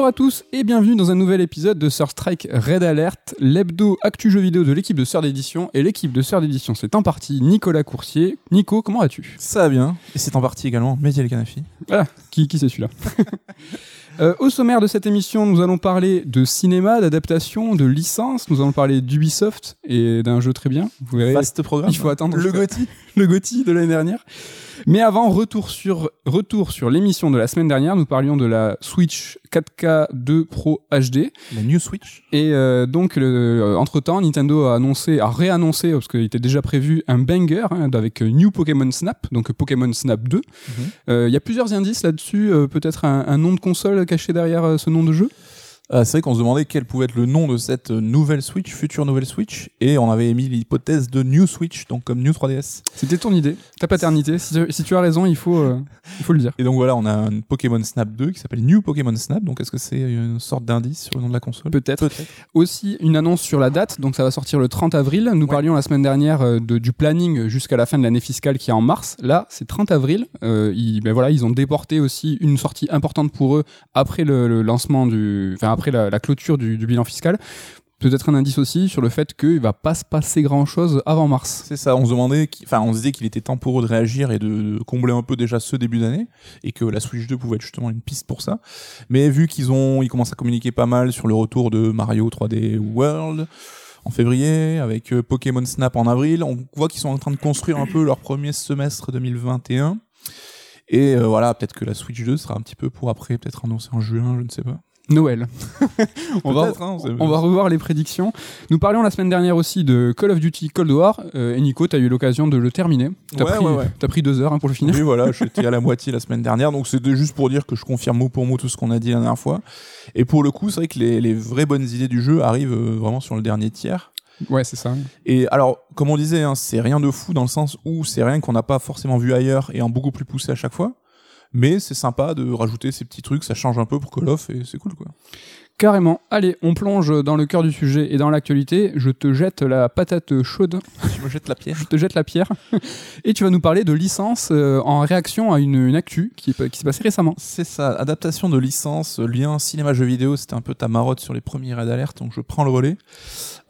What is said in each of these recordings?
Bonjour à tous et bienvenue dans un nouvel épisode de Sir Strike Red Alert, l'hebdo actu jeu vidéo de l'équipe de Sœur d'édition. Et l'équipe de Sœur d'édition, c'est en partie Nicolas Coursier. Nico, comment vas-tu? Ça va bien. Et c'est en partie également Mehdi El Kanafi. Ah, qui, qui c'est celui-là? Euh, au sommaire de cette émission, nous allons parler de cinéma, d'adaptation, de licence. Nous allons parler d'Ubisoft et d'un jeu très bien. Vous verrez. Vaste programme. Il faut attendre Le Gotti. le Gotti de l'année dernière. Mais avant, retour sur, retour sur l'émission de la semaine dernière. Nous parlions de la Switch 4K 2 Pro HD. La New Switch. Et euh, donc, entre temps, Nintendo a annoncé, a réannoncé, parce qu'il était déjà prévu, un banger hein, avec euh, New Pokémon Snap, donc Pokémon Snap 2. Euh, Il y a plusieurs indices là-dessus, euh, peut-être un, un nom de console caché derrière ce nom de jeu? Ah, c'est vrai qu'on se demandait quel pouvait être le nom de cette euh, nouvelle Switch, future nouvelle Switch, et on avait émis l'hypothèse de New Switch, donc comme New 3DS. C'était ton idée, ta paternité. Si tu, si tu as raison, il faut, euh, il faut le dire. Et donc voilà, on a un Pokémon Snap 2 qui s'appelle New Pokémon Snap, donc est-ce que c'est une sorte d'indice sur le nom de la console? Peut-être. Aussi, une annonce sur la date, donc ça va sortir le 30 avril. Nous Ouais. parlions la semaine dernière euh, de, du planning jusqu'à la fin de l'année fiscale qui est en mars. Là, c'est 30 avril. Euh, ils, ben voilà, ils ont déporté aussi une sortie importante pour eux après le, le lancement du, enfin après la, clôture du, bilan fiscal. Peut-être un indice aussi sur le fait qu'il va pas se passer grand chose avant mars. C'est ça, on se demandait, enfin on se disait qu'il était temps pour eux de réagir et de, combler un peu déjà ce début d'année, et que la Switch 2 pouvait être justement une piste pour ça. Mais vu qu'ils ont, ils commencent à communiquer pas mal sur le retour de Mario 3D World en février, avec euh, Pokémon Snap en avril, on voit qu'ils sont en train de construire un peu leur premier semestre 2021. Et euh, voilà, peut-être que la Switch 2 sera un petit peu pour après, peut-être annoncé en juin, je ne sais pas. Noël. on va, hein, on sait- On va revoir les prédictions. Nous parlions la semaine dernière aussi de Call of Duty Cold War. Euh, et Nico, tu as eu l'occasion de le terminer. Ouais, pris, ouais, ouais. t'as pris deux heures hein, pour le finir. Oui, voilà, j'étais à la moitié la semaine dernière, donc c'était juste pour dire que je confirme mot pour mot tout ce qu'on a dit la dernière fois. Et pour le coup, c'est vrai que les, les vraies bonnes idées du jeu arrivent euh, vraiment sur le dernier tiers. Ouais, c'est ça. Et alors, comme on disait, hein, c'est rien de fou dans le sens où c'est rien qu'on n'a pas forcément vu ailleurs et en beaucoup plus poussé à chaque fois. Mais c'est sympa de rajouter ces petits trucs, ça change un peu pour Call of et c'est cool quoi. Carrément. Allez, on plonge dans le cœur du sujet et dans l'actualité. Je te jette la patate chaude, Tu me jettes la pierre. je te jette la pierre. et tu vas nous parler de licence euh, en réaction à une, une actu qui, qui s'est passée récemment. C'est ça, adaptation de licence, lien cinéma-jeu vidéo, c'était un peu ta marotte sur les premiers raids d'alerte, donc je prends le relais.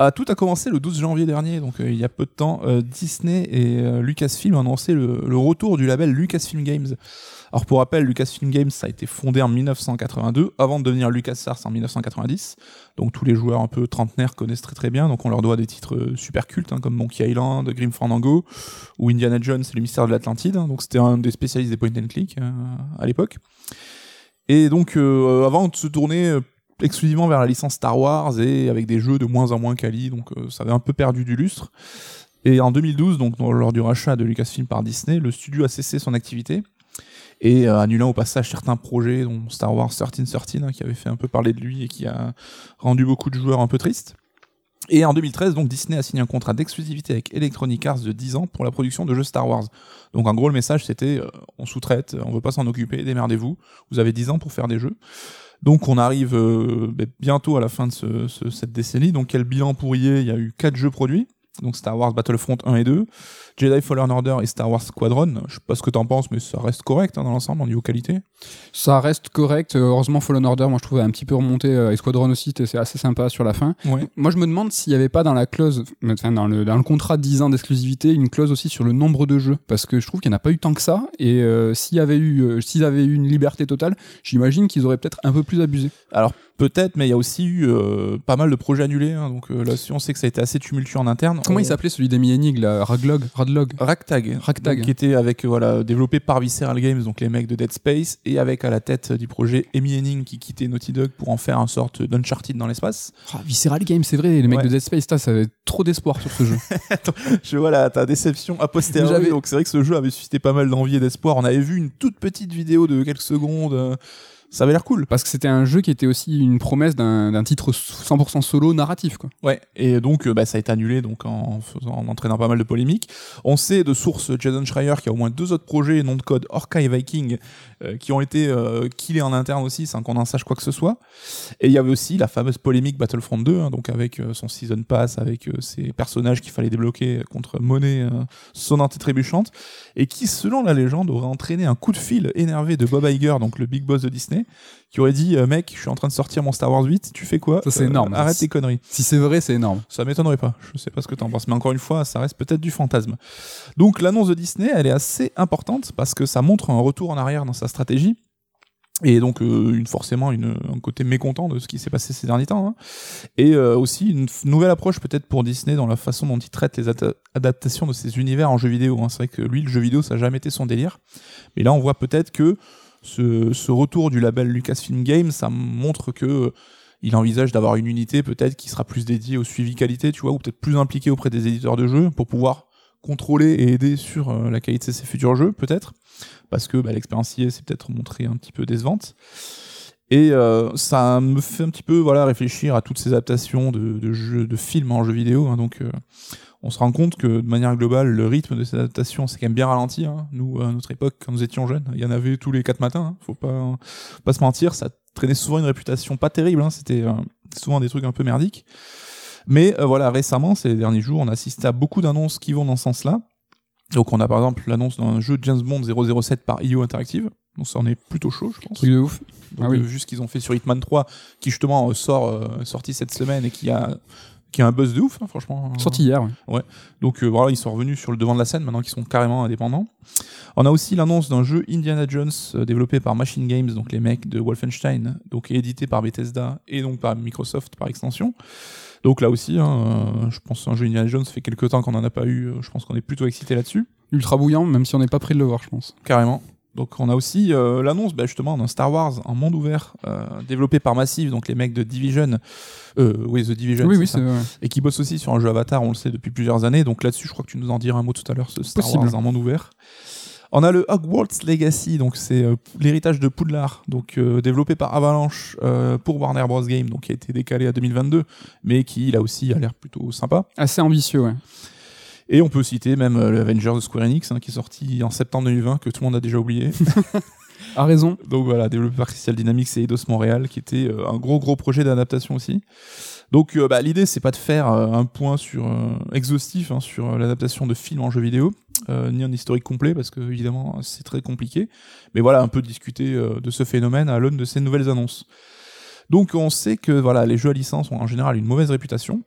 Ah, tout a commencé le 12 janvier dernier, donc euh, il y a peu de temps. Euh, Disney et euh, Lucasfilm ont annoncé le, le retour du label Lucasfilm Games. Alors pour rappel, Lucasfilm Games, ça a été fondé en 1982, avant de devenir LucasArts en 1990. Donc tous les joueurs un peu trentenaires connaissent très très bien, donc on leur doit des titres euh, super cultes, hein, comme Monkey Island, Grim Fandango, ou Indiana Jones et le mystère de l'Atlantide. hein. Donc c'était un des spécialistes des point and click euh, à l'époque. Et donc, euh, avant de se tourner exclusivement vers la licence Star Wars et avec des jeux de moins en moins quali, donc ça avait un peu perdu du lustre. Et en 2012, donc lors du rachat de Lucasfilm par Disney, le studio a cessé son activité et euh, annulant au passage certains projets, dont Star Wars 1313, hein, qui avait fait un peu parler de lui et qui a rendu beaucoup de joueurs un peu tristes. Et en 2013, donc Disney a signé un contrat d'exclusivité avec Electronic Arts de 10 ans pour la production de jeux Star Wars. Donc en gros, le message c'était euh, on sous-traite, on veut pas s'en occuper, démerdez-vous. Vous avez 10 ans pour faire des jeux. Donc on arrive euh, ben, bientôt à la fin de ce- ce- cette décennie. Donc quel bilan pour y est Il y a eu 4 jeux produits. Donc Star Wars Battlefront 1 et 2, Jedi Fallen Order et Star Wars Squadron. Je sais pas ce que t'en penses, mais ça reste correct hein, dans l'ensemble en niveau qualité. Ça reste correct. Euh, Heureusement, Fallen Order, moi je trouvais un petit peu remonté. Euh, et Squadron aussi, c'est assez sympa sur la fin. Ouais. Moi, je me demande s'il n'y avait pas dans la clause, enfin, dans le, dans le contrat de 10 ans d'exclusivité, une clause aussi sur le nombre de jeux. Parce que je trouve qu'il n'y en a pas eu tant que ça. Et euh, s'il y avait eu, euh, s'ils avaient eu une liberté totale, j'imagine qu'ils auraient peut-être un peu plus abusé. Alors peut-être, mais il y a aussi eu euh, pas mal de projets annulés. hein, donc euh, là-dessus, on sait que ça a été assez tumultueux en interne. Comment il s'appelait celui d'Amy Hennig, là Radlog Radlog Ragtag, Ragtag. donc, qui était avec euh, voilà développé par Visceral Games, donc les mecs de Dead Space, et avec à la tête du projet Amy Henning qui quittait Naughty Dog pour en faire un sorte d'Uncharted dans l'espace. Ah, Visceral Games, c'est vrai, les mecs Ouais. de Dead Space, ça, ça avait trop d'espoir sur ce jeu. Je vois la, ta déception a posteriori. Donc c'est vrai que ce jeu avait suscité pas mal d'envie et d'espoir. On avait vu une toute petite vidéo de quelques secondes. euh, Ça avait l'air cool. Parce que c'était un jeu qui était aussi une promesse d'un titre 100% solo narratif, quoi. Ouais, et donc euh, bah, ça a été annulé donc en, faisant, en entraînant pas mal de polémiques. On sait de source Jason Schreier qu'il y a au moins deux autres projets, nom de code Orca et Viking, euh, qui ont été euh, killés en interne aussi sans qu'on en sache quoi que ce soit. Et il y avait aussi la fameuse polémique Battlefront 2, hein, donc avec euh, son Season Pass, avec euh, ces personnages qu'il fallait débloquer contre monnaie euh, sonnante et trébuchante, et qui, selon la légende, aurait entraîné un coup de fil énervé de Bob Iger, donc le big boss de Disney, Qui aurait dit euh, mec, je suis en train de sortir mon Star Wars 8, tu fais quoi? Ça, c'est énorme. Arrête tes conneries. Si c'est vrai, c'est énorme. Ça m'étonnerait pas. Je sais pas ce que t'en penses, mais encore une fois, ça reste peut-être du fantasme. Donc l'annonce de Disney, elle est assez importante parce que ça montre un retour en arrière dans sa stratégie. Et donc euh, une, forcément une, un côté mécontent de ce qui s'est passé ces derniers temps. hein. Et euh, aussi une nouvelle approche peut-être pour Disney dans la façon dont il traite les adaptations de ses univers en jeu vidéo. hein. C'est vrai que lui, le jeu vidéo, ça n'a jamais été son délire. Mais là, on voit peut-être que ce, retour du label Lucasfilm Games, ça montre que euh, il envisage d'avoir une unité peut-être qui sera plus dédiée au suivi qualité, tu vois, ou peut-être plus impliquée auprès des éditeurs de jeux pour pouvoir contrôler et aider sur euh, la qualité de ses futurs jeux, peut-être, parce que bah, l'expérience y est, c'est peut-être montré un petit peu décevante. Et euh, ça me fait un petit peu voilà réfléchir à toutes ces adaptations de, jeux, de films en jeux vidéo. hein. donc, on se rend compte que de manière globale, le rythme de ces adaptations, c'est quand même bien ralenti. hein. Nous, à notre époque, quand nous étions jeunes, il y en avait tous les quatre matins. hein. Faut pas, pas se mentir, ça traînait souvent une réputation pas terrible. hein. C'était euh, souvent des trucs un peu merdiques. Mais euh, voilà, récemment, ces derniers jours, on a assisté à beaucoup d'annonces qui vont dans ce sens-là. Donc, on a par exemple l'annonce d'un jeu de James Bond 007 par IO Interactive. Donc, ça en est plutôt chaud, je pense. Truc de ouf. Donc, Ah oui. euh, vu ce qu'ils ont fait sur Hitman 3, qui justement sort euh, sorti cette semaine et qui a qui a un buzz de ouf, hein, franchement. Sorti hier, ouais. Donc euh, voilà, ils sont revenus sur le devant de la scène maintenant qu'ils sont carrément indépendants. On a aussi l'annonce d'un jeu Indiana Jones euh, développé par Machine Games, donc les mecs de Wolfenstein, donc édité par Bethesda et donc par Microsoft par extension. Donc là aussi, hein, euh, je pense un jeu Indiana Jones ça fait quelques temps qu'on en a pas eu. Je pense qu'on est plutôt excité là-dessus, Ultra bouillant, même si on n'est pas prêt de le voir, je pense. carrément. Donc on a aussi euh, l'annonce bah, justement d'un Star Wars en monde ouvert euh, développé par Massive, donc les mecs de Division, euh, oui The Division, oui, oui, ça. et qui bosse aussi sur un jeu Avatar, on le sait depuis plusieurs années. Donc là-dessus, je crois que tu nous en diras un mot tout à l'heure, ce Star Possible. Wars en monde ouvert. On a le Hogwarts Legacy, donc c'est euh, l'héritage de Poudlard, donc euh, développé par Avalanche euh, pour Warner Bros Game, donc qui a été décalé à 2022, mais qui là aussi a l'air plutôt sympa. Assez ambitieux, ouais. Et on peut citer même euh, le Avengers de Square Enix, hein, qui est sorti en septembre 2020, que tout le monde a déjà oublié. A raison. Donc voilà, développé par Crystal Dynamics et Eidos Montréal, qui était euh, un gros gros projet d'adaptation aussi. Donc euh, bah, l'idée c'est pas de faire euh, un point sur euh, exhaustif hein, sur l'adaptation de films en jeu vidéo, euh, ni un historique complet parce que évidemment c'est très compliqué. Mais voilà, un peu discuter de ce phénomène à l'aune de ces nouvelles annonces. Donc on sait que voilà, les jeux à licence ont en général une mauvaise réputation.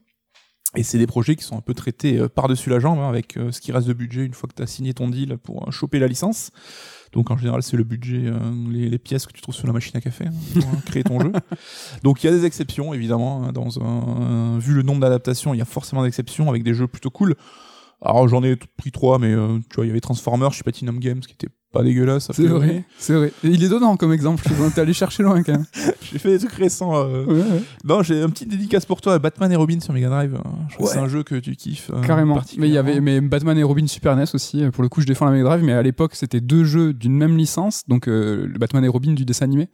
Et c'est des projets qui sont un peu traités euh, par-dessus la jambe, hein, avec euh, ce qui reste de budget une fois que tu as signé ton deal pour euh, choper la licence. Donc en général, c'est le budget, euh, les, les pièces que tu trouves sur la machine à café hein, pour euh, créer ton jeu. Donc il y a des exceptions, évidemment. hein, dans un, vu le nombre d'adaptations, il y a forcément des exceptions avec des jeux plutôt cool. Alors j'en ai pris trois, mais euh, tu vois, il y avait Transformers chez Platinum Games qui était pas dégueulasse. C'est vrai, c'est vrai. Et il est donnant comme exemple, je t'es allé chercher loin quand même. J'ai fait des trucs récents. euh. Ouais, ouais. Non, j'ai un petit dédicace pour toi, Batman et Robin sur Mega Drive. euh, Je Ouais. c'est un jeu que tu kiffes. euh, Carrément. Mais il y avait mais Batman et Robin Super NES aussi. Pour le coup, je défends la Mega Drive, mais à l'époque, c'était deux jeux d'une même licence, donc euh, le Batman et Robin du dessin animé.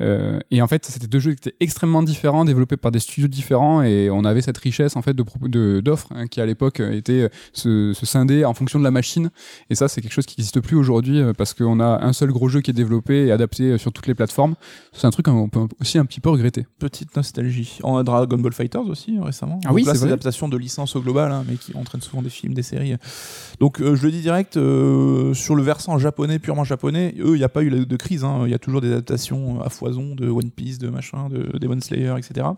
Euh, et en fait, c'était deux jeux qui étaient extrêmement différents, développés par des studios différents, et on avait cette richesse en fait de d'offres hein, qui à l'époque euh, était euh, se, se scinder en fonction de la machine. Et ça, c'est quelque chose qui n'existe plus aujourd'hui euh, parce qu'on a un seul gros jeu qui est développé et adapté euh, sur toutes les plateformes. C'est un truc qu'on peut aussi un petit peu regretter. Petite nostalgie. On a Dragon Ball Fighters aussi récemment. Ah oui, c'est l'adaptation de licence au global, hein, mais qui entraîne souvent des films, des séries. Donc euh, je le dis direct, euh, sur le versant japonais, purement japonais, eux, il n'y a pas eu de crise. hein. Il y a toujours des adaptations à foison de One Piece, de machin, de Demon Slayer, etc.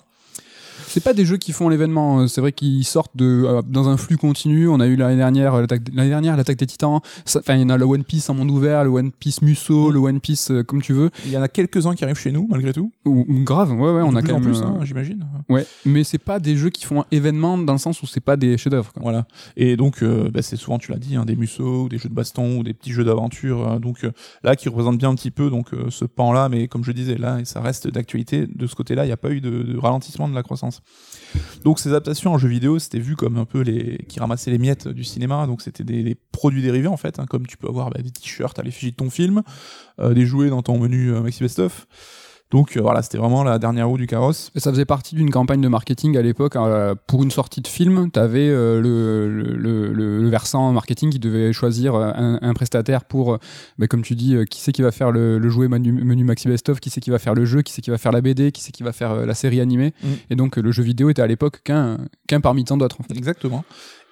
C'est pas des jeux qui font l'événement. euh, C'est vrai qu'ils sortent de euh, dans un flux continu. On a eu l'année dernière euh, l'attaque l'année dernière l'attaque des Titans. Enfin, il y en a le One Piece en monde ouvert, le One Piece Musso, le One Piece euh, comme tu veux. Il y en a quelques-uns qui arrivent chez nous, malgré tout. Ou, ou grave, ouais, ouais, on a quand en même. plus, hein, j'imagine. Ouais, mais c'est pas des jeux qui font événement dans le sens où c'est pas des chefs-d'œuvre. Voilà. Et donc, euh, bah, c'est souvent, tu l'as dit, hein, des musos, ou des jeux de baston, ou des petits jeux d'aventure. donc là, qui représentent bien un petit peu donc ce pan-là. Mais comme je disais, là, ça reste d'actualité. De ce côté-là, il n'y a pas eu de, de ralentissement de la croissance. Donc ces adaptations en jeux vidéo, c'était vu comme un peu les qui ramassaient les miettes du cinéma. Donc c'était des, produits dérivés en fait, hein, comme tu peux avoir bah, des t-shirts à l'effigie de ton film, euh, des jouets dans ton menu euh, Maxi Best of. Donc euh, voilà, c'était vraiment la dernière roue du carrosse. Et ça faisait partie d'une campagne de marketing à l'époque. euh, pour une sortie de film, tu avais le, le, le, le- le versant marketing qui devait choisir euh, un, un prestataire pour, euh, bah, comme tu dis, euh, qui c'est qui va faire le, jouet menu, menu Maxi Best of, qui c'est qui va faire le jeu, qui c'est qui va faire la BD, qui c'est qui va faire euh, la série animée. Mm. Et donc euh, le jeu vidéo était à l'époque qu'un qu'un parmi tant d'autres. en fait. Exactement.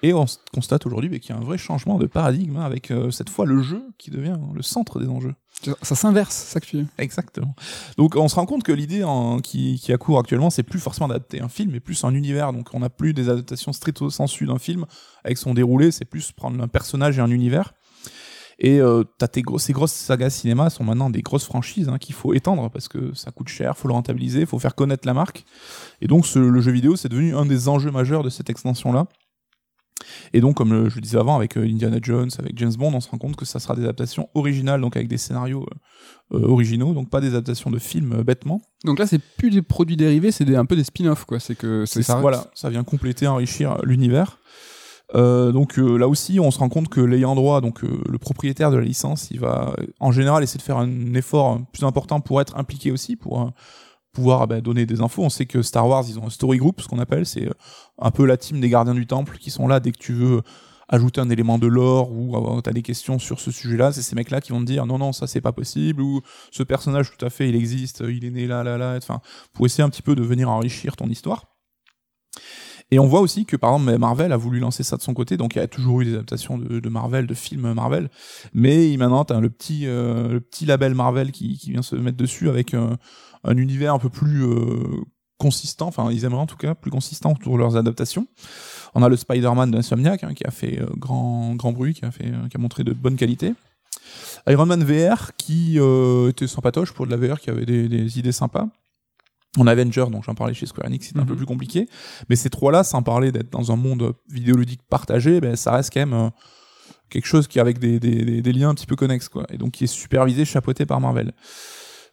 Et on constate aujourd'hui qu'il y a un vrai changement de paradigme hein, avec euh, cette fois le jeu qui devient le centre des enjeux. Ça s'inverse, ça que tu dis. Exactement. Donc on se rend compte que l'idée qui, qui a cours actuellement, c'est plus forcément d'adapter un film, mais plus un univers. Donc on n'a plus des adaptations stricto sensu d'un film avec son déroulé, c'est plus prendre un personnage et un univers. Et euh, t'as tes ces grosses sagas cinéma sont maintenant des grosses franchises hein, qu'il faut étendre parce que ça coûte cher, faut le rentabiliser, faut faire connaître la marque. Et donc ce, le jeu vidéo, c'est devenu un des enjeux majeurs de cette extension-là. Et donc, comme je le disais avant, avec euh, Indiana Jones, avec James Bond, on se rend compte que ça sera des adaptations originales, donc avec des scénarios euh, euh, originaux, donc pas des adaptations de films bêtement. Donc là, c'est plus des produits dérivés, c'est un peu des spin-offs, quoi. C'est que c'est ça. Voilà, ça vient compléter, enrichir l'univers. donc là aussi, on se rend compte que l'ayant droit, donc le propriétaire de la licence, il va en général essayer de faire un effort plus important pour être impliqué aussi, pour pouvoir bah, donner des infos. On sait que Star Wars, ils ont un story group, ce qu'on appelle, c'est euh, un peu la team des gardiens du temple qui sont là dès que tu veux ajouter un élément de lore ou tu as des questions sur ce sujet-là, c'est ces mecs-là qui vont te dire non non ça c'est pas possible ou ce personnage tout à fait il existe, il est né là là là, enfin pour essayer un petit peu de venir enrichir ton histoire. Et on voit aussi que par exemple Marvel a voulu lancer ça de son côté, donc il y a toujours eu des adaptations de, Marvel, de films Marvel, mais maintenant t'as le petit euh, le petit label Marvel qui, vient se mettre dessus avec un, un univers un peu plus euh, consistant, enfin ils aimeraient en tout cas plus consistant autour de leurs adaptations. On a le Spider-Man d'Insomniac hein, qui a fait euh, grand grand bruit, qui a fait qui a montré de bonne qualité. Iron Man VR qui était sympatoche pour de la VR qui avait des, des idées sympas. On a Avenger, donc j'en parlais chez Square Enix, c'était un peu mhm. plus compliqué. Mais ces trois-là, sans parler d'être dans un monde vidéoludique partagé, ben, ça reste quand même euh, quelque chose qui avec des, des, des, liens un petit peu connexes, quoi. Et donc qui est supervisé, chapeauté par Marvel.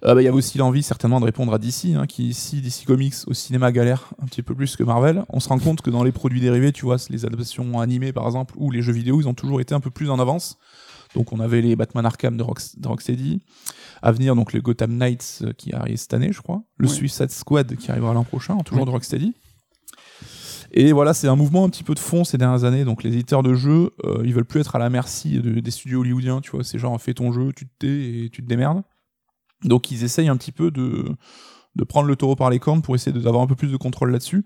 Euh, ben, il y avait aussi l'envie certainement de répondre à DC, hein, qui ici, DC Comics au cinéma galère un petit peu plus que Marvel. On se rend compte que dans les produits dérivés, tu vois, les adaptations animées par exemple, ou les jeux vidéo, ils ont toujours été un peu plus en avance. Donc on avait les Batman Arkham de, Rocksteady, à venir donc les Gotham Knights euh, qui arrive cette année, je crois, le Suicide Squad qui arrivera l'an prochain, toujours de Rocksteady. Et voilà, c'est un mouvement un petit peu de fond ces dernières années. Donc les éditeurs de jeux, euh, ils veulent plus être à la merci des studios hollywoodiens, tu vois. C'est genre fais ton jeu, tu te tais et tu te démerdes. Donc ils essayent un petit peu de de prendre le taureau par les cornes pour essayer d'avoir un peu plus de contrôle là-dessus.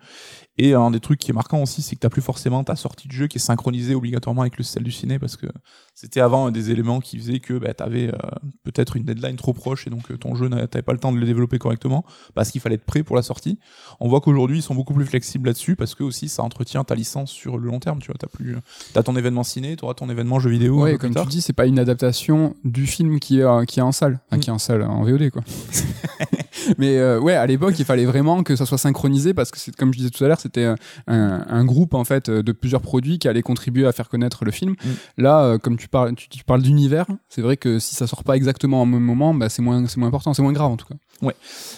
Et un des trucs qui est marquant aussi, c'est que t'as plus forcément ta sortie de jeu qui est synchronisée obligatoirement avec le celle du ciné parce que c'était avant des éléments qui faisaient que bah, t'avais euh, peut-être une deadline trop proche et donc euh, ton jeu t'avais pas le temps de le développer correctement parce qu'il fallait être prêt pour la sortie. On voit qu'aujourd'hui ils sont beaucoup plus flexibles là-dessus parce que aussi ça entretient ta licence sur le long terme. Tu vois, t'as plus, t'as ton événement ciné, t'auras ton événement jeu vidéo. Ouais, comme tu dis, c'est pas une adaptation du film qui est qui est en salle, enfin, mm. qui est en salle en VOD quoi. Mais euh, ouais, à l'époque, il fallait vraiment que ça soit synchronisé parce que c'est comme je disais tout à l'heure, c'était un, un, groupe en fait de plusieurs produits qui allaient contribuer à faire connaître le film. Mm. Là, euh, comme tu parles, tu, tu parles d'univers, c'est vrai que si ça sort pas exactement au même moment, bah, c'est moins, c'est moins important, c'est moins grave en tout cas. Ouais.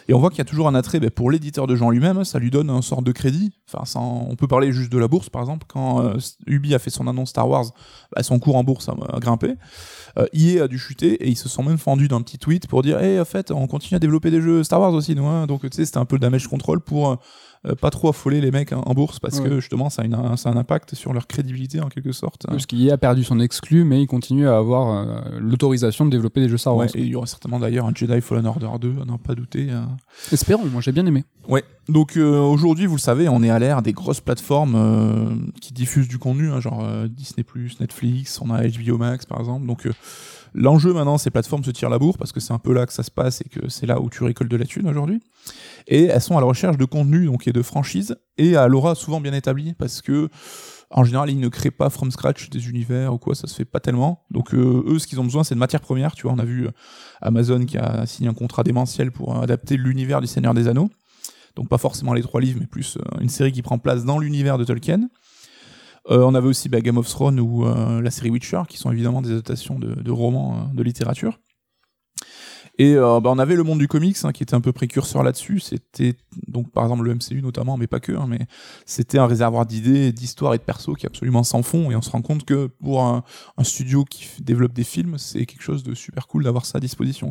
Et on voit qu'il y a toujours un attrait bah, pour l'éditeur de jeu lui-même, ça lui donne un sort de crédit. Enfin, on peut parler juste de la bourse par exemple. Quand euh, Ubi a fait son annonce Star Wars, bah, son cours en bourse a, grimpé. Euh, EA a dû chuter et ils se sont même fendus d'un petit tweet pour dire, hey, en fait, on continue à développer des jeux Star Wars aussi, nous. Hein. Donc, tu sais, c'était un peu le damage control pour euh, pas trop affoler les mecs en bourse parce que justement ça a, une, un, un impact sur leur crédibilité en quelque sorte. Parce qu'il a perdu son exclu, mais il continue à avoir euh, l'autorisation de développer des jeux Star Wars. et il y aura certainement d'ailleurs un Jedi Fallen Order 2, à n'en pas douter. Euh. Espérons, moi j'ai bien aimé. Ouais. Donc aujourd'hui, vous le savez, on est à l'ère des grosses plateformes qui diffusent du contenu, hein, genre Disney+, Netflix, on a HBO Max par exemple. Donc L'enjeu maintenant, ces plateformes se tirent la bourre parce que c'est un peu là que ça se passe et que c'est là où tu récoltes de la thune aujourd'hui. Et elles sont à la recherche de contenu, donc et de franchise, et à l'aura souvent bien établi parce que en général, ils ne créent pas from scratch des univers ou quoi, ça se fait pas tellement. Donc euh, eux, ce qu'ils ont besoin, c'est de matières premières. Tu vois, on a vu euh, Amazon qui a signé un contrat démentiel pour adapter l'univers du Seigneur des Anneaux. Donc pas forcément les trois livres, mais plus euh, une série qui prend place dans l'univers de Tolkien. Euh, on avait aussi bah, Game of Thrones ou euh, la série Witcher, qui sont évidemment des adaptations de, romans, euh, de littérature. Et bah, on avait le monde du comics hein, qui était un peu précurseur là-dessus. C'était donc par exemple le MCU notamment, mais pas que. Hein, mais c'était un réservoir d'idées, d'histoires et de persos qui absolument sans fond. Et on se rend compte que pour un, studio qui développe des films, c'est quelque chose de super cool d'avoir ça à disposition.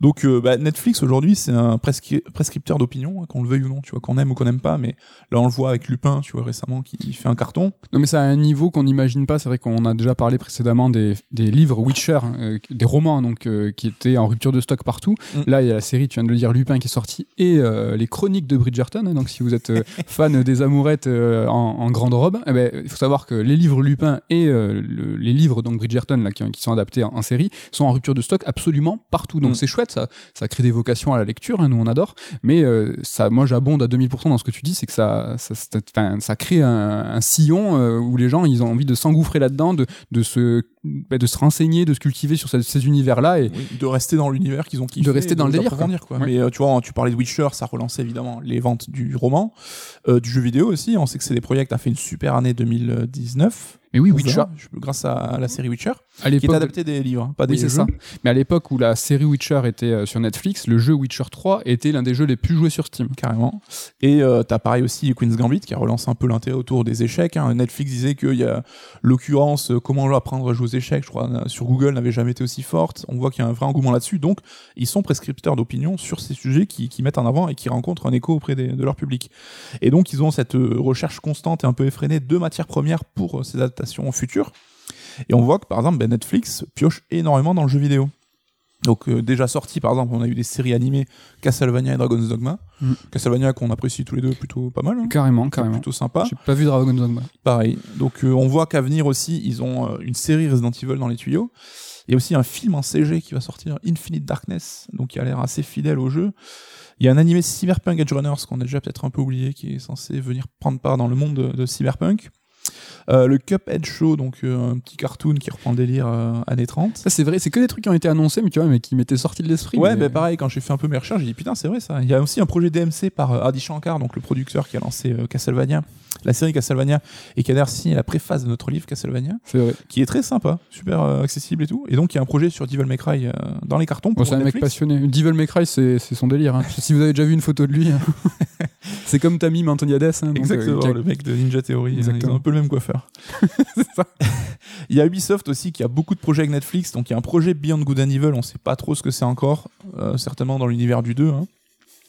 Donc euh, bah, Netflix aujourd'hui c'est un prescri- prescripteur d'opinion, hein, qu'on le veuille ou non, tu vois, qu'on aime ou qu'on n'aime pas, mais là on le voit avec Lupin, tu vois, récemment, qui fait un carton. Non mais c'est à un niveau qu'on n'imagine pas. C'est vrai qu'on a déjà parlé précédemment des, des livres Witcher, euh, des romans donc euh, qui étaient en rupture de stock partout. Mm. Là il y a la série, tu viens de le dire, Lupin qui est sorti et les chroniques de Bridgerton. hein. donc si vous êtes fan des amourettes en, en grande robe, eh ben, il faut savoir que les livres Lupin et le- les livres donc Bridgerton là, qui, qui sont adaptés en, en série sont en rupture de stock absolument partout. Donc Mm. c'est chouette, ça, ça crée des vocations à la lecture, hein, nous on adore. Mais euh, ça, moi j'abonde à 2000% dans ce que tu dis, c'est que ça, ça, crée un, un sillon euh, où les gens ils ont envie de s'engouffrer là-dedans, de, de se, bah, de se renseigner, de se cultiver sur ces, ces univers-là. Et Oui, de rester dans l'univers qu'ils ont kiffé. De rester dans le délire, quoi. Mais euh, tu vois, tu parlais de Witcher, ça relançait évidemment les ventes du roman, du jeu vidéo aussi. On sait que CD Projekt a fait une super année 2019. Mais oui, Witcher, grâce à la série Witcher, à qui est l'époque, adapté des livres, hein, pas des oui jeux. ça. Mais à l'époque où la série Witcher était euh, sur Netflix, le jeu Witcher 3 était l'un des jeux les plus joués sur Steam. Carrément. Et euh, t'as pareil aussi Queen's Gambit qui a relancé un peu l'intérêt autour des échecs. hein. Netflix disait qu'il y a l'occurrence euh, comment apprendre à jouer aux échecs, je crois, na- sur Google n'avait jamais été aussi forte. On voit qu'il y a un vrai engouement là-dessus. Donc, ils sont prescripteurs d'opinion sur ces sujets qui, qui mettent en avant et qui rencontrent un écho auprès des- de leur public. Et donc, ils ont cette euh, recherche constante et un peu effrénée de matières premières pour euh, ces adaptations futures. Et on voit que, par exemple, ben, Netflix pioche énormément dans le jeu vidéo. Donc euh, déjà sorti par exemple, on a eu des séries animées Castlevania et Dragon's Dogma. Mm. Castlevania qu'on apprécie tous les deux plutôt pas mal, hein. Carrément, carrément. plutôt sympa. J'ai pas vu Dragon Dogma. Pareil. Donc euh, on voit qu'à venir aussi, ils ont euh, une série Resident Evil dans les tuyaux. Il y a aussi un film en CG qui va sortir, Infinite Darkness, donc qui a l'air assez fidèle au jeu. Il y a un animé Cyberpunk Edge Runners qu'on a déjà peut-être un peu oublié, qui est censé venir prendre part dans le monde de, de Cyberpunk. Euh, le Cuphead Show, donc euh, un petit cartoon qui reprend le délire euh, années 30. Ça c'est vrai, c'est que des trucs qui ont été annoncés, mais tu vois, mais qui m'étaient sortis de l'esprit. Ouais, mais- bah pareil, quand j'ai fait un peu mes recherches, j'ai dit putain, c'est vrai ça. Il y a aussi un projet DMC par Adi Shankar, donc le producteur qui a lancé Castlevania, la série Castlevania, et qui a d'ailleurs signé la préface de notre livre Castlevania, vrai. qui est très sympa, super euh, accessible et tout. Et donc il y a un projet sur Devil May Cry euh, dans les cartons. Bon, c'est un mec passionné. Devil May Cry, c'est son délire. hein. si vous avez déjà vu une photo de lui, hein. c'est comme Tamim Antoniades. Hein, euh, Exactement, le mec de Ninja Theory, hein, Exactement. ils ont un peu le même coiffeur. c'est ça. Il y a Ubisoft aussi qui a beaucoup de projets avec Netflix, donc il y a un projet Beyond Good and Evil, on sait pas trop ce que c'est encore, certainement dans l'univers du 2. hein.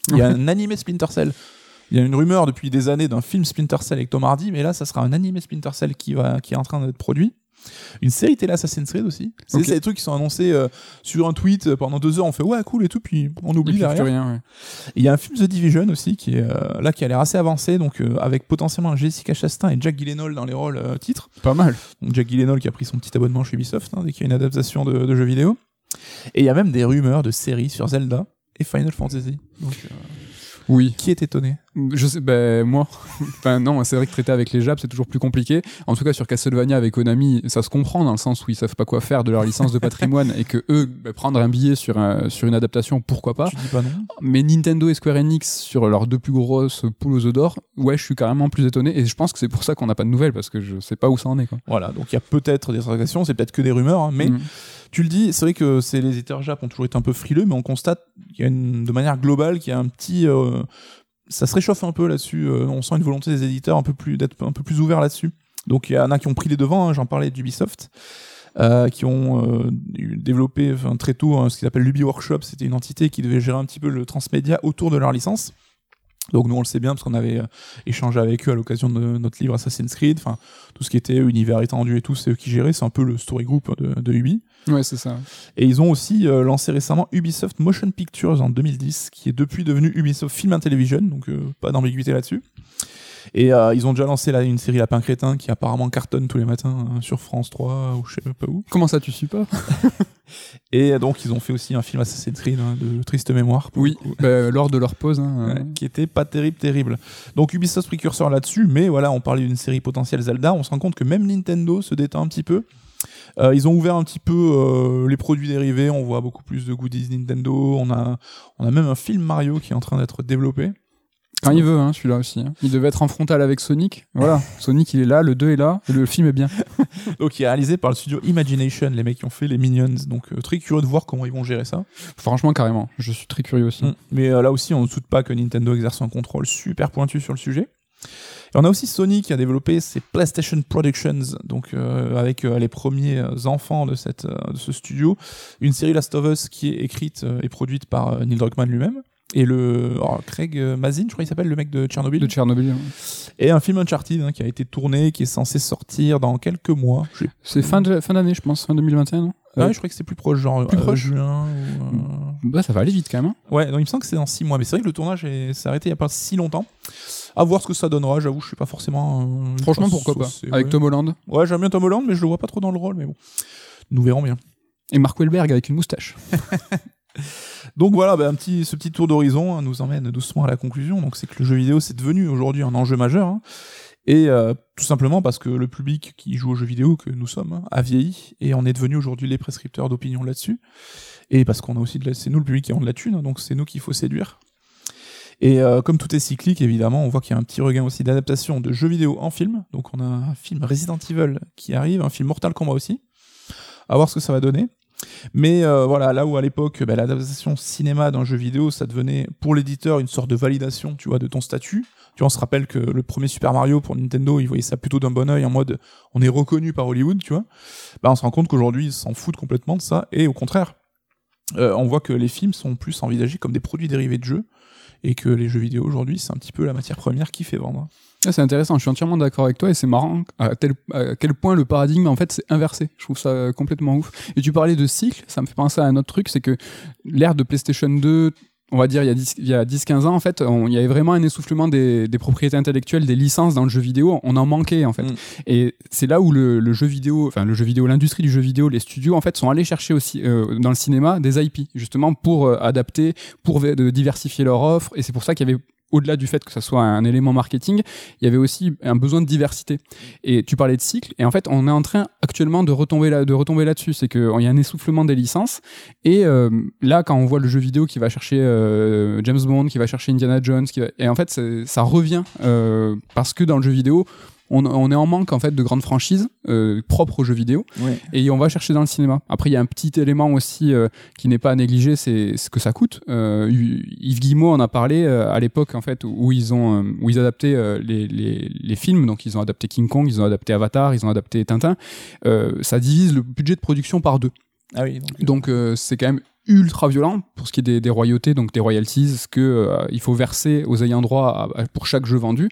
Il y a un animé Splinter Cell. Il y a une rumeur depuis des années d'un film Splinter Cell avec Tom Hardy, mais là, ça sera un animé Splinter Cell qui, va, qui est en train d'être produit. Une série télé Assassin's Creed aussi. C'est Ok. c'est des trucs qui sont annoncés euh, sur un tweet euh, pendant deux heures. On fait ouais, cool et tout, puis on oublie fait derrière. rien. ouais. Et Il y a un film The Division aussi qui est euh, là qui a l'air assez avancé, donc euh, avec potentiellement Jessica Chastain et Jack Gyllenhaal dans les rôles titres. Pas mal. Donc Jack Gyllenhaal qui a pris son petit abonnement chez Ubisoft hein, dès qu'il y a une adaptation de, de jeux vidéo. Et il y a même des rumeurs de séries sur Zelda et Final Fantasy. Donc, Oui. qui est étonné Je sais, ben moi. enfin non, c'est vrai que traiter avec les Japs c'est toujours plus compliqué. En tout cas sur Castlevania avec Konami, ça se comprend dans le sens où ils savent pas quoi faire de leur licence de patrimoine et que eux ben, prendre un billet sur un, sur une adaptation, pourquoi pas. Tu dis pas non Mais Nintendo et Square Enix sur leurs deux plus grosses poules aux œufs d'or, ouais, je suis carrément plus étonné et je pense que c'est pour ça qu'on n'a pas de nouvelles parce que je sais pas où ça en est quoi. Voilà, donc il y a peut-être des interrogations, c'est peut-être que des rumeurs, hein, mais Mm. Tu le dis, c'est vrai que c'est les éditeurs Jap ont toujours été un peu frileux, mais on constate qu'il y a de manière globale qu'il y a un petit, euh, ça se réchauffe un peu là-dessus. euh, on sent une volonté des éditeurs un peu plus d'être un peu plus ouverts là-dessus. Donc il y en a qui ont pris les devants. hein, J'en parlais d'Ubisoft. euh, qui ont développé très tôt hein, ce qu'ils appellent l'Ubi Workshop, c'était une entité qui devait gérer un petit peu le transmédia autour de leur licence. Donc nous on le sait bien parce qu'on avait euh, échangé avec eux à l'occasion de notre livre Assassin's Creed, enfin tout ce qui était univers étendu et tout, c'est eux qui géraient, c'est un peu le story group de, de Ubi. Ouais, c'est ça. Et ils ont aussi euh, lancé récemment Ubisoft Motion Pictures en 2010, qui est depuis devenu Ubisoft Film and Television, donc euh, pas d'ambiguïté là-dessus. Et euh, ils ont déjà lancé là une série Lapin Crétin qui apparemment cartonne tous les matins hein, sur France 3 ou je sais pas où. Comment ça tu suis pas Et donc ils ont fait aussi un film Assassin's Creed hein, de triste mémoire. Oui, ben, lors de leur pause. hein, Ouais, qui était pas terrible, terrible. Donc Ubisoft précurseur là-dessus, mais voilà, on parlait d'une série potentielle Zelda, on se rend compte que même Nintendo se détend un petit peu. Euh, ils ont ouvert un petit peu euh, les produits dérivés, on voit beaucoup plus de goodies Nintendo, on a, on a même un film Mario qui est en train d'être développé. Quand il veut, hein, celui-là aussi. hein. Il devait être en frontal avec Sonic. Voilà, Sonic il est là, le 2 est là, et le film est bien. Donc il est réalisé par le studio Imagination, les mecs qui ont fait les Minions, donc euh, très curieux de voir comment ils vont gérer ça. Franchement, carrément. Je suis très curieux aussi. Mais euh, là aussi, on ne doute pas que Nintendo exerce un contrôle super pointu sur le sujet. Et on a aussi Sony qui a développé ses PlayStation Productions, donc euh, avec euh, les premiers enfants de, cette, de ce studio, une série Last of Us qui est écrite et produite par Neil Druckmann lui-même. Et le oh, Craig Mazin, je crois qu'il s'appelle, le mec de Tchernobyl. De Tchernobyl. Et un film Uncharted hein, qui a été tourné, qui est censé sortir dans quelques mois. C'est fin d'année, fin je pense, fin 2021, non? Ouais, je crois que c'est plus proche, genre plus proche. juin. Ou, Bah, ça va aller vite quand même. Hein. Ouais, donc il me semble que c'est dans 6 mois. Mais c'est vrai que le tournage s'est arrêté il n'y a pas si longtemps. À voir ce que ça donnera, j'avoue, je suis pas forcément. Euh, Franchement, pourquoi pas Avec Tom Holland Ouais, j'aime bien Tom Holland, mais je le vois pas trop dans le rôle, mais bon. Nous verrons bien. Et Mark Wahlberg avec une moustache. Donc voilà, bah, un petit, ce petit tour d'horizon hein, nous emmène doucement à la conclusion. Donc c'est que le jeu vidéo c'est devenu aujourd'hui un enjeu majeur. Hein. Et euh, tout simplement parce que le public qui joue aux jeux vidéo que nous sommes hein, a vieilli et on est devenu aujourd'hui les prescripteurs d'opinion là-dessus. Et parce qu'on a aussi de la... c'est nous le public qui a de la thune, donc c'est nous qu'il faut séduire. Et euh, comme tout est cyclique, évidemment, on voit qu'il y a un petit regain aussi d'adaptation de jeux vidéo en film. Donc on a un film Resident Evil qui arrive, un film Mortal Kombat aussi. À voir ce que ça va donner. Mais euh, voilà, là où à l'époque, bah, l'adaptation cinéma d'un jeu vidéo, ça devenait pour l'éditeur une sorte de validation, tu vois, de ton statut. Tu on se rappelle que le premier Super Mario pour Nintendo, ils voyaient ça plutôt d'un bon oeil en mode on est reconnu par Hollywood, tu vois. Bah, on se rend compte qu'aujourd'hui, ils s'en foutent complètement de ça. Et au contraire, euh, on voit que les films sont plus envisagés comme des produits dérivés de jeux et que les jeux vidéo aujourd'hui, c'est un petit peu la matière première qui fait vendre. Ah, c'est intéressant, je suis entièrement d'accord avec toi et c'est marrant à, tel, à quel point le paradigme en fait c'est inversé. Je trouve ça complètement ouf. Et tu parlais de cycle, ça me fait penser à un autre truc, c'est que l'ère de PlayStation 2, on va dire il y a 10-15 ans en fait, il y avait vraiment un essoufflement des, des, propriétés intellectuelles, des licences dans le jeu vidéo, on en manquait en fait. Mm. Et c'est là où le, le, jeu vidéo, enfin le jeu vidéo, l'industrie du jeu vidéo, les studios en fait sont allés chercher aussi euh, dans le cinéma des IP justement pour euh, adapter, pour diversifier leur offre. Et c'est pour ça qu'il y avait au-delà du fait que ça soit un élément marketing, il y avait aussi un besoin de diversité. Et tu parlais de cycle, et en fait, on est en train actuellement de retomber là, de retomber là-dessus. C'est qu'il y a un essoufflement des licences. Et euh, là, quand on voit le jeu vidéo qui va chercher euh, James Bond, qui va chercher Indiana Jones, et en fait, ça revient euh, parce que dans le jeu vidéo, on, est en manque en fait de grandes franchises euh, propres aux jeux vidéo et on va chercher dans le cinéma. Après, il y a un petit élément aussi euh, qui n'est pas à négliger, c'est ce que ça coûte. Euh, Yves Guillemot en a parlé à l'époque en fait où ils ont où ils adaptaient les, les, films. Donc ils ont adapté King Kong, ils ont adapté Avatar, ils ont adapté Tintin. ça divise le budget de production par deux. Ah oui. Donc c'est quand même ultra violent pour ce qui est des, des royautés, donc des royalties, ce que il faut verser aux ayants droit pour chaque jeu vendu.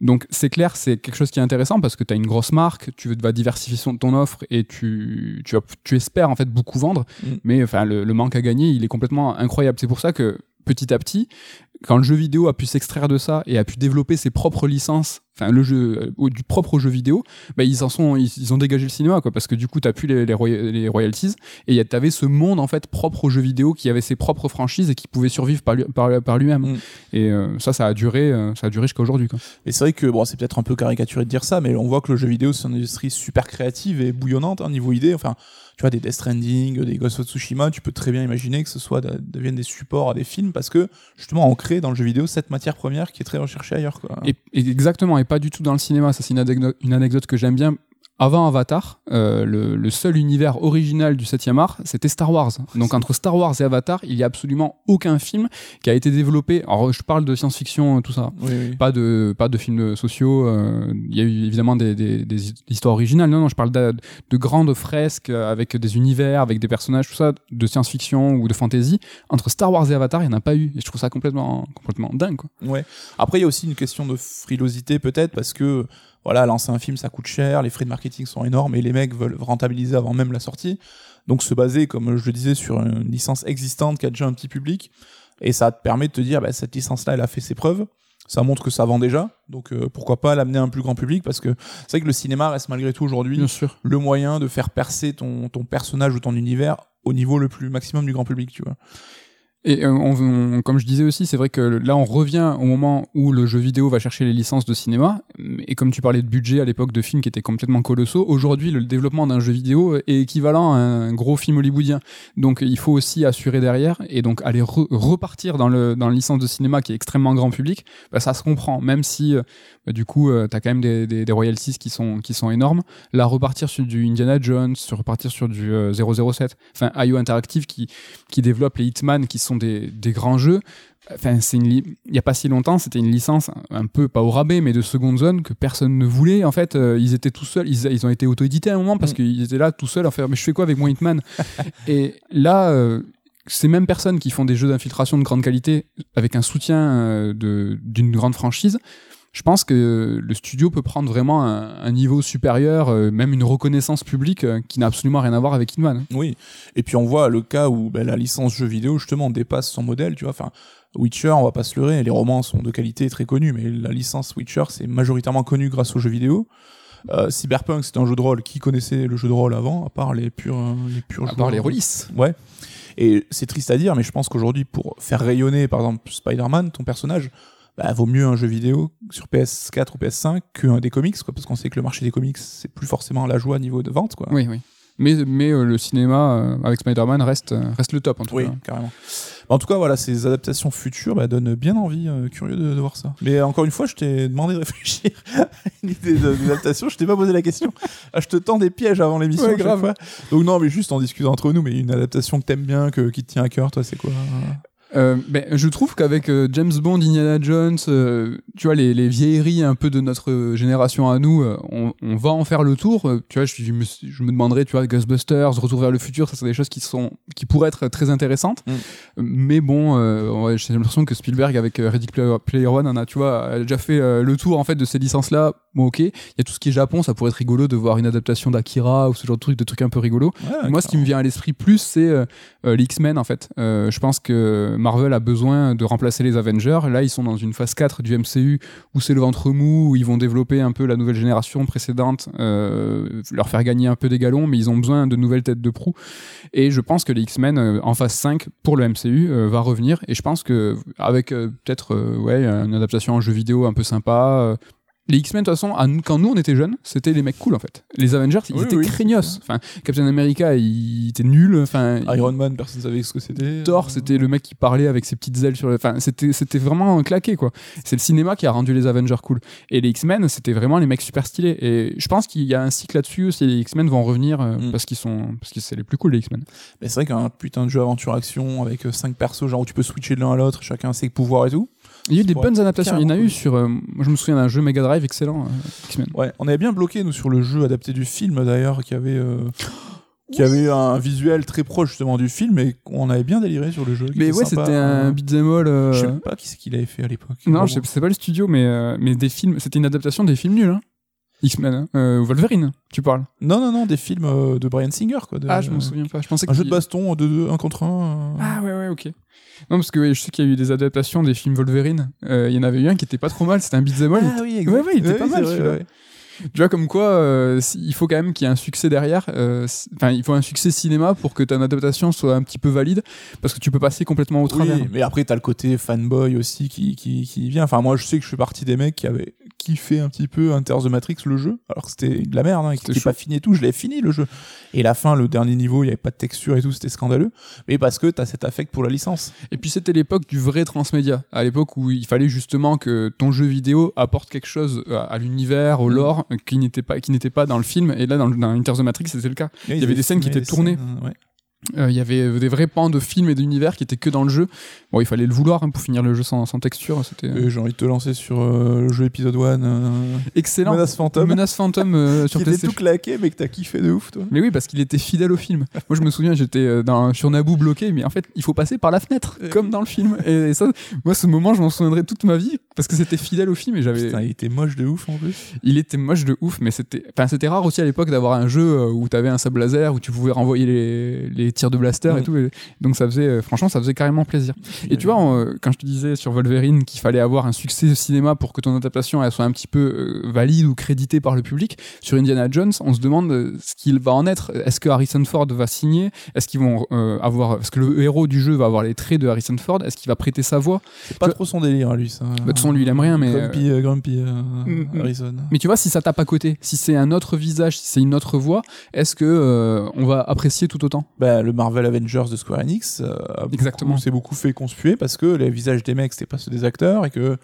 Donc c'est clair, c'est quelque chose qui est intéressant parce que tu as une grosse marque, tu vas diversifier ton offre et tu, tu, tu espères en fait beaucoup vendre, mm. mais enfin le, le, manque à gagner, il est complètement incroyable. C'est pour ça que petit à petit, quand le jeu vidéo a pu s'extraire de ça et a pu développer ses propres licences, enfin le jeu euh, du propre jeu vidéo, bah, ils en sont, ils, ont dégagé le cinéma quoi, parce que du coup t'as plus les, les, royalties et t'avais ce monde en fait propre au jeu vidéo qui avait ses propres franchises et qui pouvait survivre par, lui, par, par lui-même. Mm. Et euh, ça, ça a duré, euh, ça a duré jusqu'à aujourd'hui quoi. Et c'est vrai que bon, c'est peut-être un peu caricaturé de dire ça, mais on voit que le jeu vidéo c'est une industrie super créative et bouillonnante hein, niveau idée. Enfin, tu vois, des Death Stranding, des Ghost of Tsushima, tu peux très bien imaginer que ce soit deviennent des supports à des films parce que justement on crée dans le jeu vidéo cette matière première qui est très recherchée ailleurs. Quoi. Et, exactement, et pas du tout dans le cinéma. Ça, c'est une, anecdote que j'aime bien avant Avatar, euh, le, seul univers original du 7e art, c'était Star Wars. Donc entre Star Wars et Avatar, il y a absolument aucun film qui a été développé. Alors je parle de science-fiction, tout ça. Pas de pas de films sociaux. Euh, il y a eu évidemment des, des, des, histoires originales. Non, non, je parle de, de, grandes fresques avec des univers, avec des personnages, tout ça, de science-fiction ou de fantasy. Entre Star Wars et Avatar, il n'y en a pas eu. Et je trouve ça complètement complètement dingue. Quoi. Ouais. Après, il y a aussi une question de frilosité peut-être parce que voilà, lancer un film, ça coûte cher, les frais de marketing sont énormes et les mecs veulent rentabiliser avant même la sortie. Donc se baser, comme je le disais, sur une licence existante qui a déjà un petit public, et ça te permet de te dire, bah, cette licence-là, elle a fait ses preuves, ça montre que ça vend déjà, donc euh, pourquoi pas l'amener à un plus grand public, parce que c'est vrai que le cinéma reste malgré tout aujourd'hui le moyen de faire percer ton, ton personnage ou ton univers au niveau le plus maximum du grand public, tu vois. Et euh, comme je disais aussi, c'est vrai que là, on revient au moment où le jeu vidéo va chercher les licences de cinéma. Et comme tu parlais de budget à l'époque de films qui étaient complètement colossaux, aujourd'hui, le développement d'un jeu vidéo est équivalent à un gros film hollywoodien. Donc, il faut aussi assurer derrière et donc aller repartir dans le dans la licence de cinéma qui est extrêmement grand public. Bah, ça se comprend, même si euh, bah, du coup, euh, tu as quand même des, des, des, royalties qui sont qui sont énormes. Là, repartir sur du Indiana Jones, sur repartir sur du 007, enfin IO Interactive qui qui développe les Hitman qui sont sont des, des grands jeux. Enfin, c'est il y a pas si longtemps, c'était une licence un peu pas au rabais, mais de seconde zone que personne ne voulait. En fait, euh, ils étaient tout seuls. Ils, ils ont été auto-édités à un moment parce Mm. qu'ils étaient là tout seuls à faire. Mais je fais quoi avec mon Hitman? Et là, euh, ces mêmes personnes qui font des jeux d'infiltration de grande qualité avec un soutien euh, de d'une grande franchise. Je pense que le studio peut prendre vraiment un, un niveau supérieur, euh, même une reconnaissance publique euh, qui n'a absolument rien à voir avec Hitman. Oui. Et puis on voit le cas où ben, la licence jeu vidéo justement dépasse son modèle, tu vois. Enfin, Witcher, on va pas se leurrer, les romans sont de qualité très connus, mais la licence Witcher c'est majoritairement connu grâce aux jeux vidéo. Euh, Cyberpunk, c'était un jeu de rôle. Qui connaissait le jeu de rôle avant, à part les purs, les purs À part les releases. Ouais. Et c'est triste à dire, mais je pense qu'aujourd'hui, pour faire rayonner, par exemple, Spider-Man, ton personnage, bah, vaut mieux un jeu vidéo sur PS4 ou PS5 qu'un des comics, quoi, parce qu'on sait que le marché des comics, c'est plus forcément la joie niveau de vente, quoi. Oui, oui. Mais, mais euh, le cinéma euh, avec Spider-Man reste, euh, reste le top en tout Oui, cas. carrément. En tout cas, voilà, ces adaptations futures bah, donnent bien envie, euh, curieux de, de voir ça. Mais encore une fois, je t'ai demandé de réfléchir à une idée d'adaptation, je t'ai pas posé la question. Ah, je te tends des pièges avant l'émission. Ouais, grave. fois. Donc non, mais juste en discutant entre nous, mais une adaptation que t'aimes bien, que, qui te tient à cœur, toi, c'est quoi? Euh, ben, je trouve qu'avec euh, James Bond, Indiana Jones, euh, tu vois, les, les vieilleries un peu de notre génération à nous, on, on va en faire le tour. Tu vois, je, je me, je me demanderais, tu vois, Ghostbusters, Retour vers le futur, ça, c'est des choses qui, sont, qui pourraient être très intéressantes. Mm. Mais bon, ouais, j'ai l'impression que Spielberg, avec Ready Player, One, en a, tu vois, a déjà fait le tour en fait de ces licences-là. Bon, ok. Il y a tout ce qui est Japon, ça pourrait être rigolo de voir une adaptation d'Akira ou ce genre de truc, de trucs un peu rigolos. Ouais, Moi, ce qui me vient à l'esprit plus, c'est les X-Men, en fait. Je pense que Marvel a besoin de remplacer les Avengers. Là, ils sont dans une phase 4 du MCU où c'est le ventre mou, où ils vont développer un peu la nouvelle génération précédente, euh, leur faire gagner un peu des galons, mais ils ont besoin de nouvelles têtes de proue. Et je pense que les X-Men, euh, en phase 5 pour le MCU, euh, va revenir. Et je pense que avec peut-être ouais, une adaptation en jeu vidéo un peu sympa. Euh, les X-Men, de toute façon, à nous- quand nous on était jeunes, c'était les mecs cool en fait. Les Avengers, ils Oui, étaient oui, craignos. Enfin, Captain America, il était nul. Enfin, Iron Man, personne savait ce que c'était. Thor, c'était le mec qui parlait avec ses petites ailes sur le. Enfin, c'était, c'était vraiment claqué, quoi. C'est le cinéma qui a rendu les Avengers cool. Et les X-Men, c'était vraiment les mecs super stylés. Et je pense qu'il y a un cycle là-dessus aussi. Les X-Men vont revenir euh, Mm. parce qu'ils sont. Parce que c'est les plus cool, les X-Men. Mais c'est vrai qu'un putain de jeu aventure-action avec 5 persos, genre où tu peux switcher de l'un à l'autre, chacun ses pouvoirs et tout. Il y a eu des bonnes adaptations. Il y en a eu sur. euh, moi, je me souviens d'un jeu Mega Drive excellent, euh, X-Men. Ouais, on avait bien bloqué, nous, sur le jeu adapté du film, d'ailleurs, qui avait. euh, qui avait un visuel très proche justement du film et on avait bien déliré sur le jeu. Mais ouais, c'était un beat'em all. euh, Je sais pas qui c'est qu'il avait fait à l'époque. Non, je sais, c'est pas le studio, mais, euh, mais des films. C'était une adaptation des films nuls, hein. X-Men, hein. Euh, Wolverine, tu parles. Non, non, non, des films euh, de Brian Singer, quoi. de- Ah, je m'en souviens pas. Je pensais Un jeu de baston, de deux, un contre un. euh. Ah ouais ouais ok. Non parce que ouais, je sais qu'il y a eu des adaptations des films Wolverine. Euh, Il y en avait eu un qui était pas trop mal, c'était un beat'em all. Ah oui, Ouais, ouais, il était pas c'est mal, vrai. Tu vois comme quoi euh, il faut quand même qu'il y ait un succès derrière. euh, Enfin il faut un succès cinéma pour que ton adaptation soit un petit peu valide parce que tu peux passer complètement au travers. Oui, mais après, t'as le côté fanboy aussi qui, qui, qui vient. Enfin, moi, je sais que je fais partie des mecs qui avaient kiffé un petit peu Enter the Matrix, le jeu. Alors que c'était de la merde, hein, qui C'était était pas fini et tout. Je l'avais fini, le jeu. Et la fin, le dernier niveau, il y avait pas de texture et tout, c'était scandaleux. Mais parce que t'as cet affect pour la licence. Et puis c'était l'époque du vrai transmédia, à l'époque où il fallait justement que ton jeu vidéo apporte quelque chose à, à l'univers, au Mm. lore, euh, qui n'était pas qui n'était pas dans le film. Et là dans, dans Enter the Matrix c'était le cas. Il y avait des scènes qui étaient tournées. Euh, Il y avait des vrais pans de films et d'univers qui étaient que dans le jeu. Bon, il fallait le vouloir hein, pour finir le jeu sans, sans texture. C'était euh, j'ai envie de te lancer sur euh, le jeu épisode 1, euh, excellent. Menace Fantôme, Menace Fantôme euh, sur PlayStation. tout claqué, mais que t'as kiffé de ouf, toi. Mais oui, parce qu'il était fidèle au film. Moi, je me souviens, j'étais euh, dans- sur Naboo bloqué, mais en fait, il faut passer par la fenêtre, Euh, comme dans le film. Et, ça, moi, ce moment, je m'en souviendrai toute ma vie, parce que c'était fidèle au film et j'avais. Putain, il était moche de ouf en plus. Il était moche de ouf, mais c'était, enfin, c'était rare aussi à l'époque d'avoir un jeu euh, où t'avais un sable laser, où tu pouvais renvoyer les, les tirs de blaster et tout. et donc ça faisait, euh, franchement, ça faisait carrément plaisir. Et tu vois, on, euh, quand je te disais sur Wolverine qu'il fallait avoir un succès au cinéma pour que ton adaptation elle soit un petit peu euh, valide ou créditée par le public, sur Indiana Jones, on se demande ce qu'il va en être. Est-ce que Harrison Ford va signer? Est-ce qu'ils vont euh, avoir, est-ce que le héros du jeu va avoir les traits de Harrison Ford Est-ce qu'il va prêter sa voix? C'est pas trop son délire, à lui, ça. Bah, de toute façon, lui, il aime rien, mais, Grumpy, euh, Grumpy Mm, mm. Harrison. Mais tu vois, si ça tape à côté, si c'est un autre visage, si c'est une autre voix, est-ce que on va apprécier tout autant? Bah, le Marvel Avengers de Square Enix euh, Exactement. s'est beaucoup fait conspuer parce que les visages des mecs c'était pas ceux des acteurs et que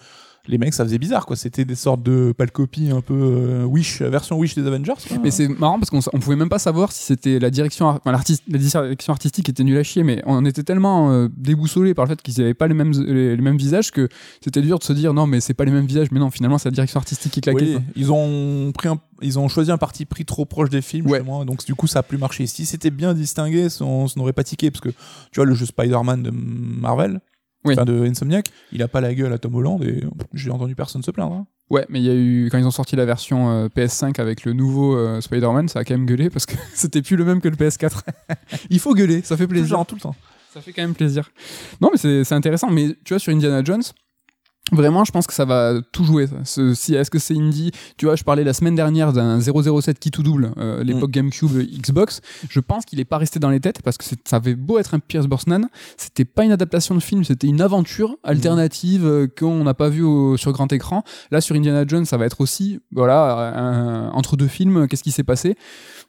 les mecs, ça faisait bizarre, quoi. C'était des sortes de pâle copies un peu euh, Wish, version Wish des Avengers. quoi. Mais c'est marrant parce qu'on pouvait même pas savoir si c'était la direction, enfin, l'artiste- la direction artistique était nulle à chier, mais on était tellement euh, déboussolés par le fait qu'ils n'avaient pas les mêmes, les, les mêmes visages que c'était dur de se dire non, mais c'est pas les mêmes visages, mais non, finalement, c'est la direction artistique qui claquait. Oui, ils ont pris un- ils ont choisi un parti pris trop proche des films, Ouais. donc du coup ça a plus marché. Si c'était bien distingué, on, on n'aurait pas tiqué parce que tu vois le jeu Spider-Man de Marvel, Oui. enfin de Insomniac, il a pas la gueule à Tom Holland et j'ai entendu personne se plaindre. hein. Ouais, mais il y a eu quand ils ont sorti la version euh, PS5 avec le nouveau euh, Spider-Man, ça a quand même gueulé parce que c'était plus le même que le PS4. il faut gueuler, ça fait plaisir. genre, tout le temps. Ça fait quand même plaisir. Non, mais c'est c'est intéressant. Mais tu vois, sur Indiana Jones, vraiment, je pense que ça va tout jouer. ça. Ce- si, Est-ce que c'est indie? Tu vois, je parlais la semaine dernière d'un 007 qui tout double, euh, l'époque GameCube, euh, Xbox. Je pense qu'il est pas resté dans les têtes parce que ça avait beau être un Pierce Brosnan, c'était pas une adaptation de film, c'était une aventure alternative euh, qu'on n'a pas vue au- sur grand écran. Là, sur Indiana Jones, ça va être aussi, voilà, un- entre deux films, qu'est-ce qui s'est passé?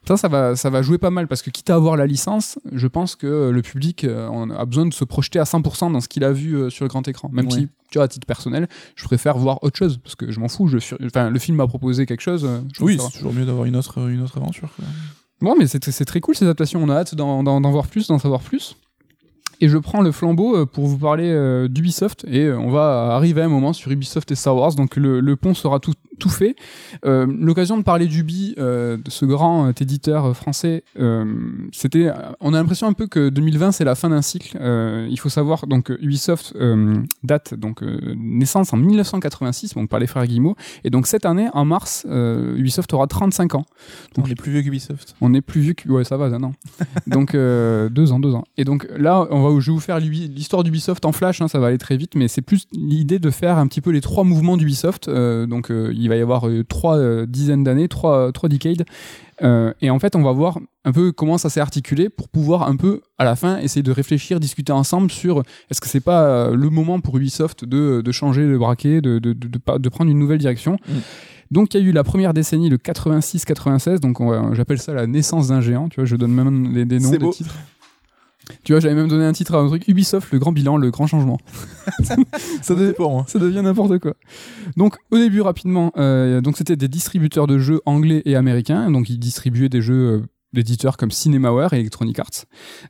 Ça, ça va, ça va jouer pas mal parce que quitte à avoir la licence, je pense que le public euh, on a besoin de se projeter à 100% dans ce qu'il a vu sur le grand écran. Même Ouais. si, tu vois, à titre personnel, je préfère voir autre chose parce que je m'en fous. Je, enfin, le film m'a proposé quelque chose. euh, je Oui, c'est toujours mieux d'avoir une autre, une autre aventure. quoi. Bon, mais c'est très cool ces adaptations. On a hâte d'en voir plus, d'en savoir plus. Et je prends le flambeau euh, pour vous parler euh, d'Ubisoft. Et on va arriver à un moment sur Ubisoft et Star Wars. Donc le, le pont sera tout, tout fait. Euh, L'occasion de parler d'Ubi, euh, de ce grand euh, éditeur français, c'était. On a l'impression un peu que 2020 c'est la fin d'un cycle. Il faut savoir donc Ubisoft date donc naissance en 1986, donc par les frères Guillemot. Et donc cette année, en mars, Ubisoft aura 35 ans. On est plus vieux qu'Ubisoft. On est plus vieux que. Ouais, ça va, un an. donc, deux ans, deux ans. Et donc là, on va, je vais vous faire l'histoire d'Ubisoft en flash, hein, ça va aller très vite, mais c'est plus l'idée de faire un petit peu les trois mouvements d'Ubisoft. Donc, il va y avoir euh, trois euh, dizaines d'années, trois, trois decades. Euh, et en fait, on va voir un peu comment ça s'est articulé pour pouvoir un peu, à la fin, essayer de réfléchir, discuter ensemble sur est-ce que c'est pas le moment pour Ubisoft de, de changer de braquet, de, de, de, de pas- de prendre une nouvelle direction. Mm. Donc il y a eu la première décennie, le 86-96, donc on va- j'appelle ça la naissance d'un géant, tu vois, je donne même des, des noms, des beau. titres. Tu vois, j'avais même donné un titre à un truc, Ubisoft, le grand bilan, le grand changement. ça, pour moi. ça devient n'importe quoi. Donc au début rapidement, euh, donc c'était des distributeurs de jeux anglais et américains, donc ils distribuaient des jeux euh, d'éditeurs comme Cinemaware et Electronic Arts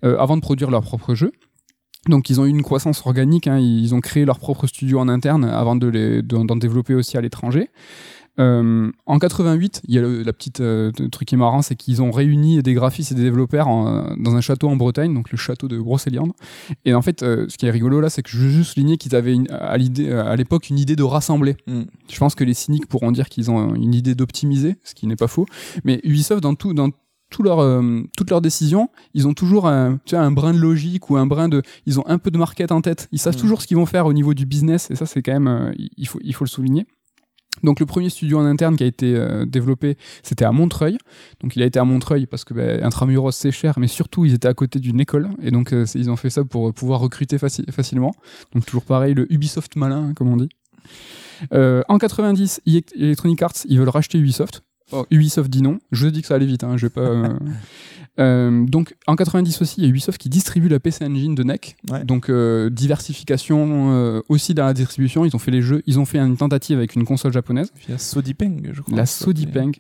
euh, avant de produire leurs propres jeux. Donc ils ont eu une croissance organique, hein, ils ont créé leur propre studio en interne avant de les de- d'en développer aussi à l'étranger. Euh, en 88, il y a le, la petite euh, truc qui est marrant, c'est qu'ils ont réuni des graphistes et des développeurs en- dans un château en Bretagne, donc le château de Brocéliande. Et en fait, euh, ce qui est rigolo là, c'est que je veux juste souligner qu'ils avaient une- à l'idée à l'époque une idée de rassembler. Mm. Je pense que les cyniques pourront dire qu'ils ont une idée d'optimiser, ce qui n'est pas faux. Mais Ubisoft, dans tout, dans tout leur, euh, toutes leurs décisions, ils ont toujours un, tu vois, un brin de logique ou un brin de, ils ont un peu de market en tête. Ils savent Mm. toujours ce qu'ils vont faire au niveau du business et ça, c'est quand même, euh, il faut, il faut le souligner. Donc le premier studio en interne qui a été euh, développé, c'était à Montreuil. Donc il a été à Montreuil parce que ben, intramuros c'est cher, mais surtout ils étaient à côté d'une école et donc euh, ils ont fait ça pour euh, pouvoir recruter faci- facilement. Donc toujours pareil, le Ubisoft malin, comme on dit. En 90, EA Electronic Arts, ils veulent racheter Ubisoft. Oh, Ubisoft dit non. Je dis que ça allait vite. Hein, je vais pas. euh, donc en 90 aussi, il y a Ubisoft qui distribue la PC Engine de NEC. Ouais. Donc euh, diversification euh, aussi dans la distribution. Ils ont fait les jeux. Ils ont fait une tentative avec une console japonaise, Via Sodipeng, je crois. la. Sodipeng.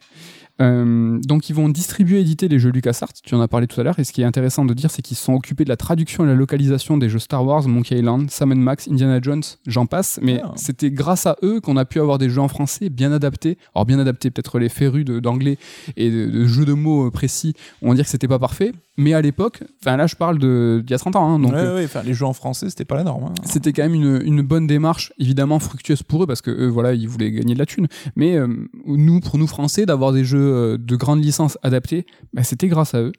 Euh, donc ils vont distribuer et éditer les jeux LucasArts, tu en as parlé tout à l'heure, et ce qui est intéressant de dire, c'est qu'ils sont occupés de la traduction et la localisation des jeux Star Wars, Monkey Island, Sam Max, Indiana Jones, j'en passe, mais Ah. c'était grâce à eux qu'on a pu avoir des jeux en français bien adaptés, alors bien adaptés, peut-être les férus d'anglais et de, de jeux de mots précis, on va dire que c'était pas parfait, mais à l'époque, enfin là je parle d'il y a 30 ans, hein, donc ouais, euh, ouais, les jeux en français, c'était pas la norme. hein. c'était quand même une, une bonne démarche, évidemment fructueuse pour eux parce que eux, voilà, ils voulaient gagner de la thune. Mais euh, nous, pour nous Français, d'avoir des jeux euh, de grande licence adaptés, bah, c'était grâce à eux.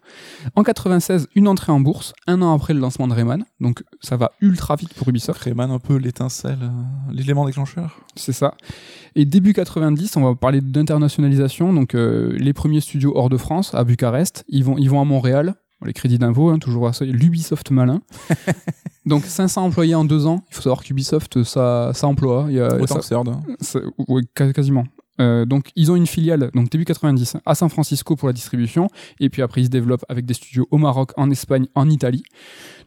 En 96, une entrée en bourse, un an après le lancement de Rayman, donc ça va ultra vite pour Ubisoft. Rayman, un peu l'étincelle, euh, l'élément déclencheur. C'est ça. Et début 90, on va parler d'internationalisation. Donc les premiers studios hors de France, à Bucarest, ils vont, ils vont à Montréal. Les crédits d'impôt, hein, toujours à ça. L'Ubisoft malin. donc 500 employés en deux ans. Il faut savoir qu'Ubisoft, ça, ça emploie. Y a, Autant ça- hein. ça- ouais, ca- quasiment. Euh, donc ils ont une filiale, donc début 90, à San Francisco pour la distribution, et puis après ils se développent avec des studios au Maroc, en Espagne, en Italie.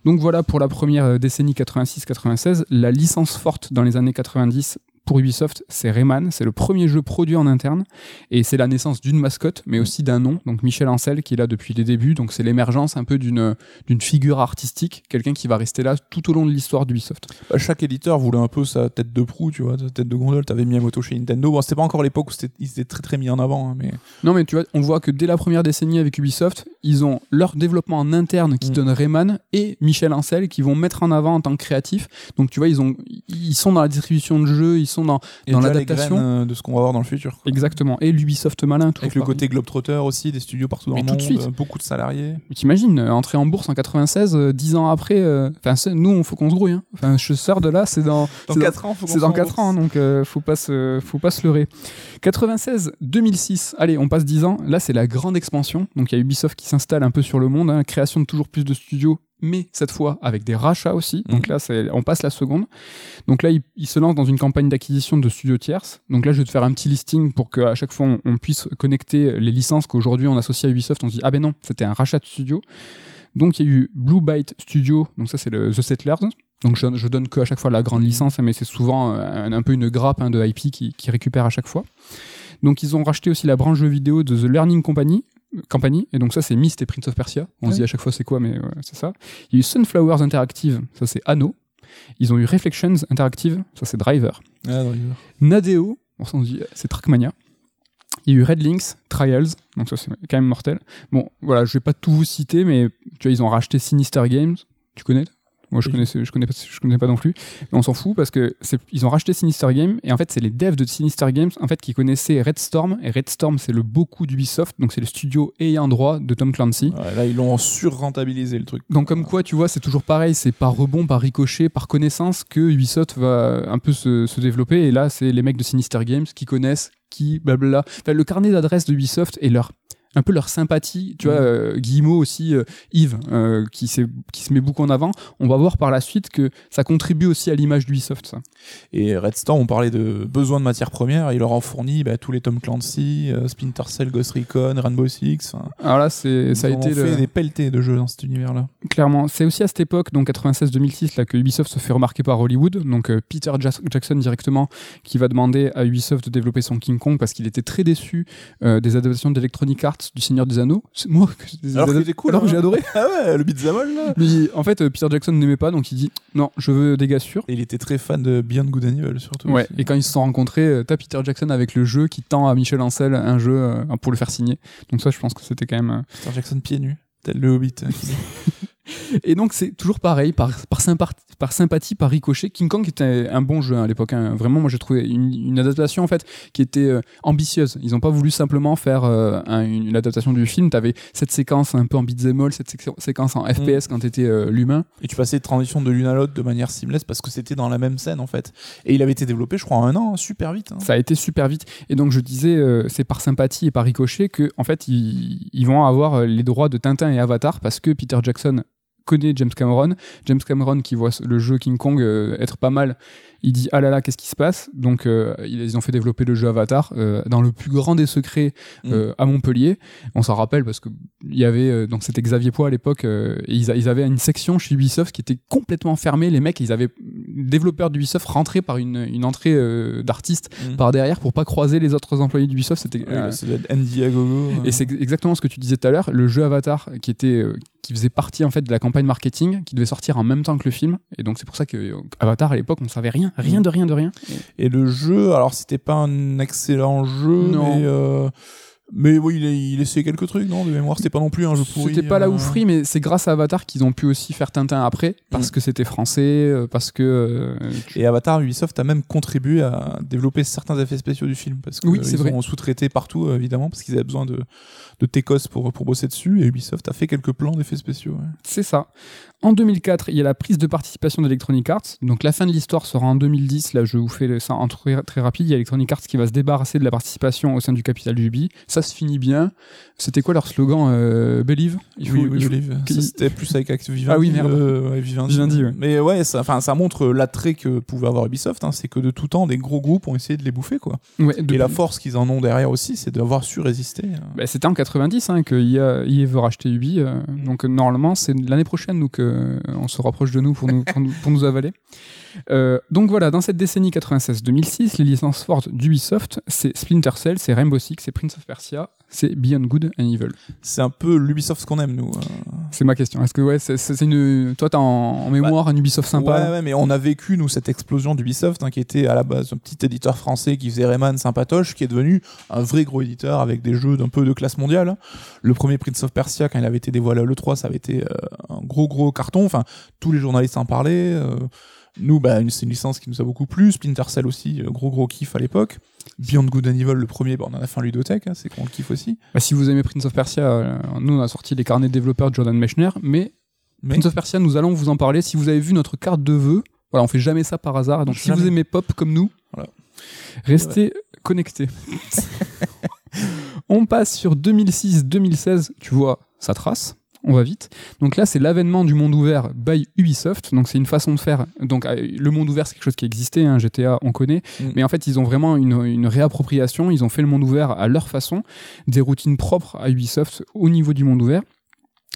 Donc voilà pour la première euh, décennie 86-96, la licence forte dans les années 90 pour Ubisoft, c'est Rayman. C'est le premier jeu produit en interne et c'est la naissance d'une mascotte, mais aussi d'un nom. Donc Michel Ancel qui est là depuis les débuts. Donc c'est l'émergence un peu d'une d'une figure artistique, quelqu'un qui va rester là tout au long de l'histoire d'Ubisoft. Bah, chaque éditeur voulait un peu sa tête de proue, tu vois, sa tête de gondole. T'avais Miyamoto chez Nintendo. Bon, c'était pas encore l'époque où ils étaient très très mis en avant, hein, mais non, mais tu vois, on voit que dès la première décennie avec Ubisoft, ils ont leur développement en interne qui Mm. donne Rayman et Michel Ancel qui vont mettre en avant en tant que créatif. Donc tu vois, ils ont ils sont dans la distribution de jeux, ils sont dans l'adaptation. euh, de ce qu'on va voir dans le futur. quoi. exactement et l'Ubisoft malin toujours Avec le côté Globetrotter aussi, des studios partout dans Mais le tout de monde, suite. euh, beaucoup de salariés. T'imagines, euh, entrer en bourse en 96, euh, 10 ans après, enfin nous, il faut qu'on se grouille. hein. Enfin, je sors de là, c'est dans, Dans c'est 4 ans, c'est dans s'en 4 ans, donc euh, faut pas se, faut pas se leurrer. 96, 2006. Allez, on passe 10 ans. Là, c'est la grande expansion. Donc, il y a Ubisoft qui s'installe un peu sur le monde, hein, création de toujours plus de studios, mais cette fois avec des rachats aussi. Donc Mhm. là, c'est, on passe la seconde. Donc là, il, il se lance dans une campagne d'acquisition de studios tierces. Donc là, je vais te faire un petit listing pour qu'à chaque fois, on, on puisse connecter les licences qu'aujourd'hui on associe à Ubisoft. On se dit, ah ben non, c'était un rachat de studio. Donc il y a eu Blue Byte Studio, donc ça c'est le The Settlers. Donc je, je donne que à chaque fois la grande licence, mais c'est souvent un, un peu une grappe hein, de IP qui, qui récupère à chaque fois. Donc ils ont racheté aussi la branche jeux vidéo de The Learning Company. Company, et donc ça c'est Myst et Prince of Persia. On se Ouais. dit à chaque fois c'est quoi, mais ouais, c'est ça. Il y a eu Sunflowers Interactive, ça c'est Anno. Ils ont eu Reflections Interactive, ça c'est Driver. Ah, Driver. Nadeo, on s'en dit c'est Trackmania. Il y a eu Red Links, Trials, donc ça c'est quand même mortel. Bon, voilà, je vais pas tout vous citer, mais tu vois, ils ont racheté Sinister Games. Tu connais Moi, je Oui. connais, je connais pas, je connais pas non plus. Mais on s'en fout parce que ils ont racheté Sinister Games et en fait, c'est les devs de Sinister Games en fait qui connaissaient Red Storm et Red Storm, c'est le beaucoup d'Ubisoft, donc c'est le studio ayant droit de Tom Clancy. Ouais, là, ils l'ont sur-rentabilisé le truc. Donc comme quoi, tu vois, c'est toujours pareil, c'est par rebond, par ricochet, par connaissance que Ubisoft va un peu se, se développer. Et là, c'est les mecs de Sinister Games qui connaissent, qui blablabla. Enfin, le carnet d'adresses d'Ubisoft et leur un peu leur sympathie, tu vois, Mhm. euh, Guillemot aussi, euh, Yves, euh, qui, se met beaucoup en avant, on va voir par la suite que ça contribue aussi à l'image d'Ubisoft, ça. Et Red Storm, on parlait de besoin de matières premières, il leur en fournit bah, tous les Tom Clancy, euh, Splinter Cell, Ghost Recon, Rainbow Six. enfin, Alors là, c'est, ça a ils ont été fait le- des pelletés de jeux dans cet univers-là. Clairement, c'est aussi à cette époque, donc 96-2006, là que Ubisoft se fait remarquer par Hollywood. Donc Peter Jackson directement, qui va demander à Ubisoft de développer son King Kong parce qu'il était très déçu des adaptations d'Electronic Arts du Seigneur des Anneaux. C'est moi, que- Alors cool, alors que hein. j'ai adoré. Ah ouais, le beat'em là Mais en fait, euh, Peter Jackson n'aimait pas, donc il dit non, je veux des gars sûrs. Et il était très fan de Beyond Good and Evil surtout. Ouais, aussi. et quand ils se sont rencontrés, euh, t'as Peter Jackson avec le jeu qui tend à Michel Ancel un jeu euh, pour le faire signer. Donc ça, je pense que c'était quand même Peter Jackson pieds nus, tel le Hobbit. hein, Et donc c'est toujours pareil, par, par, sympa- par sympathie, par ricochet. King Kong était un bon jeu à l'époque. hein. Vraiment, moi j'ai trouvé une, une adaptation en fait qui était euh, ambitieuse. Ils n'ont pas voulu simplement faire euh, un- une, adaptation du film. T'avais cette séquence un peu en beat'em all, cette séquence- séquence en FPS quand t'étais euh, l'humain. Et tu passais de transition de l'une à l'autre de manière seamless parce que c'était dans la même scène en fait. Et il avait été développé, je crois, en un an, hein, super vite. hein. Ça a été super vite. Et donc je disais, euh, c'est par sympathie et par ricochet que en fait ils, ils vont avoir les droits de Tintin et Avatar parce que Peter Jackson connaît James Cameron. James Cameron qui voit le jeu King Kong euh, être pas mal, il dit ah là là qu'est-ce qui se passe? Donc euh, ils ont fait développer le jeu Avatar euh, dans le plus grand des secrets euh, à Montpellier. On s'en rappelle parce que il y avait donc c'était Xavier Poix à l'époque et ils, a- ils avaient une section chez Ubisoft qui était complètement fermée. Les mecs ils avaient développeurs d'Ubisoft rentrés par une, une entrée d'artistes Mm. par derrière pour pas croiser les autres employés d'Ubisoft. C'était Andy Agogo. et c'est exactement ce que tu disais tout à l'heure. Le jeu Avatar qui était qui faisait partie en fait de la campagne marketing qui devait sortir en même temps que le film. Et donc c'est pour ça que Avatar à l'époque on savait rien, rien de rien de rien. Et le jeu, alors c'était pas un excellent jeu, Non. mais euh, mais oui, il, il essayait quelques trucs, non De mémoire, c'était pas non plus un jeu pourri. C'était pas la euh, oufrie, mais c'est grâce à Avatar qu'ils ont pu aussi faire Tintin après parce Mm. que c'était français, euh, parce que euh, tu- Et Avatar, Ubisoft a même contribué à développer certains effets spéciaux du film parce que Oui, ont sous-traité partout évidemment parce qu'ils avaient besoin de de Tecos pour pour bosser dessus et Ubisoft a fait quelques plans d'effets spéciaux. ouais. c'est ça. En 2004, il y a la prise de participation d'Electronic Arts. Donc la fin de l'histoire sera en 2010. Là, je vous fais ça en très, très rapide. Il y a Electronic Arts qui va se débarrasser de la participation au sein du capital d'Ubi. ça se finit bien. C'était quoi leur slogan euh, Believe? Il faut, oui, oui, il faut- Believe. C'était plus avec Acte Vivendi. Ah oui, merde. euh, ouais, Vivendi. Vivendi, ouais. Mais ouais, ça, ça montre l'attrait que pouvait avoir Ubisoft. hein, c'est que de tout temps, des gros groupes ont essayé de les bouffer, quoi. Ouais, Et la force qu'ils en ont derrière aussi, c'est d'avoir su résister. euh. Bah, c'était en 90 hein, que EA, EA veut racheter Ubi. euh, donc euh, normalement, c'est l'année prochaine nous euh, on se rapproche de nous, pour nous avaler. Euh, donc voilà, dans cette décennie 96-2006, les licences fortes d'Ubisoft, c'est Splinter Cell, c'est Rainbow Six, c'est Prince of Persia, c'est Beyond Good and Evil. C'est un peu l'Ubisoft ce qu'on aime, nous. euh. C'est ma question. Est-ce que ouais, c'est c'est une toi t'as en, en mémoire un Ubisoft sympa? Ouais, ouais, mais on a vécu, nous, cette explosion d'Ubisoft, hein, qui était à la base un petit éditeur français qui faisait Rayman sympatoche, qui est devenu un vrai gros éditeur avec des jeux d'un peu de classe mondiale. hein. Le premier Prince of Persia, quand il avait été dévoilé à l'E3, ça avait été euh, un gros, gros carton. Enfin, tous les journalistes en parlaient. euh, nous, bah, c'est une licence qui nous a beaucoup plu. Splinter Cell aussi, euh, gros, gros kiff à l'époque. Beyond Good and Evil, le premier, bah, on en a fait un ludothèque, hein, c'est qu'on le kiffe aussi. Bah, Si vous aimez Prince of Persia, euh, nous on a sorti les carnets de développeurs de Jordan Mechner, mais Mais Prince of Persia, nous allons vous en parler. Si vous avez vu notre carte de vœux, voilà, on fait jamais ça par hasard. Donc si Jamais. vous aimez pop comme nous, Voilà. restez connectés. on passe sur 2006-2016. Tu vois, ça trace. On va vite. Donc là, c'est l'avènement du monde ouvert by Ubisoft. Donc c'est une façon de faire. Donc euh, le monde ouvert, c'est quelque chose qui existait. hein, GTA, on connaît. Mm. Mais en fait, ils ont vraiment une, une réappropriation. Ils ont fait le monde ouvert à leur façon, des routines propres à Ubisoft au niveau du monde ouvert.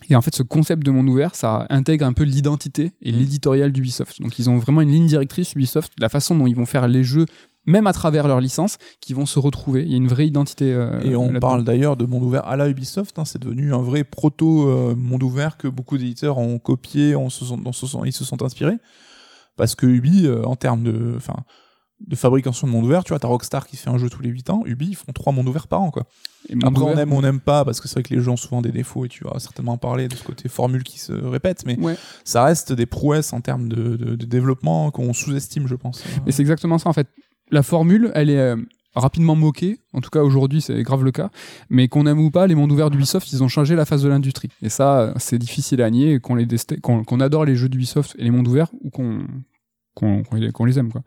Et en fait, ce concept de monde ouvert, ça intègre un peu l'identité et Mm. l'éditorial d'Ubisoft. Donc, ils ont vraiment une ligne directrice Ubisoft, la façon dont ils vont faire les jeux, même à travers leur licence, qui vont se retrouver. Il y a une vraie identité. euh, Et on parle d'ailleurs de monde ouvert à la Ubisoft. hein, c'est devenu un vrai proto euh, monde ouvert que beaucoup d'éditeurs ont copié, on se sont, on se sont- ils se sont inspirés. Parce que Ubi, euh, en termes de, fabrication de monde ouvert, tu vois, t'as Rockstar qui fait un jeu tous les 8 ans. Ubi, ils font trois mondes ouverts par an, quoi. Et Après, on aime, on n'aime pas, parce que c'est vrai que les jeux ont souvent des défauts, et tu vas certainement en parler de ce côté formule qui se répète, mais Ouais. ça reste des prouesses en termes de, de- de développement qu'on sous-estime, je pense. Et c'est exactement ça en fait. La formule, elle est euh, rapidement moquée. En tout cas, aujourd'hui, c'est grave le cas. Mais qu'on aime ou pas, les mondes ouverts d'Ubisoft, ils ont changé la face de l'industrie. Et ça, euh, c'est difficile à nier. Qu'on les adore les jeux d'Ubisoft et les mondes ouverts ou qu'on les- les aime quoi.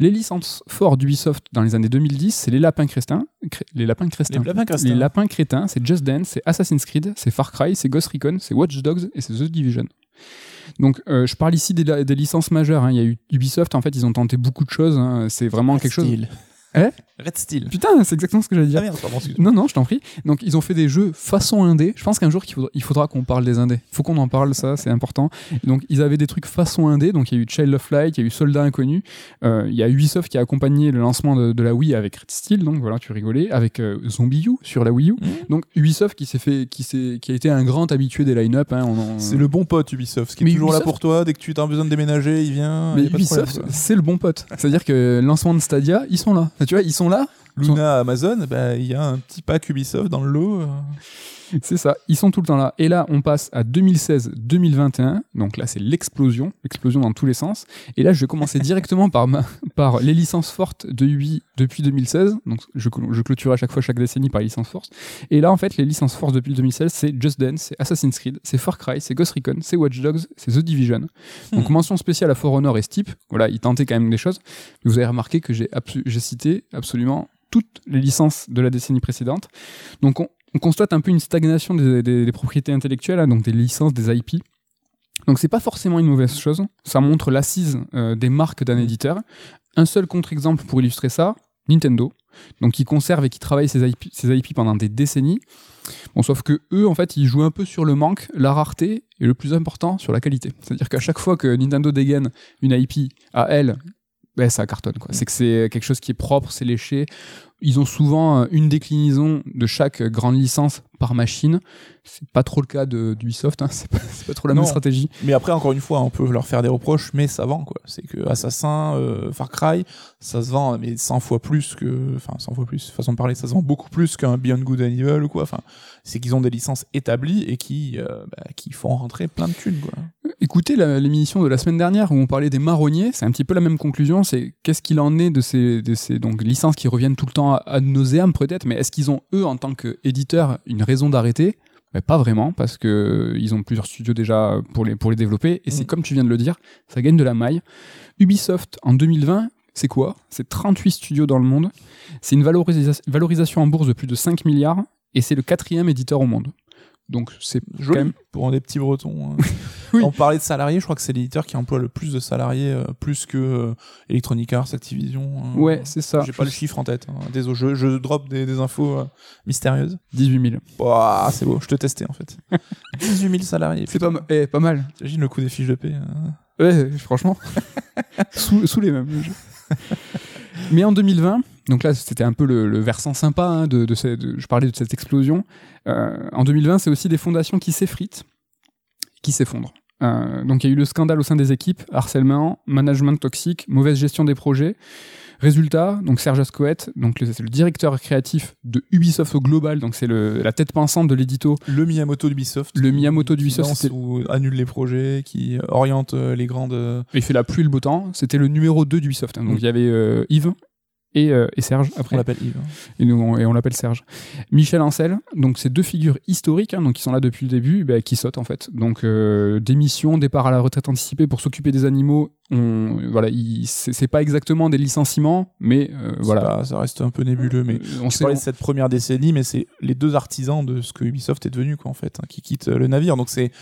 Les licences fortes d'Ubisoft dans les années 2010, c'est les lapins crétins, cré- les lapins Les crétins. lapins crétins. Les lapins crétins, c'est Just Dance, c'est Assassin's Creed, c'est Far Cry, c'est Ghost Recon, c'est Watch Dogs et c'est The Division. Donc, euh, je parle ici des, licences majeures. hein. Il y a eu Ubisoft, en fait, ils ont tenté beaucoup de choses. hein. C'est vraiment quelque chose. Hein Red Steel. Putain, c'est exactement ce que j'allais dire. Ah merde, pardon, excuse-moi. Non, non, je t'en prie. Donc, ils ont fait des jeux façon indé. Je pense qu'un jour, il faudra qu'on parle des indés. Il faut qu'on en parle, ça, c'est important. Donc, ils avaient des trucs façon indé. Donc, il y a eu Child of Light, il y a eu Soldat Inconnu. Euh, il y a Ubisoft qui a accompagné le lancement de, de la Wii avec Red Steel. Donc, voilà, tu rigolais. Avec euh, Zombie U sur la Wii U. Mhm. Donc, Ubisoft qui s'est fait, qui s'est, qui a été un grand habitué des line-up. Hein, en- C'est le bon pote Ubisoft, qui est Mais toujours là pour toi. Dès que tu as besoin de déménager, il vient. Mais Ubisoft, c'est le bon pote. C'est-à-dire que lancement de Stadia, ils sont là. Enfin, tu vois, ils sont là. Luna Amazon, bah, il y a un petit pack Ubisoft dans le lot. C'est ça, ils sont tout le temps là. Et là, on passe à 2016-2021. Donc là, c'est l'explosion, l'explosion dans tous les sens. Et là, je vais commencer directement par, ma, par les licences fortes de Ubi depuis 2016. Donc je, je clôture à chaque fois chaque décennie par les licences fortes. Et là, en fait, les licences fortes depuis 2016, c'est Just Dance, c'est Assassin's Creed, c'est Far Cry, c'est Ghost Recon, c'est Watch Dogs, c'est The Division. Donc Hmm. mention spéciale à For Honor et Steep. Voilà, ils tentaient quand même des choses. Vous avez remarqué que j'ai absu- j'ai cité absolument toutes les licences de la décennie précédente. Donc on, on constate un peu une stagnation des, des- des propriétés intellectuelles, hein, donc des licences, des IP. Donc c'est pas forcément une mauvaise chose. Ça montre l'assise euh, des marques d'un éditeur. Un seul contre-exemple pour illustrer ça, Nintendo. Donc qui conserve et qui travaille ses IP, ses IP pendant des décennies. Bon, sauf que eux, en fait, ils jouent un peu sur le manque, la rareté et le plus important sur la qualité. C'est-à-dire qu'à chaque fois que Nintendo dégaine une IP à elle, ben, ça cartonne. quoi. C'est que c'est quelque chose qui est propre, c'est léché. Ils ont souvent euh, une déclinaison de chaque grande licence par machine. C'est pas trop le cas de d'Ubisoft, hein. c'est pas, c'est pas trop la même stratégie. Mais après, encore une fois, on peut leur faire des reproches, mais ça vend, quoi. C'est que Assassin, euh, Far Cry, ça se vend, mais 100 fois plus que, enfin, 100 fois plus, façon de parler, ça se vend beaucoup plus qu'un Beyond Good and Evil ou quoi. Enfin, c'est qu'ils ont des licences établies et qui, euh, bah, qui font rentrer plein de thunes, quoi. Écoutez la- l'émission de la semaine dernière où on parlait des marronniers, c'est un petit peu la même conclusion. C'est qu'est-ce qu'il en est de ces, de ces donc, licences qui reviennent tout le temps à, à nauséam peut-être, mais est-ce qu'ils ont eux en tant qu'éditeurs une raison d'arrêter? Pas vraiment parce que ils ont plusieurs studios déjà pour les pour les développer et c'est Mm. comme tu viens de le dire, ça gagne de la maille. Ubisoft en 2020 C'est quoi? C'est 38 studios dans le monde. C'est une valorisa- valorisation en bourse de plus de 5 milliards et c'est le quatrième éditeur au monde. Donc c'est quand même pour des petits bretons. hein. Oui. On parlait de salariés, je crois que c'est l'éditeur qui emploie le plus de salariés, euh, plus que euh, Electronic Arts, Activision. hein. ouais, c'est ça. J'ai pas le chiffre en tête. hein. Désolé, je, je drop des, des infos euh, mystérieuses. 18 000. Ouah, c'est beau, je te testais en fait. 18 000 salariés. C'est pas, ma- eh, pas mal. T'imagines le coût des fiches de paie hein. Ouais, franchement. sous, sous les mêmes. Mais en 2020, donc là c'était un peu le, le versant sympa hein, de, de, cette- de- je parlais de cette explosion. Euh, en 2020, c'est aussi des fondations qui s'effritent, qui s'effondrent. Euh, donc il y a eu le scandale au sein des équipes, harcèlement, management toxique, mauvaise gestion des projets. Résultat, donc Serge Ascoët, donc le- c'est le directeur créatif de Ubisoft au global, donc c'est la tête pensante de l'édito. Le Miyamoto d'Ubisoft. Le Miyamoto d'Ubisoft, qui annule les projets, qui oriente euh, les grandes. Il fait la pluie et le beau temps. C'était le numéro 2 d'Ubisoft. hein. Donc Mm. il y avait euh, Yves et, euh, et Serge On après. l'appelle Yves. hein. Et, nous, on, et on l'appelle Serge. Michel Ancel, donc ces deux figures historiques, hein, donc qui sont là depuis le début, bah, qui sautent en fait. Donc euh, démission, départ à la retraite anticipée pour s'occuper des animaux. On, voilà, il- c'est pas exactement des licenciements, mais euh, voilà. pas- ça reste un peu nébuleux, mais. On On sait. parlait de cette première décennie, mais c'est les deux artisans de ce que Ubisoft est devenu, quoi, en fait, hein, qui quittent le navire. Donc c'est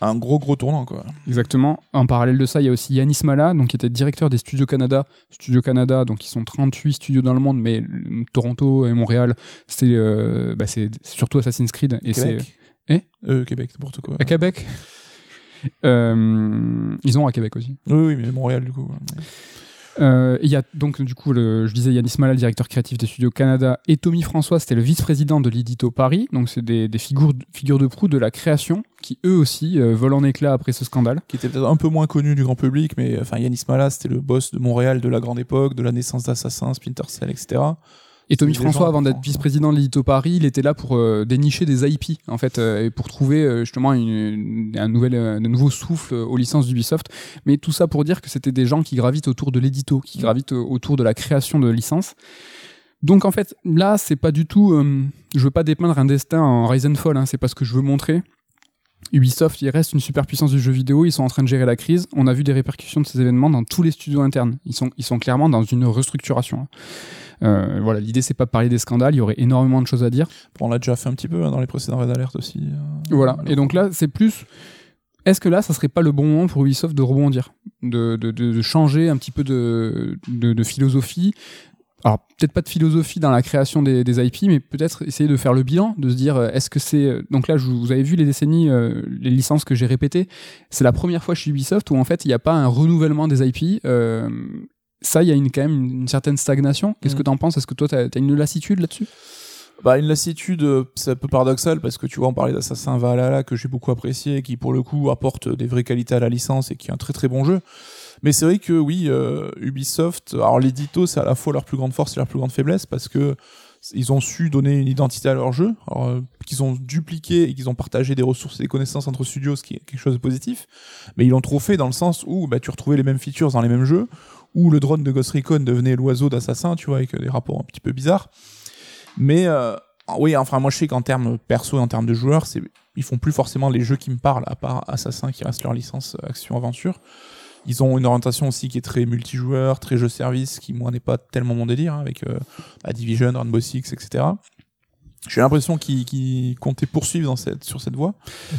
un gros, gros tournant, quoi. Exactement. En parallèle de ça, il y a aussi Yanis Mala, donc qui était directeur des Studios Canada. Studios Canada, donc ils sont 38 studios dans le monde, mais Toronto et Montréal, c'est euh, bah, c'est surtout Assassin's Creed et c'est Québec. Eh Euh, Québec, n'importe quoi. à Québec? Euh, ils ont à Québec aussi. Oui, oui, mais Montréal, du coup. Euh, Il y a donc du coup, le, je disais Yanis Mala, le directeur créatif des studios Canada, et Tommy François, c'était le vice-président de l'Édito Paris. Donc c'est des, des figures, figures de proue de la création qui eux aussi euh, volent en éclats après ce scandale. Qui était peut-être un peu moins connu du grand public, mais enfin, Yanis Mala, c'était le boss de Montréal de la grande époque, de la naissance d'Assassin, Splinter Cell, etc. Et Tommy François, avant d'être vice-président de l'Édito Paris, il était là pour euh, dénicher des IP, en fait, euh, et pour trouver euh, justement une, un, nouvel, un nouveau souffle aux licences d'Ubisoft. Mais tout ça pour dire que c'était des gens qui gravitent autour de l'édito, qui gravitent euh, autour de la création de licences. Donc en fait, là, c'est pas du tout. je veux pas dépeindre un destin en Rise and Fall, hein, c'est pas ce que je veux montrer. Ubisoft, il reste une superpuissance du jeu vidéo, ils sont en train de gérer la crise. On a vu des répercussions de ces événements dans tous les studios internes. Ils sont, ils sont clairement dans une restructuration. hein. Euh, voilà, l'idée c'est pas de parler des scandales, il y aurait énormément de choses à dire. Bon, on l'a déjà fait un petit peu hein, dans les précédents Red Alert aussi. euh, Voilà. Et donc là, c'est plus. Est-ce que là, ça serait pas le bon moment pour Ubisoft de rebondir, de, de, de, de changer un petit peu de philosophie alors peut-être pas de philosophie dans la création des, des IP, mais peut-être essayer de faire le bilan, de se dire euh, est-ce que c'est euh, donc là je- vous avez vu les décennies, euh, les licences que j'ai répétées, c'est la première fois chez Ubisoft où en fait il n'y a pas un renouvellement des IP. euh, ça, il y a une, quand même une, une certaine stagnation. Qu'est-ce Mm. que tu en penses? Est-ce que toi, tu as, une lassitude là-dessus? Bah, une lassitude, c'est un peu paradoxal parce que tu vois, on parlait d'Assassin Valhalla que j'ai beaucoup apprécié, qui pour le coup apporte des vraies qualités à la licence et qui est un très très bon jeu. Mais c'est vrai que oui, euh, Ubisoft, alors l'édito, c'est à la fois leur plus grande force et leur plus grande faiblesse parce que ils ont su donner une identité à leur jeu, euh, qu'ils ont dupliqué et qu'ils ont partagé des ressources et des connaissances entre studios, ce qui est quelque chose de positif. Mais ils l'ont trop fait dans le sens où bah, tu retrouvais les mêmes features dans les mêmes jeux, où le drone de Ghost Recon devenait l'oiseau d'Assassin, tu vois, avec des rapports un petit peu bizarres. Mais euh, oui, enfin moi je sais qu'en termes perso et en termes de joueurs, c'est ils font plus forcément les jeux qui me parlent, à part Assassin qui reste leur licence euh, action-aventure. Ils ont une orientation aussi qui est très multijoueur, très jeu-service, qui moi n'est pas tellement mon délire, hein, avec euh, Division, Rainbow Six, etc. J'ai l'impression qu'ils comptaient poursuivre dans cette, sur cette voie.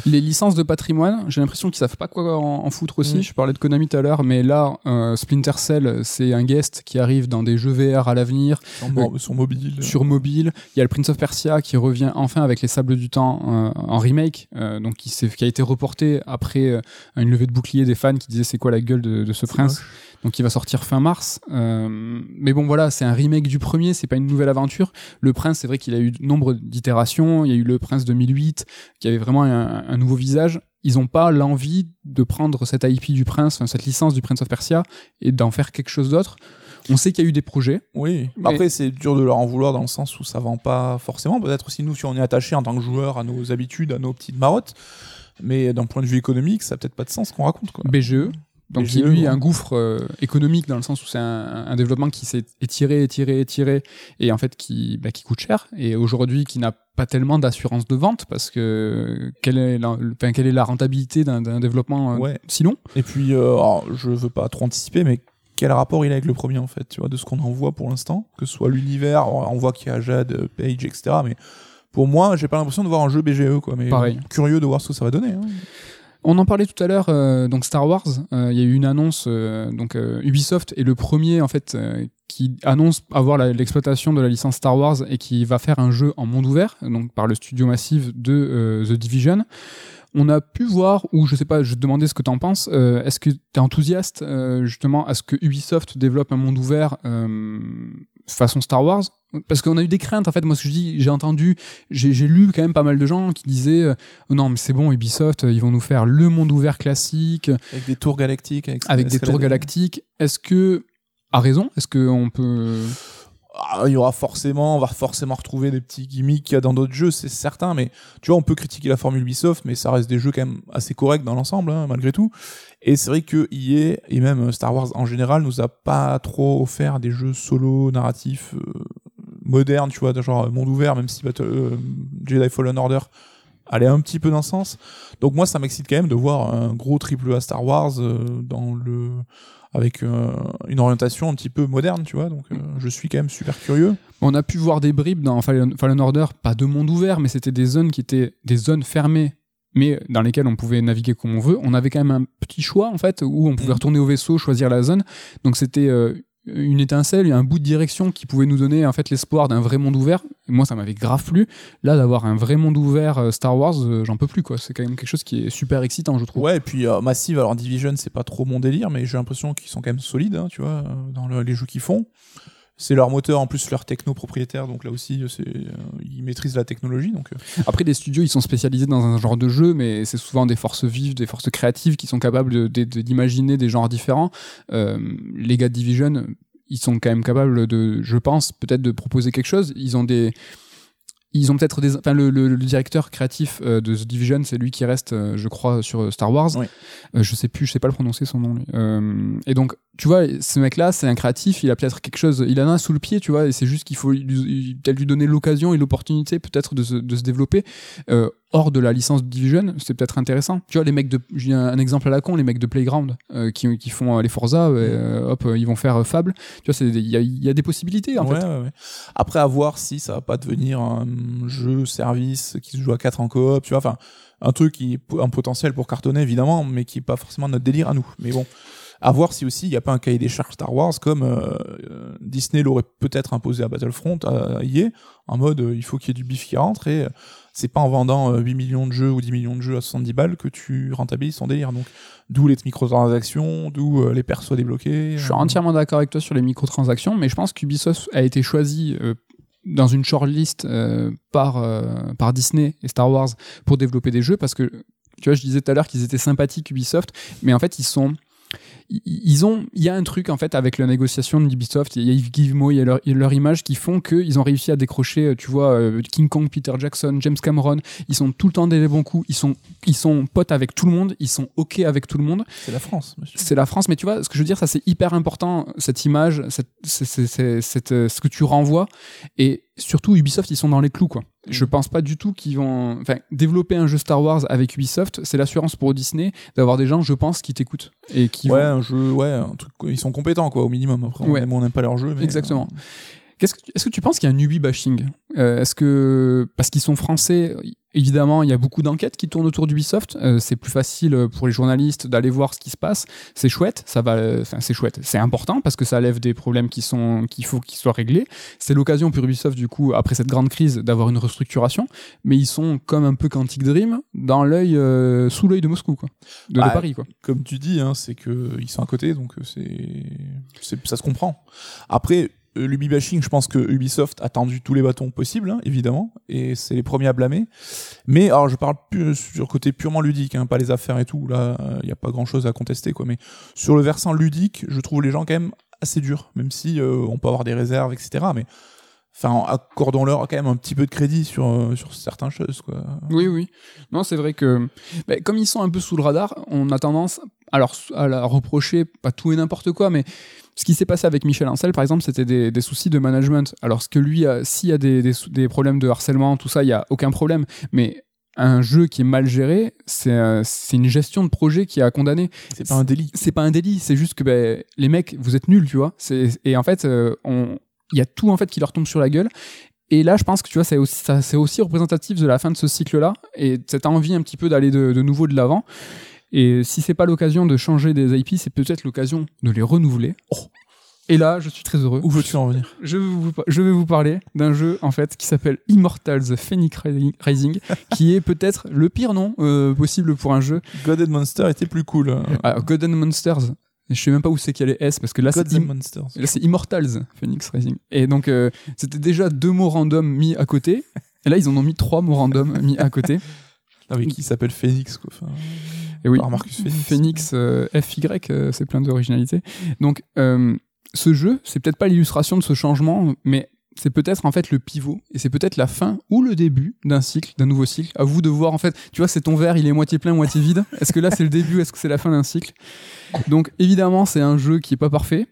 Les licences de patrimoine, j'ai l'impression qu'ils savent pas quoi en, en foutre aussi. Mm. Je parlais de Konami tout à l'heure, mais là, euh, Splinter Cell, c'est un guest qui arrive dans des jeux VR à l'avenir, Sur, mo- sur mobile. sur mobile. Il y a le Prince of Persia qui revient enfin avec les Sables du Temps euh, en remake, euh, donc qui, qui a été reporté après euh, une levée de bouclier des fans qui disaient c'est quoi la gueule de, de ce prince. Donc il va sortir fin mars. Euh, mais bon voilà, c'est un remake du premier, c'est pas une nouvelle aventure. Le prince, c'est vrai qu'il a eu nombre d'itérations. Il y a eu le prince 2008 qui avait vraiment un, un nouveau visage. Ils ont pas l'envie de prendre cette IP du prince, enfin, cette licence du Prince of Persia et d'en faire quelque chose d'autre. On sait qu'il y a eu des projets. Oui. Mais- Après, c'est dur de leur en vouloir dans le sens où ça vend pas forcément. Peut-être aussi nous, si on est attaché en tant que joueur à nos habitudes, à nos petites marottes. Mais d'un point de vue économique, ça a peut-être pas de sens ce qu'on raconte. Quoi. BGE. Donc qui lui ouais. un gouffre euh, économique dans le sens où c'est un, un développement qui s'est étiré, étiré, étiré et en fait qui, bah, qui coûte cher et aujourd'hui qui n'a pas tellement d'assurance de vente parce que quelle est la, enfin, quelle est la rentabilité d'un développement euh, Ouais. si long? Et puis, euh, alors, je veux pas trop anticiper, mais quel rapport il a avec le premier en fait, tu vois, de ce qu'on en voit pour l'instant, que ce soit l'univers, on voit qu'il y a Jade, Page, etc. Mais pour moi, j'ai pas l'impression de voir un jeu BGE, quoi. Mais Pareil. curieux de voir ce que ça va donner. hein. On en parlait tout à l'heure, euh, donc Star Wars, euh, il y a eu une annonce, euh, donc Ubisoft est le premier en fait qui annonce avoir l'exploitation de la licence Star Wars et qui va faire un jeu en monde ouvert, donc par le studio massif de The Division. On a pu voir, ou je sais pas, je te demandais ce que t'en penses, euh, est-ce que t'es enthousiaste euh, justement à ce que Ubisoft développe un monde ouvert façon Star Wars parce qu'on a eu des craintes en fait. Moi ce que je dis j'ai entendu j'ai lu quand même pas mal de gens qui disaient euh, non mais c'est bon Ubisoft euh, ils vont nous faire le monde ouvert classique Avec des tours galactiques, avec, avec des tours galactiques. Est-ce que à raison est-ce que on peut il y aura forcément, on va forcément retrouver des petits gimmicks qu'il y a dans d'autres jeux, c'est certain, mais tu vois, on peut critiquer la formule Ubisoft, mais ça reste des jeux quand même assez corrects dans l'ensemble, hein, malgré tout. Et c'est vrai que EA, et même Star Wars en général, nous a pas trop offert des jeux solo, narratifs, euh, modernes, tu vois, genre monde ouvert, même si Battle, euh, Jedi Fallen Order allait un petit peu dans ce sens. Donc moi, ça m'excite quand même de voir un gros triple A Star Wars euh, dans le avec euh, une orientation un petit peu moderne, tu vois. Donc euh, je suis quand même super curieux. on a pu voir des bribes dans Fallen, Fallen Order pas de monde ouvert mais c'était des zones qui étaient des zones fermées mais dans lesquelles on pouvait naviguer comme on veut on avait quand même un petit choix en fait où on pouvait Mhm. retourner au vaisseau choisir la zone donc c'était euh, une étincelle, un bout de direction qui pouvait nous donner en fait l'espoir d'un vrai monde ouvert. Et moi, ça m'avait grave plu. Là, d'avoir un vrai monde ouvert euh, Star Wars, euh, j'en peux plus quoi. C'est quand même quelque chose qui est super excitant, je trouve. Ouais, et puis euh, Massive, alors Division, c'est pas trop mon délire, mais j'ai l'impression qu'ils sont quand même solides, hein, tu vois, dans le- les jeux qu'ils font. C'est leur moteur, en plus leur techno propriétaire, donc là aussi, euh, c'est, euh, ils maîtrisent la technologie, donc euh, Après, des studios, ils sont spécialisés dans un genre de jeu, mais c'est souvent des forces vives, des forces créatives qui sont capables de- de- de- d'imaginer des genres différents. Euh, les gars de Division, ils sont quand même capables de, je pense, peut-être de proposer quelque chose. Ils ont des, ils ont peut-être des, enfin le, le- le directeur créatif euh, de The Division, c'est lui qui reste, euh, je crois, sur Star Wars. Oui. Euh, je sais plus, je sais pas le prononcer son nom. et donc, tu vois, ce mec-là, c'est un créatif. Il a peut-être quelque chose, il en a un sous le pied, tu vois. Et c'est juste qu'il faut lui, lui- peut-être lui donner l'occasion et l'opportunité, peut-être de se, de se développer euh, hors de la licence Division. C'est peut-être intéressant. Tu vois, les mecs de, j'ai un, exemple à la con, les mecs de Playground euh, qui, qui font euh, les Forza, euh, hop, ils vont faire Fable. Tu vois, il y a, y a des possibilités en ouais, fait. ouais, ouais. Après, à voir si ça va pas devenir un jeu service qui se joue à 4 en coop, tu vois, enfin, un truc qui est un potentiel pour cartonner, évidemment, mais qui est pas forcément notre délire à nous. Mais bon. À voir si aussi il n'y a pas un cahier des charges Star Wars comme euh, euh, Disney l'aurait peut-être imposé à Battlefront, à EA, en mode euh, il faut qu'il y ait du bif qui rentre et c'est pas en vendant euh, 8 millions de jeux ou 10 millions de jeux à 70 balles que tu rentabilises ton délire. Donc d'où les microtransactions, d'où les persos débloqués. Je suis entièrement d'accord avec toi sur les microtransactions, mais je pense qu'Ubisoft a été choisi dans une shortlist euh, par, euh, par Disney et Star Wars pour développer des jeux parce que, tu vois, je disais tout à l'heure qu'ils étaient sympathiques Ubisoft, mais en fait, ils sont. Ils- ont, il y a un truc en fait avec la négociation d'Ubisoft, il y a Yves Guillemot, il y a leur, image qui font qu'ils ont réussi à décrocher, euh, tu vois, euh, King Kong, Peter Jackson, James Cameron, ils sont tout le temps des bons coups, ils sont, ils sont potes avec tout le monde, ils sont ok avec tout le monde, C'est la France, monsieur. c'est la France, mais tu vois, ce que je veux dire, ça c'est hyper important, cette image, cette, euh, ce que tu renvoies. Et surtout, Ubisoft, ils sont dans les clous, quoi. Je pense pas du tout qu'ils vont. Enfin, développer un jeu Star Wars avec Ubisoft, c'est l'assurance pour Disney d'avoir des gens, je pense, qui t'écoutent. Et qui ouais, vont- un jeu, ouais, un truc, ils sont compétents, quoi, au minimum. Après, on Ouais. aime on n'aime pas leur jeu, mais. Exactement. Qu'est-ce est-ce que tu penses qu'il y a un Ubi bashing? Euh, Est-ce que parce qu'ils sont français, évidemment, il y a beaucoup d'enquêtes qui tournent autour d'Ubisoft. Euh, c'est plus facile pour les journalistes d'aller voir ce qui se passe. C'est chouette, ça va. Enfin, c'est chouette. C'est important parce que ça lève des problèmes qui sont qu'il faut qu'ils soient réglés. C'est l'occasion pour Ubisoft du coup après cette grande crise d'avoir une restructuration. Mais ils sont comme un peu Quantic Dream dans l'œil euh, sous l'œil de Moscou quoi, de, de Ouais. Paris quoi. Comme tu dis, hein, c'est que ils sont à côté, donc c'est, ça se comprend. Après, l'Ubi bashing, je pense que Ubisoft a tendu tous les bâtons possibles, hein, évidemment, et c'est les premiers à blâmer. Mais alors, je parle plus sur le côté purement ludique, hein, pas les affaires et tout. Là, il n'y a pas grand-chose à contester, quoi. Mais sur le versant ludique, je trouve les gens quand même assez durs, même si euh, on peut avoir des réserves, etc. Mais enfin, accordons-leur quand même un petit peu de crédit sur euh, sur certaines choses, quoi. Oui, oui. Non, c'est vrai que ben, comme ils sont un peu sous le radar, on a tendance à la reprocher pas tout et n'importe quoi, mais ce qui s'est passé avec Michel Ancel, par exemple, c'était des, des soucis de management. Alors ce que lui, a- s'il y a des, des, problèmes de harcèlement, tout ça, il y a aucun problème. Mais un jeu qui est mal géré, c'est une gestion de projet qui est à condamner. C'est pas un délit. C'est pas un délit, c'est juste que ben, les mecs, vous êtes nuls, tu vois. Et en fait, euh, on- il y a tout en fait qui leur tombe sur la gueule. Et là, je pense que tu vois, c'est aussi, représentatif de la fin de ce cycle-là et de cette envie un petit peu d'aller de, de nouveau de l'avant. Et si c'est pas l'occasion de changer des IP, c'est peut-être l'occasion de les renouveler. Oh. Et là, je suis très heureux. Où veux-tu en venir? Je vais vous, je vais vous parler d'un jeu en fait qui s'appelle Immortals Phoenix Rising, qui est peut-être le pire nom euh, possible pour un jeu. God and Monster était plus cool. hein. Ah, God and Monsters. Je sais même pas où c'est qu'il y a les S parce que là c'est Im- Immortals Phoenix Rising. Et donc euh, c'était déjà deux mots random mis à côté. Et là ils en ont mis trois mots random mis à côté. Ah oui, qui s'appelle Phoenix quoi. Enfin, Et oui, Marcus Phoenix. Phoenix euh, FY, euh, c'est plein d'originalité. Donc, euh, ce jeu, c'est peut-être pas l'illustration de ce changement, mais c'est peut-être en fait le pivot et c'est peut-être la fin ou le début d'un cycle, d'un nouveau cycle. À vous de voir en fait. Tu vois, c'est ton verre, il est moitié plein, moitié vide. Est-ce que là c'est le début, est-ce que c'est la fin d'un cycle? Donc évidemment, c'est un jeu qui est pas parfait.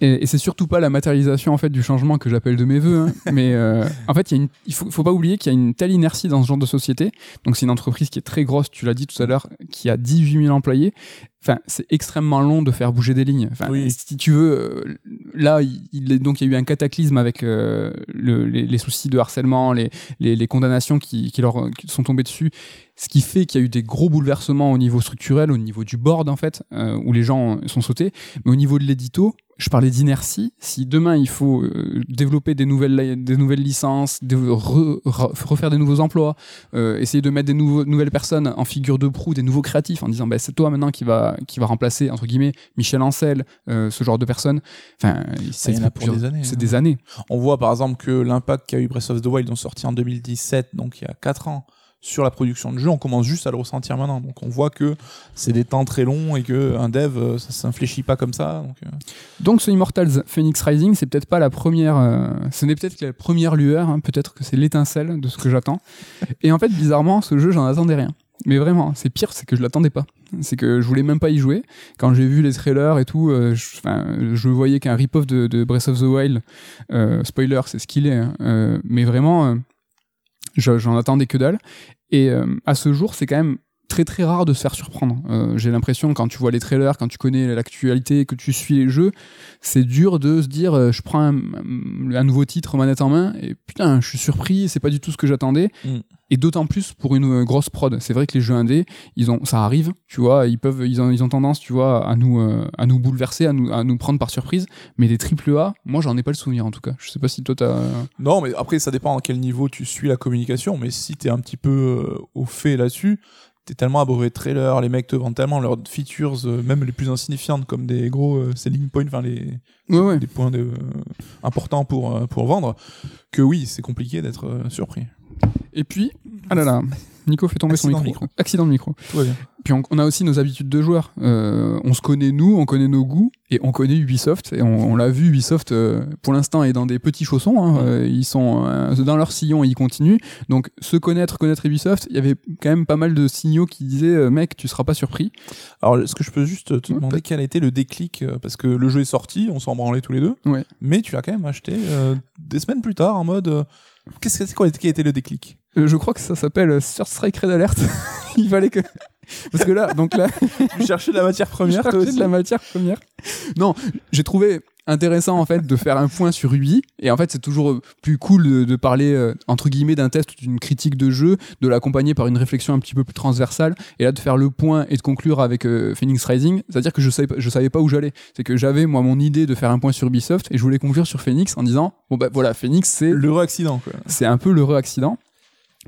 Et, et c'est surtout pas la matérialisation en fait du changement que j'appelle de mes voeux, hein. mais euh, en fait, il, y a une- il faut, faut pas oublier qu'il y a une telle inertie dans ce genre de société. Donc c'est une entreprise qui est très grosse, tu l'as dit tout à l'heure, qui a 18 000 employés. Enfin, c'est extrêmement long de faire bouger des lignes. Enfin, Oui. si tu veux, euh, là, il, il est- donc il y a eu un cataclysme avec euh, le- les, les soucis de harcèlement, les, les, les condamnations qui, qui leur qui sont tombées dessus, ce qui fait qu'il y a eu des gros bouleversements au niveau structurel, au niveau du board en fait, euh, où les gens sont sautés. Mais au niveau de l'édito, je parlais d'inertie. Si demain il faut euh, développer des nouvelles, des nouvelles licences, de re- re- refaire des nouveaux emplois, euh, essayer de mettre des nouveaux, nouvelles personnes en figure de proue, des nouveaux créatifs, en disant bah, c'est toi maintenant qui va, qui va remplacer entre guillemets Michel Ancel, euh, ce genre de personnes. Enfin, c'est des années, hein. des années. On voit par exemple que l'impact qu'a eu Breath of the Wild, ont sorti en 2017, donc il y a 4 ans, sur la production de jeux, on commence juste à le ressentir maintenant. Donc on voit que c'est des temps très longs et que un dev, euh, ça s'infléchit pas comme ça. Donc, euh, Donc ce Immortals Phoenix Rising, c'est peut-être pas la première, euh, ce n'est peut-être que la première lueur, hein, peut-être que c'est l'étincelle de ce que j'attends. Et en fait, bizarrement, ce jeu, j'en attendais rien. Mais vraiment, c'est pire, c'est que je l'attendais pas. C'est que je voulais même pas y jouer. Quand j'ai vu les trailers et tout, euh, je, voyais qu'un rip-off de, Breath of the Wild. Euh, spoiler, c'est ce qu'il est. hein. Euh, mais vraiment, je- j'en attendais que dalle. Et à ce jour, c'est quand même très très rare de se faire surprendre. Euh, J'ai l'impression quand tu vois les trailers, quand tu connais l'actualité, que tu suis les jeux, c'est dur de se dire euh, je prends un, un nouveau titre manette en main et putain je suis surpris, c'est pas du tout ce que j'attendais. Mm. Et d'autant plus pour une euh, grosse prod. C'est vrai que les jeux indés, ils ont, ça arrive, tu vois, ils peuvent, ils ont, ils ont tendance, tu vois, à nous, euh, à nous bouleverser, à nous, à nous prendre par surprise. Mais des triple A, moi j'en ai pas le souvenir en tout cas. Je sais pas si toi t'as. Non, mais après, ça dépend à quel niveau tu suis la communication. Mais si t'es un petit peu au fait là-dessus, t'es tellement abreuvé de trailers, les mecs te vendent tellement leurs features, euh, même les plus insignifiantes, comme des gros euh, selling points, enfin les, Ouais ouais. des points de, euh, importants pour, pour vendre, que oui, c'est compliqué d'être surpris. Et puis, ah là là, Nico fait tomber son Accident micro. micro. Accident de micro. Tout va bien. Puis on, on a aussi nos habitudes de joueurs. Euh, on se connaît nous, on connaît nos goûts et on connaît Ubisoft. Et on, on l'a vu, Ubisoft euh, pour l'instant est dans des petits chaussons. hein. Euh, ils sont dans leur sillon et ils continuent. Donc se connaître, connaître Ubisoft, il y avait quand même pas mal de signaux qui disaient mec, tu seras pas surpris. Alors, est-ce que je peux juste te Ouais, demander quel a été le déclic Parce que le jeu est sorti, on s'en branlait tous les deux. Ouais. Mais tu l'as quand même acheté des semaines plus tard en mode. Qu'est-ce que c'est quoi qui a été le déclic? Je crois que ça s'appelle euh, Sur Strike Red Alert. il fallait que parce que là, donc là, Tu cherchais de la matière première, toi aussi de la matière première. Non, j'ai trouvé intéressant en fait de faire un point sur Ubi et en fait c'est toujours euh, plus cool de, de parler euh, entre guillemets d'un test ou d'une critique de jeu de l'accompagner par une réflexion un petit peu plus transversale et là de faire le point et de conclure avec euh, Phoenix Rising c'est à dire que je savais pas, je savais pas où j'allais c'est que j'avais moi mon idée de faire un point sur Ubisoft et je voulais conclure sur Phoenix en disant bon bah voilà Phoenix c'est L'heureux accident, quoi. c'est un peu l'heureux accident.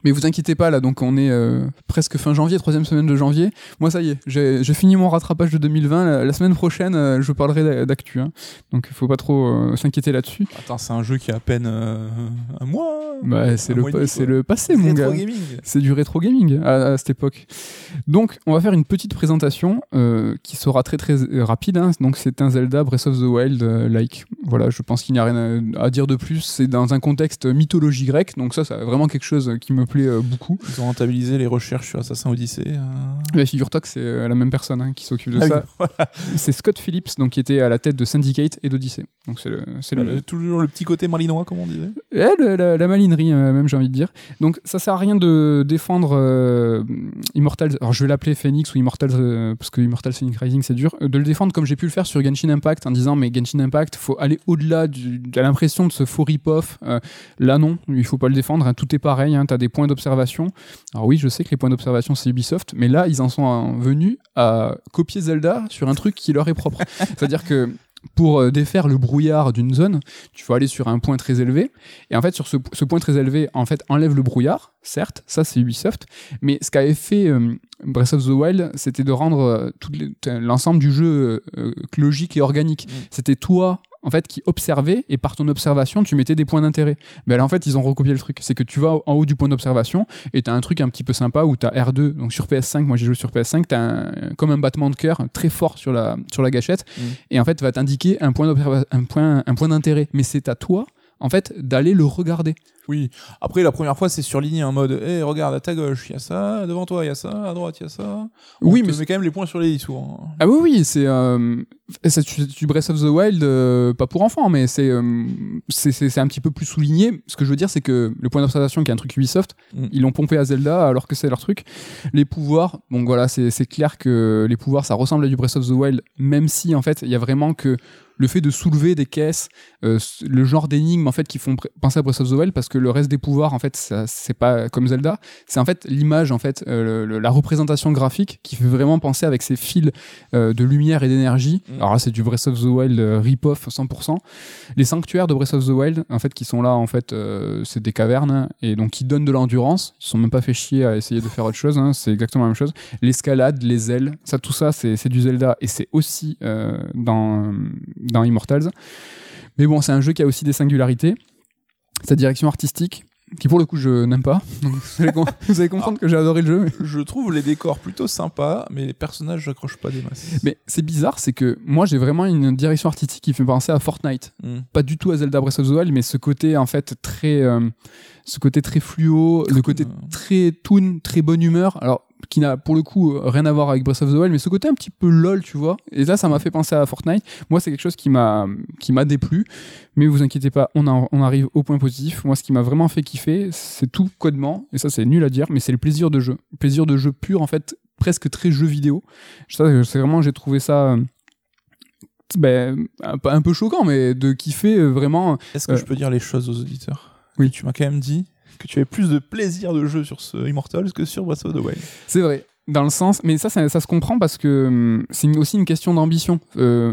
Mais vous inquiétez pas, là, donc on est euh, presque fin janvier, troisième semaine de janvier. Moi, ça y est, j'ai fini mon rattrapage de 2020. La, la semaine prochaine, euh, je parlerai d'a- d'actu. hein. Donc, faut pas trop euh, s'inquiéter là-dessus. Attends, c'est un jeu qui a à peine un mois. Bah, c'est le, quoi. le passé, mon Rétro gars. gaming. C'est du rétro gaming à, à cette époque. Donc, on va faire une petite présentation qui sera très très rapide. hein. Donc, c'est un Zelda Breath of the Wild euh, like. Voilà, je pense qu'il n'y a rien à, à dire de plus. C'est dans un contexte mythologie grecque. Donc ça, c'est vraiment quelque chose qui me plaît euh, beaucoup. Ils ont rentabilisé les recherches sur Assassin Odyssey. euh. Mais figure-toi que c'est euh, la même personne hein, qui s'occupe de Ah oui, ça. voilà. C'est Scott Phillips, donc qui était à la tête de Syndicate et d'Odyssey. Donc c'est le, c'est le, Euh, Toujours le petit côté malinois, comme on disait. Eh, le- la, la malinerie, euh, même, j'ai envie de dire. Donc, ça sert à rien de défendre euh, Immortals. Alors, je vais l'appeler Phoenix ou Immortals, euh, parce que Immortals Phoenix Rising, c'est dur. de le défendre comme j'ai pu le faire sur Genshin Impact en disant, mais Genshin Impact, faut aller au-delà de l'impression de ce faux rip-off. Euh, là, non, il faut pas le défendre. hein, tout est pareil. Hein, T'as des points d'observation. Alors, oui, je sais que les points d'observation, c'est Ubisoft, mais là, ils en sont venus à copier Zelda sur un truc qui leur est propre. C'est-à-dire que pour euh, défaire le brouillard d'une zone, tu faut aller sur un point très élevé. Et en fait, sur ce, ce point très élevé, en fait, enlève le brouillard, certes, ça c'est Ubisoft. Mais ce qu'avait fait euh, Breath of the Wild, c'était de rendre euh, l'ensemble du jeu euh, logique et organique. Mm. C'était toi, en fait, qui observais, et par ton observation, tu mettais des points d'intérêt. Mais là, en fait, ils ont recopié le truc. C'est que tu vas en haut du point d'observation, et t'as un truc un petit peu sympa où t'as R2. Donc sur PS5, moi j'ai joué sur PS5, t'as un- comme un battement de cœur très fort sur la, sur la gâchette. Mm. Et en fait, va t'indiquer un point un point, un point d'intérêt. Mais c'est à toi, en fait, d'aller le regarder. Oui. Après, la première fois, c'est surligné en mode, hé, regarde, à ta gauche, il y a ça, devant toi, il y a ça, à droite, il y a ça. On Oui, mais met quand même les points sur les i souvent. Ah oui, oui, c'est euh, tu, tu Breath of the Wild, euh, pas pour enfants, mais c'est euh, c'est c'est- c'est un petit peu plus souligné. Ce que je veux dire, c'est que le point d'observation, qui est un truc Ubisoft, Mm. ils l'ont pompé à Zelda alors que c'est leur truc. Les pouvoirs, donc voilà, c'est c'est clair que les pouvoirs, ça ressemble à du Breath of the Wild, même si en fait, il y a vraiment que le fait de soulever des caisses, euh, le genre d'énigmes en fait qui font penser à Breath of the Wild, parce que le reste des pouvoirs, en fait, c'est pas comme Zelda, c'est en fait l'image, en fait, euh, le- la représentation graphique qui fait vraiment penser avec ces fils euh, de lumière et d'énergie. Mm. Alors là, c'est du Breath of the Wild rip-off 100%. Les sanctuaires de Breath of the Wild, en fait, qui sont là, en fait, c'est des cavernes hein, et donc qui donnent de l'endurance. Ils sont même pas fait chier à essayer de faire autre chose. hein, c'est exactement la même chose. L'escalade, les ailes, ça, tout ça, c'est c'est du Zelda et c'est aussi dans dans Immortals. Mais bon, c'est un jeu qui a aussi des singularités. Sa direction artistique, qui pour le coup je n'aime pas. Donc, vous, allez, com- vous allez comprendre que j'ai adoré le jeu. mais- Je trouve les décors plutôt sympas, mais les personnages, j'accroche pas des masses. Mais c'est bizarre, c'est que moi j'ai vraiment une direction artistique qui fait penser à Fortnite. Hmm. Pas du tout à Zelda Breath of the Wild, mais ce côté en fait très, euh, ce côté très fluo, le côté très toon, très bonne humeur. Alors qui n'a pour le coup euh, rien à voir avec Breath of the Wild, mais ce côté un petit peu lol, tu vois. Et là, ça m'a fait penser à Fortnite. Moi, c'est quelque chose qui m'a qui m'a déplu. Mais vous inquiétez pas, on, arrive au point positif. Moi, ce qui m'a vraiment fait kiffer, c'est tout codement. Et ça, c'est nul à dire, mais c'est le plaisir de jeu. Le plaisir de jeu pur, en fait, presque très jeu vidéo. Ça, c'est vraiment, j'ai trouvé ça. euh, ben, un, peu- choquant, mais de kiffer euh, vraiment. Est-ce que Euh. je peux dire les choses aux auditeurs? Oui. Tu m'as quand même dit que tu avais plus de plaisir de jeu sur ce Immortals que sur Breath of the Wild. C'est vrai. Dans le sens, mais ça, ça, ça se comprend parce que hum, c'est aussi une question d'ambition. Euh,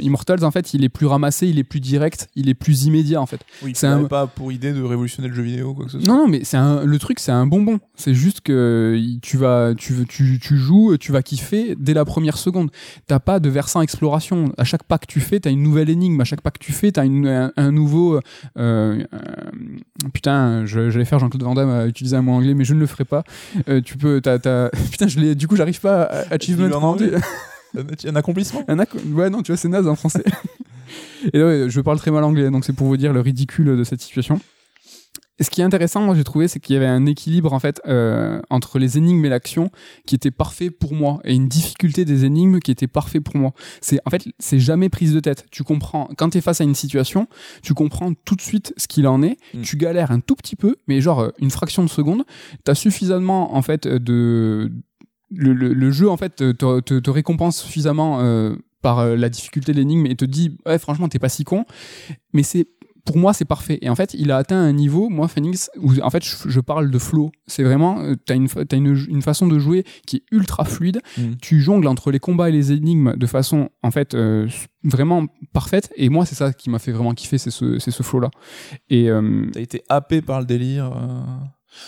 Immortals, en fait, il est plus ramassé, il est plus direct, il est plus immédiat, en fait. Oui, C'est un- pas pour idée de révolutionner le jeu vidéo ou quoi que ce soit. Non, non, mais c'est un, le truc, c'est un bonbon. C'est juste que tu vas, tu, tu, tu joues, tu vas kiffer dès la première seconde. T'as pas de versant exploration. À chaque pas que tu fais, t'as une nouvelle énigme. À chaque pas que tu fais, t'as une, un, un nouveau. euh, un- putain, je- j'allais faire Jean-Claude Van Damme à utiliser un mot anglais, mais je ne le ferai pas. Euh, tu peux, t'as- putain, je l'ai. Du coup, j'arrive pas à achievement. Un accomplissement un ac- Ouais, non, tu vois, c'est naze en français. Et ouais, je parle très mal anglais, donc c'est pour vous dire le ridicule de cette situation. Et ce qui est intéressant, moi, j'ai trouvé, c'est qu'il y avait un équilibre en fait euh, entre les énigmes et l'action qui était parfait pour moi, et une difficulté des énigmes qui était parfait pour moi. C'est en fait, c'est jamais prise de tête. Tu comprends quand tu es face à une situation, tu comprends tout de suite ce qu'il en est. Mm. Tu galères un tout petit peu, mais genre euh, une fraction de seconde, t'as suffisamment en fait de le, le- le jeu en fait te, te- te récompense suffisamment euh, par euh, la difficulté de l'énigme et te dit ouais franchement t'es pas si con mais c'est pour moi c'est parfait et en fait il a atteint un niveau moi Phoenix où en fait je, je parle de flow c'est vraiment euh, t'as une façon de jouer qui est ultra fluide Mm. tu jongles entre les combats et les énigmes de façon en fait euh, vraiment parfaite et moi c'est ça qui m'a fait vraiment kiffer c'est ce c'est ce flow là et euh, T'as été happé par le délire. euh.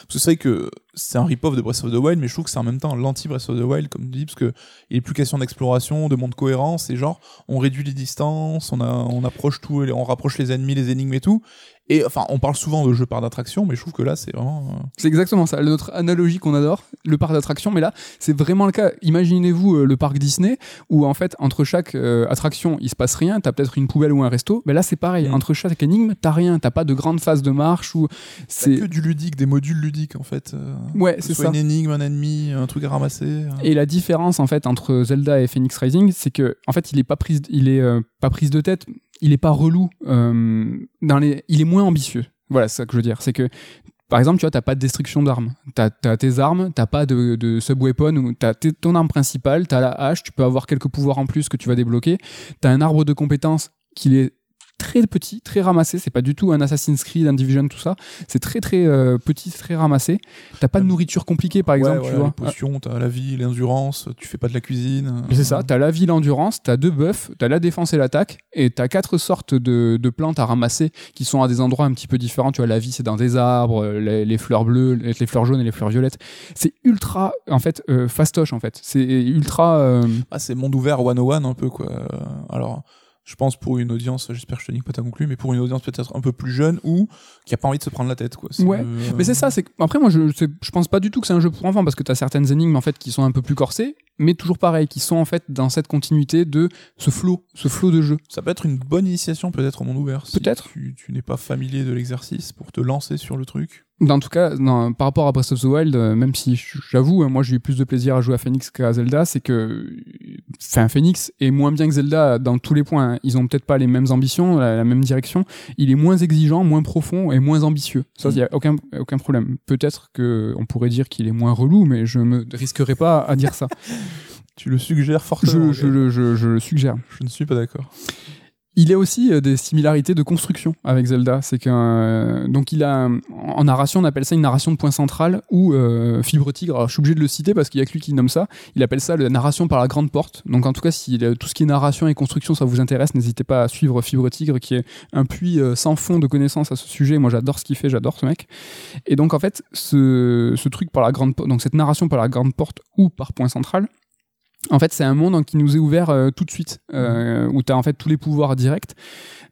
Parce que c'est que c'est un rip-off de Breath of the Wild, mais je trouve que c'est en même temps l'anti Breath of the Wild, comme tu dis, parce que il est plus question d'exploration, de monde cohérent, c'est genre, on réduit les distances, on, on approche tout, on rapproche les ennemis, les énigmes et tout. Et enfin, on parle souvent de jeu par d'attraction, mais je trouve que là, c'est vraiment. euh, C'est exactement ça, notre analogie qu'on adore, le parc d'attractions. Mais là, c'est vraiment le cas. Imaginez-vous euh, le parc Disney où en fait, entre chaque euh, attraction, il se passe rien. T'as peut-être une poubelle ou un resto. Mais là, c'est pareil. Mm. Entre chaque énigme, t'as rien. T'as pas de grande phase de marche ou c'est que du ludique, des modules ludiques en fait. euh, Ouais, c'est soit ça. une énigme, un ennemi, un truc à ramasser. euh. Et la différence en fait entre Zelda et Phoenix Rising, c'est que en fait, il est pas prise, il est pas prise de tête. Il est pas relou. euh, dans les, il est moins ambitieux. Voilà, c'est ça que je veux dire. C'est que par exemple, tu vois, t'as pas de destruction d'armes. T'as as tes armes, t'as pas de, de sub-weapon, ou t'as ton arme principale, t'as la hache, tu peux avoir quelques pouvoirs en plus que tu vas débloquer. T'as un arbre de compétences qui est très petit, très ramassé. C'est pas du tout un Assassin's Creed, un Division, tout ça. C'est très très euh, petit, très ramassé. T'as pas de nourriture compliquée, par Ouais, exemple, ouais, tu vois. Les potions, t'as la vie, l'endurance, tu fais pas de la cuisine. C'est ça, t'as la vie, l'endurance, t'as deux buffs, t'as la défense et l'attaque, et t'as quatre sortes de, de plantes à ramasser qui sont à des endroits un petit peu différents. Tu vois, la vie, c'est dans des arbres, les, les fleurs bleues, les, fleurs jaunes et les fleurs violettes. C'est ultra, en fait, euh, fastoche, en fait. C'est ultra. euh, Ah, c'est monde ouvert 101 un peu quoi. Alors, je pense pour une audience, j'espère que je te nique pas ta conclu, mais pour une audience peut-être un peu plus jeune ou qui a pas envie de se prendre la tête quoi. Ouais. Mais c'est ça, c'est après moi je, pense pas du tout que c'est un jeu pour enfants parce que t'as certaines énigmes en fait qui sont un peu plus corsées, mais toujours pareil, qui sont en fait dans cette continuité de ce flow, ce flow de jeu. Ça peut être une bonne initiation peut-être au monde ouvert. si Peut-être. Tu, tu n'es pas familier de l'exercice pour te lancer sur le truc. En tout cas, non, par rapport à Breath of the Wild, euh, même si j'avoue, hein, moi j'ai eu plus de plaisir à jouer à Phoenix qu'à Zelda, c'est que, enfin, Phoenix est moins bien que Zelda dans tous les points. hein. Ils ont peut-être pas les mêmes ambitions, la, la même direction. Il est moins exigeant, moins profond et moins ambitieux. Ça, il y a aucun aucun problème. Peut-être que on pourrait dire qu'il est moins relou, mais je me risquerai pas à dire ça. Tu le suggères fortement. je, je, le- je, je le suggère. je ne suis pas d'accord. Il a aussi euh, des similarités de construction avec Zelda. C'est qu'un euh, donc il a en narration on appelle ça une narration de point central ou euh, fibre tigre. Alors je suis obligé de le citer parce qu'il y a que lui qui nomme ça. Il appelle ça la narration par la grande porte. Donc en tout cas si euh, tout ce qui est narration et construction ça vous intéresse, n'hésitez pas à suivre Fibre Tigre qui est un puits sans fond de connaissances à ce sujet. Moi j'adore ce qu'il fait, j'adore ce mec. Et donc en fait ce, ce truc par la grande donc cette narration par la grande porte ou par point central. En fait, c'est un monde qui nous est ouvert euh, tout de suite, euh, où tu as en fait tous les pouvoirs directs.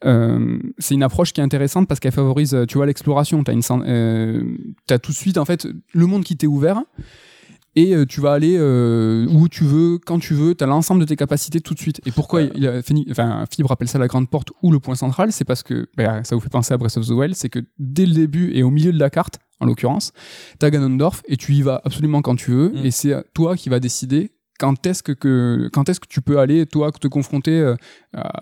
Euh, c'est une approche qui est intéressante parce qu'elle favorise, tu vois, l'exploration. Tu as, tout de suite, en fait, le monde qui t'est ouvert. Et tu vas aller où tu veux, quand tu veux, tu as l'ensemble de tes capacités tout de suite. Et pourquoi il a fini, enfin, Fibre appelle ça la grande porte ou le point central C'est parce que, ben, ça vous fait penser à Breath of the Wild, c'est que dès le début et au milieu de la carte, en l'occurrence, tu as Ganondorf et tu y vas absolument quand tu veux. Mm. Et c'est toi qui vas décider quand est-ce que, que quand est-ce que tu peux aller toi te confronter euh,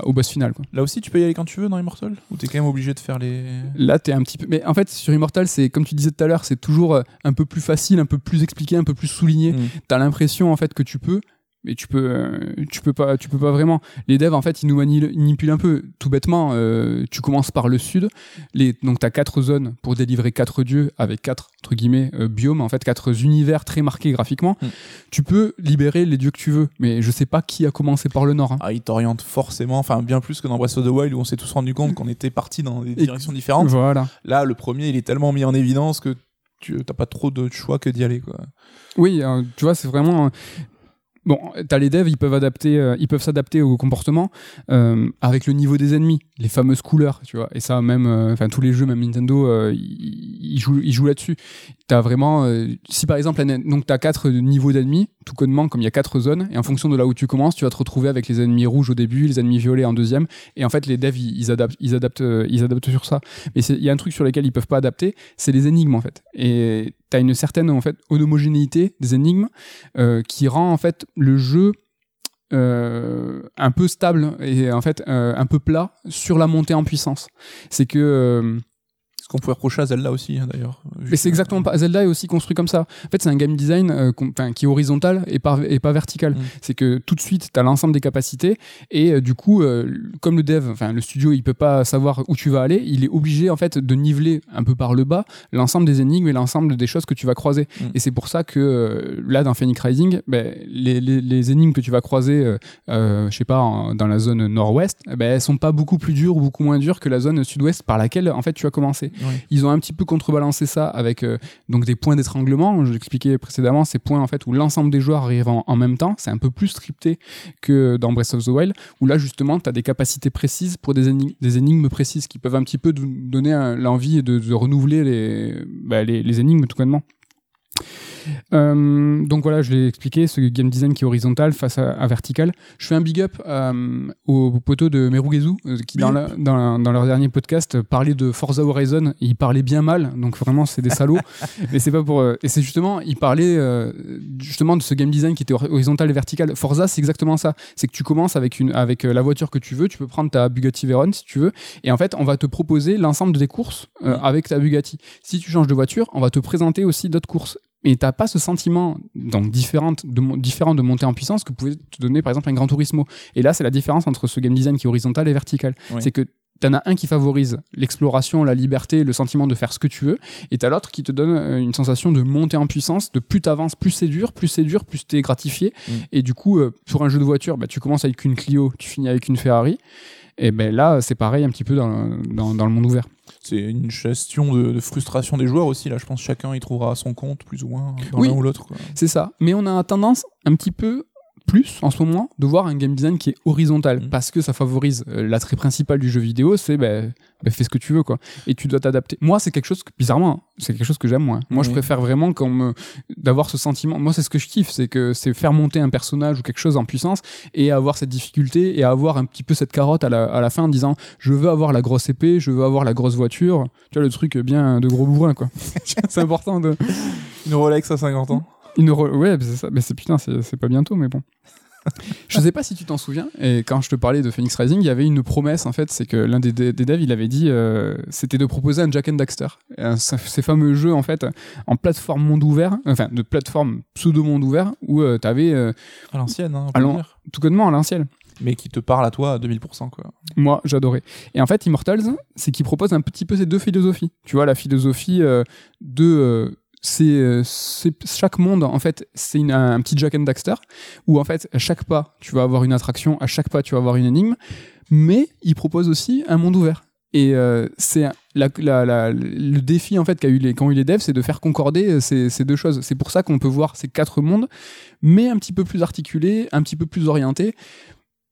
au boss final quoi. Là aussi, tu peux y aller quand tu veux dans Immortal Ou t'es quand même obligé de faire les. Là t'es un petit peu mais en fait sur Immortal c'est comme tu disais tout à l'heure c'est toujours euh, un peu plus facile un peu plus expliqué un peu plus souligné Mm. t'as l'impression en fait que tu peux mais tu peux euh, tu peux pas tu peux pas vraiment les devs en fait ils nous manipulent un peu tout bêtement euh, tu commences par le sud les donc t'as quatre zones pour délivrer quatre dieux avec quatre entre guillemets euh, biomes en fait quatre univers très marqués graphiquement Mm. tu peux libérer les dieux que tu veux mais je sais pas qui a commencé par le nord hein. Ah, il t'oriente forcément, enfin bien plus que dans Breath of the Wild où on s'est tous rendu compte qu'on était parti dans des directions différentes. voilà Là, le premier, il est tellement mis en évidence que tu t'as pas trop de choix que d'y aller quoi. Oui, euh, tu vois, c'est vraiment. Bon, t'as les devs, ils peuvent euh, s'adapter au comportement euh, avec le niveau des ennemis, les fameuses couleurs, tu vois. Et ça, même, euh, enfin tous les jeux, même Nintendo, ils, jouent, ils jouent là-dessus. T'as vraiment, si par exemple, donc t'as quatre niveaux d'ennemis, tout connement, comme il y a quatre zones, et en fonction de là où tu commences, tu vas te retrouver avec les ennemis rouges au début, les ennemis violets en deuxième, et en fait les devs, ils, adaptent, ils adaptent, euh, ils adaptent sur ça. Mais il y a un truc sur lequel ils peuvent pas adapter, c'est les énigmes en fait. Et t'as une certaine en fait homogénéité des énigmes euh, qui rend en fait le jeu euh, un peu stable et en fait un peu plat sur la montée en puissance. C'est que qu'on pouvait reprocher à Zelda aussi hein, d'ailleurs. mais c'est exactement pas. Zelda est aussi construit comme ça. En fait, c'est un game design euh, qui est horizontal et pas, et pas vertical. Mm. C'est que tout de suite, tu as l'ensemble des capacités et euh, du coup, euh, comme le dev, enfin le studio, il peut pas savoir où tu vas aller, il est obligé en fait de niveler un peu par le bas l'ensemble des énigmes et l'ensemble des choses que tu vas croiser. Mm. Et c'est pour ça que là, dans Phoenix Rising, ben, les, les- les énigmes que tu vas croiser, je sais pas, en- dans la zone nord-ouest, ben, elles sont pas beaucoup plus dures ou beaucoup moins dures que la zone sud-ouest par laquelle en fait tu as commencé. Ils ont un petit peu contrebalancé ça avec euh, donc des points d'étranglement. Je l'expliquais précédemment, ces points en fait où l'ensemble des joueurs arrivent en, même temps. C'est un peu plus scripté que dans Breath of the Wild, où là justement, tu as des capacités précises pour des énigmes, précises qui peuvent un petit peu donner l'envie de, de, renouveler les, bah, les, les énigmes tout simplement. Euh, donc voilà, je l'ai expliqué, ce game design qui est horizontal face à, vertical. Je fais un big up euh, aux poteaux de Merugezu euh, qui dans, dans, dans, leur dernier podcast parlait de Forza Horizon. Et ils parlaient bien mal, donc vraiment c'est des salauds. Mais c'est pas pour. et c'est justement, ils parlaient justement de ce game design qui était horizontal et vertical. Forza, c'est exactement ça. C'est que tu commences avec une avec la voiture que tu veux. Tu peux prendre ta Bugatti Veyron si tu veux. Et en fait, on va te proposer l'ensemble des courses avec ta Bugatti. Si tu changes de voiture, on va te présenter aussi d'autres courses et t'as pas ce sentiment donc différent de, différent de monter en puissance que pouvait te donner par exemple un Gran Turismo. Et là, c'est la différence entre ce game design qui est horizontal et vertical. C'est que T'en as un qui favorise l'exploration, la liberté, le sentiment de faire ce que tu veux, et t'as l'autre qui te donne euh, une sensation de monter en puissance, de plus t'avances, plus c'est dur, plus c'est dur, plus t'es gratifié. Mm. Et du coup, euh, pour un jeu de voiture, bah, tu commences avec une Clio, tu finis avec une Ferrari. Et ben là, c'est pareil un petit peu dans, dans, dans le monde ouvert c'est une gestion de, frustration des joueurs aussi. Là, je pense que chacun y trouvera son compte, plus ou moins, dans l'un ou l'autre. C'est ça. Mais on a tendance un petit peu plus en ce moment de voir un game design qui est horizontal. Mm. parce que ça favorise euh, l'attrait principal du jeu vidéo c'est ben bah, fais ce que tu veux quoi. Et tu dois t'adapter. Moi c'est quelque chose que bizarrement c'est quelque chose que j'aime moi. Moi je préfère vraiment me d'avoir ce sentiment. Moi c'est ce que je kiffe c'est que c'est faire monter un personnage ou quelque chose en puissance et avoir cette difficulté et avoir un petit peu cette carotte à la, à la fin en disant je veux avoir la grosse épée je veux avoir la grosse voiture. Tu vois le truc bien de gros bourrin quoi. C'est important de une Rolex à 50 ans une ouais c'est ça mais c'est putain c'est pas bientôt mais bon je sais pas si tu t'en souviens, et quand je te parlais de Phoenix Rising, il y avait une promesse en fait, c'est que l'un des, des, devs il avait dit, euh, c'était de proposer un Jack and Daxter, ces fameux jeux en fait en plateforme monde ouvert, enfin de plateforme pseudo monde ouvert où euh, tu avais euh, à l'ancienne, hein, tout connement à l'ancienne mais qui te parle à toi à 2000%. Quoi. Moi, j'adorais. Et en fait, Immortals, c'est qu'il propose un petit peu ces deux philosophies. Tu vois, la philosophie de euh, c'est chaque monde en fait c'est un, petit Jack and Daxter où en fait à chaque pas tu vas avoir une attraction à chaque pas tu vas avoir une énigme mais il propose aussi un monde ouvert. Et euh, c'est le défi en fait qu'a eu les qu'ont eu les devs c'est de faire concorder euh, ces, ces deux choses. C'est pour ça qu'on peut voir ces quatre mondes mais un petit peu plus articulés un petit peu plus orientés.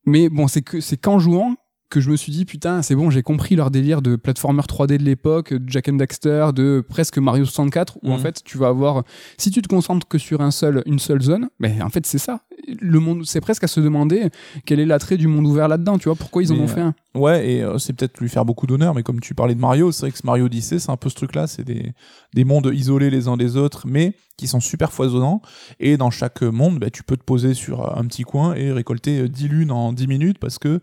Mais bon c'est que c'est qu'en jouant que je me suis dit putain c'est bon j'ai compris leur délire de platformer 3D de l'époque de Jack and Daxter de presque Mario 64 où en mhm. fait tu vas avoir si tu te concentres que sur un seul une seule zone mais en fait c'est ça le monde c'est presque à se demander quel est l'attrait du monde ouvert là-dedans tu vois pourquoi ils en ont fait un euh, ouais et euh, c'est peut-être lui faire beaucoup d'honneur mais comme tu parlais de Mario c'est vrai que ce Mario Odyssey c'est un peu ce truc là c'est des des mondes isolés les uns des autres mais qui sont super foisonnants et dans chaque monde bah, tu peux te poser sur un petit coin et récolter 10 lunes en 10 minutes parce que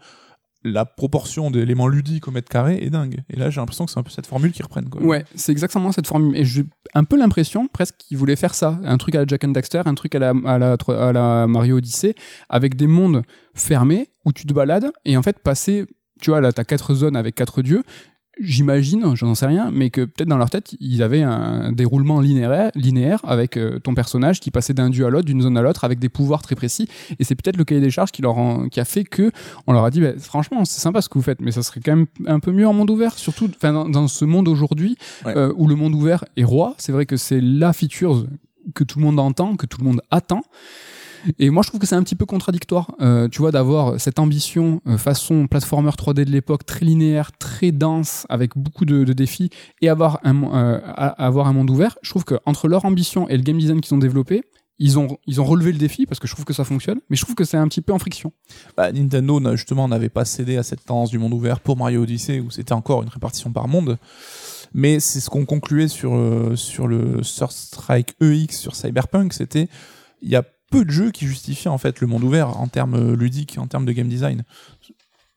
la proportion d'éléments ludiques au mètre carré est dingue. Et là, j'ai l'impression que c'est un peu cette formule qu'ils reprennent. Ouais, c'est exactement cette formule. Et j'ai un peu l'impression, presque, qu'ils voulaient faire ça. Un truc à la Jack and Daxter, un truc à la Mario Odyssey, avec des mondes fermés où tu te balades et en fait passer. Tu vois, là, t'as quatre zones avec quatre dieux j'imagine, j'en sais rien, mais que peut-être dans leur tête, ils avaient un déroulement linéaire, linéaire avec euh, ton personnage qui passait d'un dieu à l'autre, d'une zone à l'autre, avec des pouvoirs très précis. Et c'est peut-être le cahier des charges qui, leur qui a fait que on leur a dit, bah, franchement, c'est sympa ce que vous faites, mais ça serait quand même un peu mieux en monde ouvert, surtout dans, dans ce monde aujourd'hui euh, où le monde ouvert est roi. C'est vrai que c'est la feature que tout le monde entend, que tout le monde attend. Et moi, je trouve que c'est un petit peu contradictoire, euh, tu vois, d'avoir cette ambition euh, façon platformer 3D de l'époque, très linéaire, très dense, avec beaucoup de, défis, et avoir un, euh, avoir un monde ouvert. Je trouve que entre leur ambition et le game design qu'ils ont développé, ils ont, ils ont relevé le défi parce que je trouve que ça fonctionne, mais je trouve que c'est un petit peu en friction. Bah, Nintendo, justement, n'avait pas cédé à cette tendance du monde ouvert pour Mario Odyssey où c'était encore une répartition par monde. Mais c'est ce qu'on concluait sur, sur le Third Strike EX sur Cyberpunk, c'était il y a peu de jeux qui justifient en fait le monde ouvert en termes euh, ludiques, en termes de game design.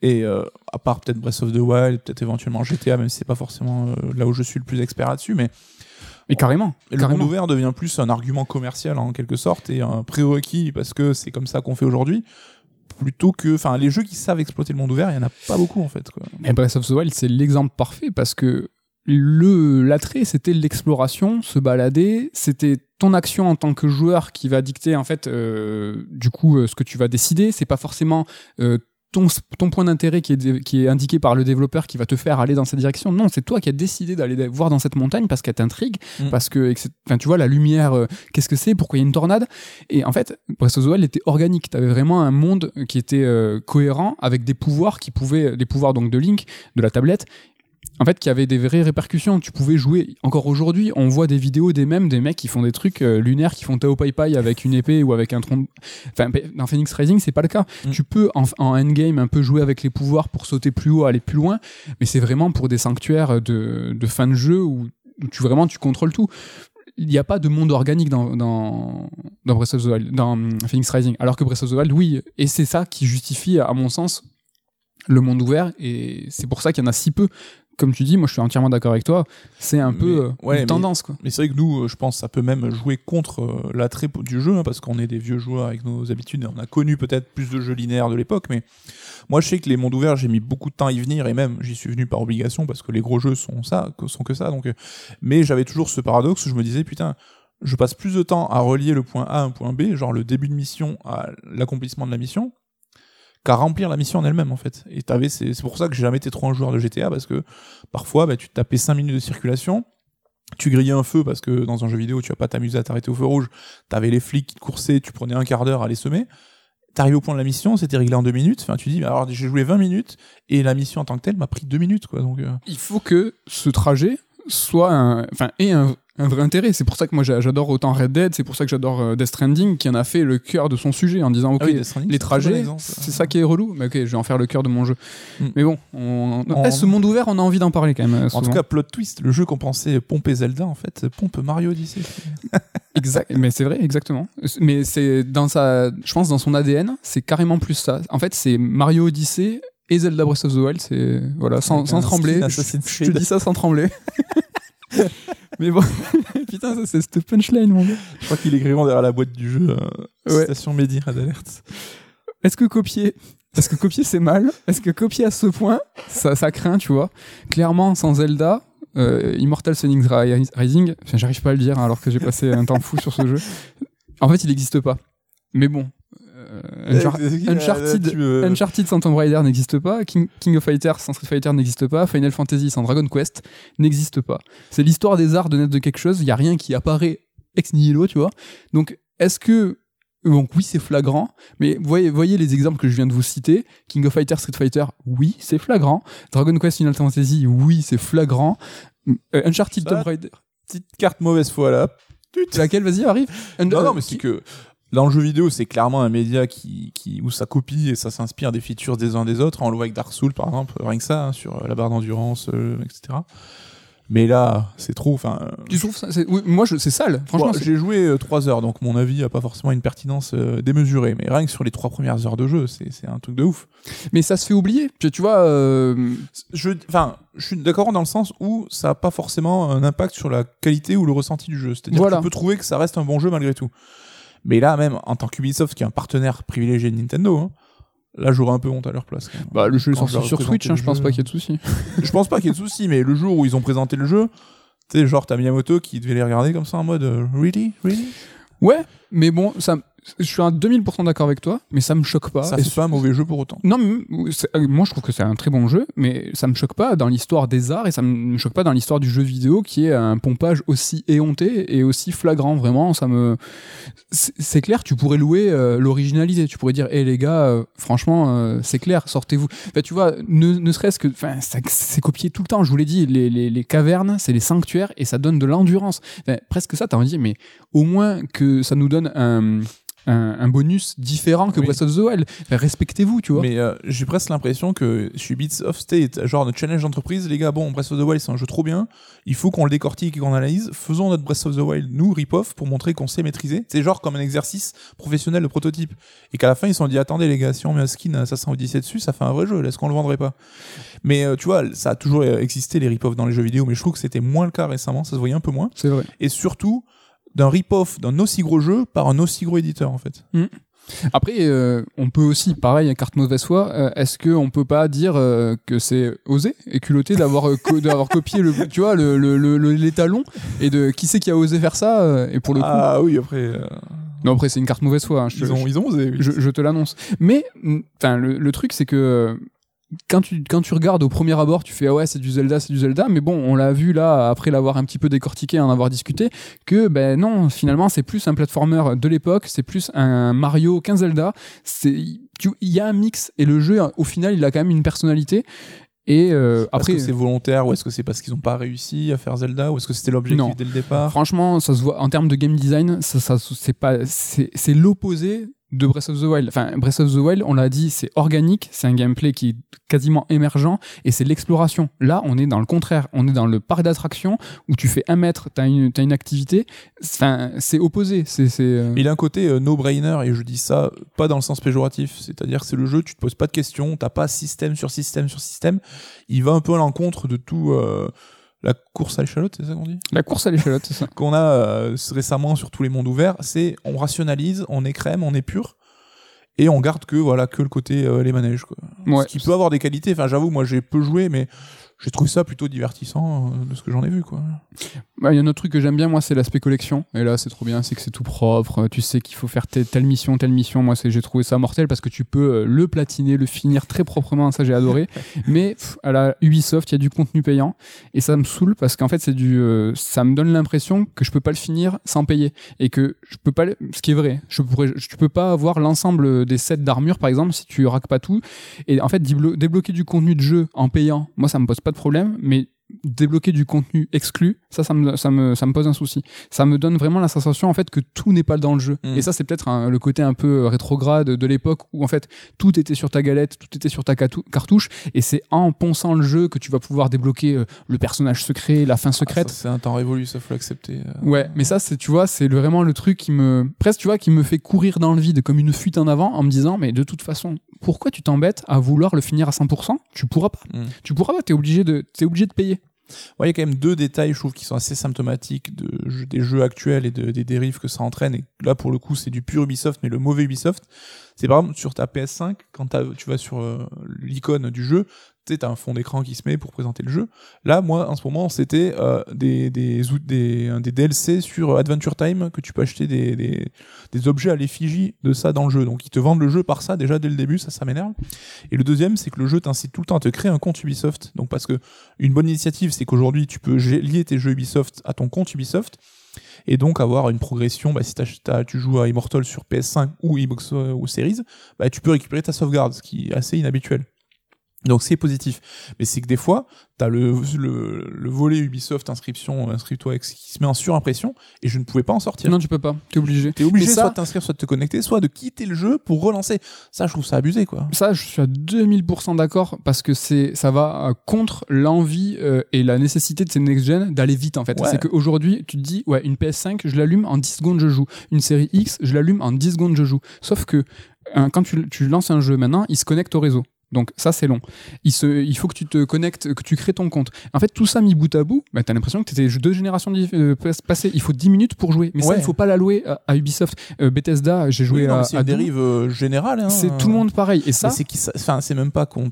Et euh, à part peut-être Breath of the Wild, peut-être éventuellement GTA, même si c'est pas forcément euh, là où je suis le plus expert là-dessus, mais et carrément. le monde ouvert devient plus un argument commercial en quelque sorte et un prérequis parce que c'est comme ça qu'on fait aujourd'hui plutôt que enfin les jeux qui savent exploiter le monde ouvert il y en a pas beaucoup en fait quoi. Et Breath of the Wild c'est l'exemple parfait parce que le l'attrait c'était l'exploration se balader c'était ton action en tant que joueur qui va dicter en fait euh, du coup euh, ce que tu vas décider c'est pas forcément euh, ton, ton point d'intérêt qui est, qui est indiqué par le développeur qui va te faire aller dans cette direction. Non, c'est toi qui as décidé d'aller voir dans cette montagne parce qu'elle t'intrigue, Mm. parce que, enfin, tu vois, la lumière, euh, qu'est-ce que c'est, pourquoi il y a une tornade. Et en fait, Breath of the Wild était organique. T'avais vraiment un monde qui était euh, cohérent avec des pouvoirs qui pouvaient, des pouvoirs donc de Link, de la tablette, en fait, qui avait des vraies répercussions. Tu pouvais jouer, encore aujourd'hui, on voit des vidéos des mêmes, des mecs qui font des trucs euh, lunaires, qui font Tao Pai Pai avec une épée ou avec un tronc. Enfin, dans Phoenix Rising, c'est pas le cas. Mm. Tu peux, en, en endgame, un peu jouer avec les pouvoirs pour sauter plus haut, aller plus loin, mais c'est vraiment pour des sanctuaires de, de fin de jeu où, où tu vraiment tu contrôles tout. Il n'y a pas de monde organique dans, dans, dans Breath of the Wild, dans hum, Phoenix Rising. Alors que Breath of the Wild, oui. Et c'est ça qui justifie, à mon sens, le monde ouvert. Et c'est pour ça qu'il y en a si peu. Comme tu dis, moi je suis entièrement d'accord avec toi. C'est un Mais- peu euh, ouais, une mais- tendance, quoi. Mais c'est vrai que nous, euh, je pense, ça peut même jouer contre euh, l'attrait du jeu, hein, parce qu'on est des vieux joueurs avec nos habitudes, et on a connu peut-être plus de jeux linéaires de l'époque, mais moi je sais que les mondes ouverts, j'ai mis beaucoup de temps à y venir, et même j'y suis venu par obligation, parce que les gros jeux sont ça, que- sont que ça, donc. euh, Mais j'avais toujours ce paradoxe où je me disais, putain, je passe plus de temps à relier le point A à un point B, genre le début de mission à l'accomplissement de la mission, qu'à remplir la mission en elle-même en fait. Et c'est, c'est pour ça que j'ai jamais été trop un joueur de GTA parce que parfois bah, tu tapais 5 minutes de circulation, tu grillais un feu parce que dans un jeu vidéo tu vas pas t'amuser à t'arrêter au feu rouge, t'avais les flics qui te coursaient, tu prenais un quart d'heure à les semer. T'arrives au point de la mission, c'était réglé en deux minutes. Enfin, tu dis, bah, alors j'ai joué 20 minutes et la mission en tant que telle m'a pris deux minutes, quoi. Donc, euh, Il faut que ce trajet soit un, enfin, ait un, un vrai intérêt. C'est pour ça que moi j'a- j'adore autant Red Dead, c'est pour ça que j'adore euh, Death Stranding, qui en a fait le cœur de son sujet en disant, ok, ah oui, Stranding, les trajets, c'est ça qui est relou. Mais ok, je vais en faire le cœur de mon jeu. Hmm. Mais bon, on... On- eh, ce monde ouvert, on a envie d'en parler quand même. euh, En tout cas, plot twist, le jeu qu'on pensait pomper Zelda, en fait, pompe Mario Odyssey. Exact, mais c'est vrai, exactement. Mais c'est dans sa, je pense dans son ADN, c'est carrément plus ça. En fait, c'est Mario Odyssey et Zelda Breath of the Wild, c'est voilà, sans, trembler. Je, te dis ça sans trembler. mais bon, putain, ça c'est cette punchline, mon gars. Je crois qu'il écrivant derrière la boîte du jeu. Euh, Ouais. Mehdi, Red Alert. Est-ce que copier, est-ce que copier c'est mal? Est-ce que copier à ce point, ça, ça craint, tu vois? Clairement, sans Zelda, euh, Immortal Ri- Rising, j'arrive pas à le dire hein, alors que j'ai passé un temps fou sur ce jeu. En fait, il n'existe pas. Mais bon, Unchar- Uncharted, Tu veux- Uncharted sans Tomb Raider n'existe pas, King, King of Fighters sans Street Fighter n'existe pas, Final Fantasy sans Dragon Quest n'existe pas. C'est l'histoire des arts de naître de quelque chose, il y a rien qui apparaît ex nihilo, tu vois. Donc, est-ce que donc oui, c'est flagrant, mais voyez, voyez les exemples que je viens de vous citer. King of Fighters, Street Fighter, oui, c'est flagrant. Dragon Quest, Final Fantasy, oui, c'est flagrant. Euh, Uncharted, Tomb Raider, Petite carte mauvaise foi là. laquelle, vas-y, arrive. Un- Non, euh, non, mais c'est que dans le jeu vidéo, c'est clairement un média qui, qui, où ça copie et ça s'inspire des features des uns des autres. On le voit avec Dark Souls, par exemple, rien que ça, hein, sur euh, la barre d'endurance, euh, etc. Mais là, c'est trop. Enfin, euh, Tu trouves ça oui, Moi, je- c'est sale. Franchement, j'ai joué 3 heures, donc mon avis a pas forcément une pertinence euh, démesurée. Mais rien que sur les 3 premières heures de jeu, c'est un truc de ouf. mais ça se fait oublier. Tu, tu vois, euh, je, enfin, je suis d'accord dans le sens où ça n'a pas forcément un impact sur la qualité ou le ressenti du jeu. C'est-à-dire Voilà. que tu peux trouver que ça reste un bon jeu malgré tout. Mais là, même en tant qu'Ubisoft, qui est un partenaire privilégié de Nintendo, hein, là, j'aurais un peu honte à leur place. bah, le jeu est sur Switch, hein, je pense pas qu'il y ait de soucis. je pense pas qu'il y ait de soucis, mais le jour où ils ont présenté le jeu, tu sais, genre, t'as Miyamoto qui devait les regarder comme ça en mode euh, Really Really? Ouais, mais bon, ça, je suis à 2000% d'accord avec toi, mais ça me choque pas. Ça fait pas un mauvais jeu pour autant. Non, mais c'est- euh, moi je trouve que c'est un très bon jeu, mais ça me choque pas dans l'histoire des arts et ça me choque pas dans l'histoire du jeu vidéo qui est un pompage aussi éhonté et aussi flagrant. Vraiment, ça me. C'est c'est clair, tu pourrais louer euh, l'originalité. Tu pourrais dire, hé les gars, euh, franchement, euh, c'est clair, sortez-vous. Enfin, tu vois, ne, ne serait-ce que. Enfin, c'est copié tout le temps. Je vous l'ai dit, les, les, les cavernes, c'est les sanctuaires et ça donne de l'endurance. Enfin, presque ça, t'as envie de dire, mais au moins que ça nous donne un. Un, un bonus différent que Oui. Breath of the Wild. Enfin, Respectez-vous, tu vois. Mais euh, j'ai presque l'impression que chez Ubisoft State, genre de challenge d'entreprise, les gars, bon, Breath of the Wild c'est un jeu trop bien, il faut qu'on le décortique et qu'on analyse, faisons notre Breath of the Wild, nous, rip-off, pour montrer qu'on sait maîtriser. C'est genre comme un exercice professionnel de prototype. Et qu'à la fin, ils se sont dit, attendez les gars, si on met un skin Assassin's Odyssey dessus, ça fait un vrai jeu, est-ce qu'on le vendrait pas? Mais euh, tu vois, ça a toujours existé les rip-off dans les jeux vidéo, mais je trouve que c'était moins le cas récemment, ça se voyait un peu moins. C'est vrai. Et surtout, d'un rip-off d'un aussi gros jeu par un aussi gros éditeur, en fait. Après, euh, on peut aussi, pareil, carte mauvaise foi, euh, est-ce qu'on peut pas dire euh, que c'est osé et culotté d'avoir co- d'avoir copié le, tu vois, le, le, l'étalon et de qui c'est qui a osé faire ça et pour le coup. Ah oui, après. Non, après, c'est une carte mauvaise foi. hein, je, te- Ils ont, ils ont osé. oui. je, je te l'annonce. Mais, enfin, le, le truc, c'est que quand tu, quand tu regardes au premier abord, tu fais ah ouais, c'est du Zelda, c'est du Zelda. Mais bon, on l'a vu là, après l'avoir un petit peu décortiqué, en avoir discuté, que ben non, finalement, c'est plus un platformer de l'époque, c'est plus un Mario qu'un Zelda. Il y a un mix et le jeu, au final, il a quand même une personnalité. Et euh, après, que c'est volontaire ou est-ce que c'est parce qu'ils ont pas réussi à faire Zelda ou est-ce que c'était l'objectif dès le départ? Franchement, ça se voit en termes de game design, ça, ça c'est pas, c'est c'est l'opposé de Breath of the Wild. Enfin, Breath of the Wild, on l'a dit, c'est organique, c'est un gameplay qui est quasiment émergent et c'est l'exploration. Là, on est dans le contraire, on est dans le parc d'attractions où tu fais un mètre, t'as une, t'as une activité. Enfin, c'est opposé. C'est, c'est. euh, il a un côté euh, no-brainer et je dis ça pas dans le sens péjoratif. C'est-à-dire que c'est le jeu, tu te poses pas de questions, t'as pas système sur système sur système. Il va un peu à l'encontre de tout euh, la course à l'échalote, c'est ça qu'on dit? La course à l'échalote, c'est ça. Qu'on a euh, récemment sur tous les mondes ouverts, c'est on rationalise, on est crème, on est pur. Et on garde que voilà que le côté euh, les manèges quoi. Ouais. Ce qui peut avoir des qualités. Enfin j'avoue moi j'ai peu joué mais j'ai trouvé ça plutôt divertissant euh, de ce que j'en ai vu quoi. Bah, Il y a un autre truc que j'aime bien, moi, c'est l'aspect collection. Et là, c'est trop bien, c'est que c'est tout propre. Tu sais qu'il faut faire telle, mission, telle mission. Moi, j'ai trouvé ça mortel parce que tu peux euh, le platiner, le finir très proprement. Ça, j'ai adoré. Mais pff, à la Ubisoft, il y a du contenu payant. Et ça me saoule parce qu'en fait, c'est du, euh, ça me donne l'impression que je peux pas le finir sans payer. Et que je peux pas, ce qui est vrai, je pourrais, tu peux pas avoir l'ensemble des sets d'armure, par exemple, si tu raques pas tout. Et en fait, déblo- débloquer du contenu de jeu en payant, moi, ça me pose pas de problème. Mais débloquer du contenu exclu, ça, ça me, ça me, ça me pose un souci. Ça me donne vraiment la sensation, en fait, que tout n'est pas dans le jeu. Mm. Et ça, c'est peut-être le côté un peu rétrograde de l'époque où, en fait, tout était sur ta galette, tout était sur ta cartouche, et c'est en ponçant le jeu que tu vas pouvoir débloquer euh, le personnage secret, la fin secrète. Ah, ça, c'est un temps révolu, ça faut l'accepter. euh. Ouais, mais ça, c'est, tu vois, c'est vraiment le truc qui me, presque, tu vois, qui me fait courir dans le vide comme une fuite en avant en me disant, mais de toute façon, pourquoi tu t'embêtes à vouloir le finir à 100% Tu pourras pas. Mm. Tu pourras pas, t'es obligé de, obligé de payer. Ouais, il y a quand même deux détails, je trouve, qui sont assez symptomatiques de, des jeux actuels et de- des dérives que ça entraîne. Et là, pour le coup, c'est du pur Ubisoft, mais le mauvais Ubisoft. C'est par exemple sur ta PS5, quand tu vas sur euh, l'icône du jeu, tu un fond d'écran qui se met pour présenter le jeu. Là, moi, en ce moment, c'était euh, des, des, des, des DLC sur Adventure Time que tu peux acheter des, des, objets à l'effigie de ça dans le jeu. Donc, ils te vendent le jeu par ça déjà dès le début, ça, ça m'énerve. Et le deuxième, c'est que le jeu t'incite tout le temps à te créer un compte Ubisoft. Donc, parce que une bonne initiative, c'est qu'aujourd'hui, tu peux lier tes jeux Ubisoft à ton compte Ubisoft et donc avoir une progression. Bah, si tu joues à Immortal sur PS5 ou Xbox euh, ou Series, bah, tu peux récupérer ta sauvegarde, ce qui est assez inhabituel. Donc c'est positif. Mais c'est que des fois, t'as le, le, le volet Ubisoft inscription, inscris-toi, qui se met en surimpression, et je ne pouvais pas en sortir. Non, tu peux pas. T'es obligé. T'es obligé ça- soit de t'inscrire, soit de te connecter, soit de quitter le jeu pour relancer. Ça, je trouve ça abusé, quoi. Ça, je suis à 2000% d'accord parce que c'est, ça va euh, contre l'envie euh, et la nécessité de ces next-gen d'aller vite en fait. Ouais. C'est qu'aujourd'hui, tu te dis, ouais, une PS5, je l'allume en 10 secondes, je joue. Une série X, je l'allume en 10 secondes, je joue. Sauf que hein, quand tu, tu lances un jeu maintenant, il se connecte au réseau. Donc ça c'est long. Il, se, il faut que tu te connectes, que tu crées ton compte. En fait tout ça mis bout à bout, bah, t'as l'impression que t'étais deux générations euh, pas- passées. Il faut 10 minutes pour jouer. Mais ça il faut pas l'allouer à, à Ubisoft. Euh, Bethesda, j'ai joué Oui, non, à, c'est une dérive euh, générale. hein. C'est tout le monde pareil. Et ça, c'est même pas qu'on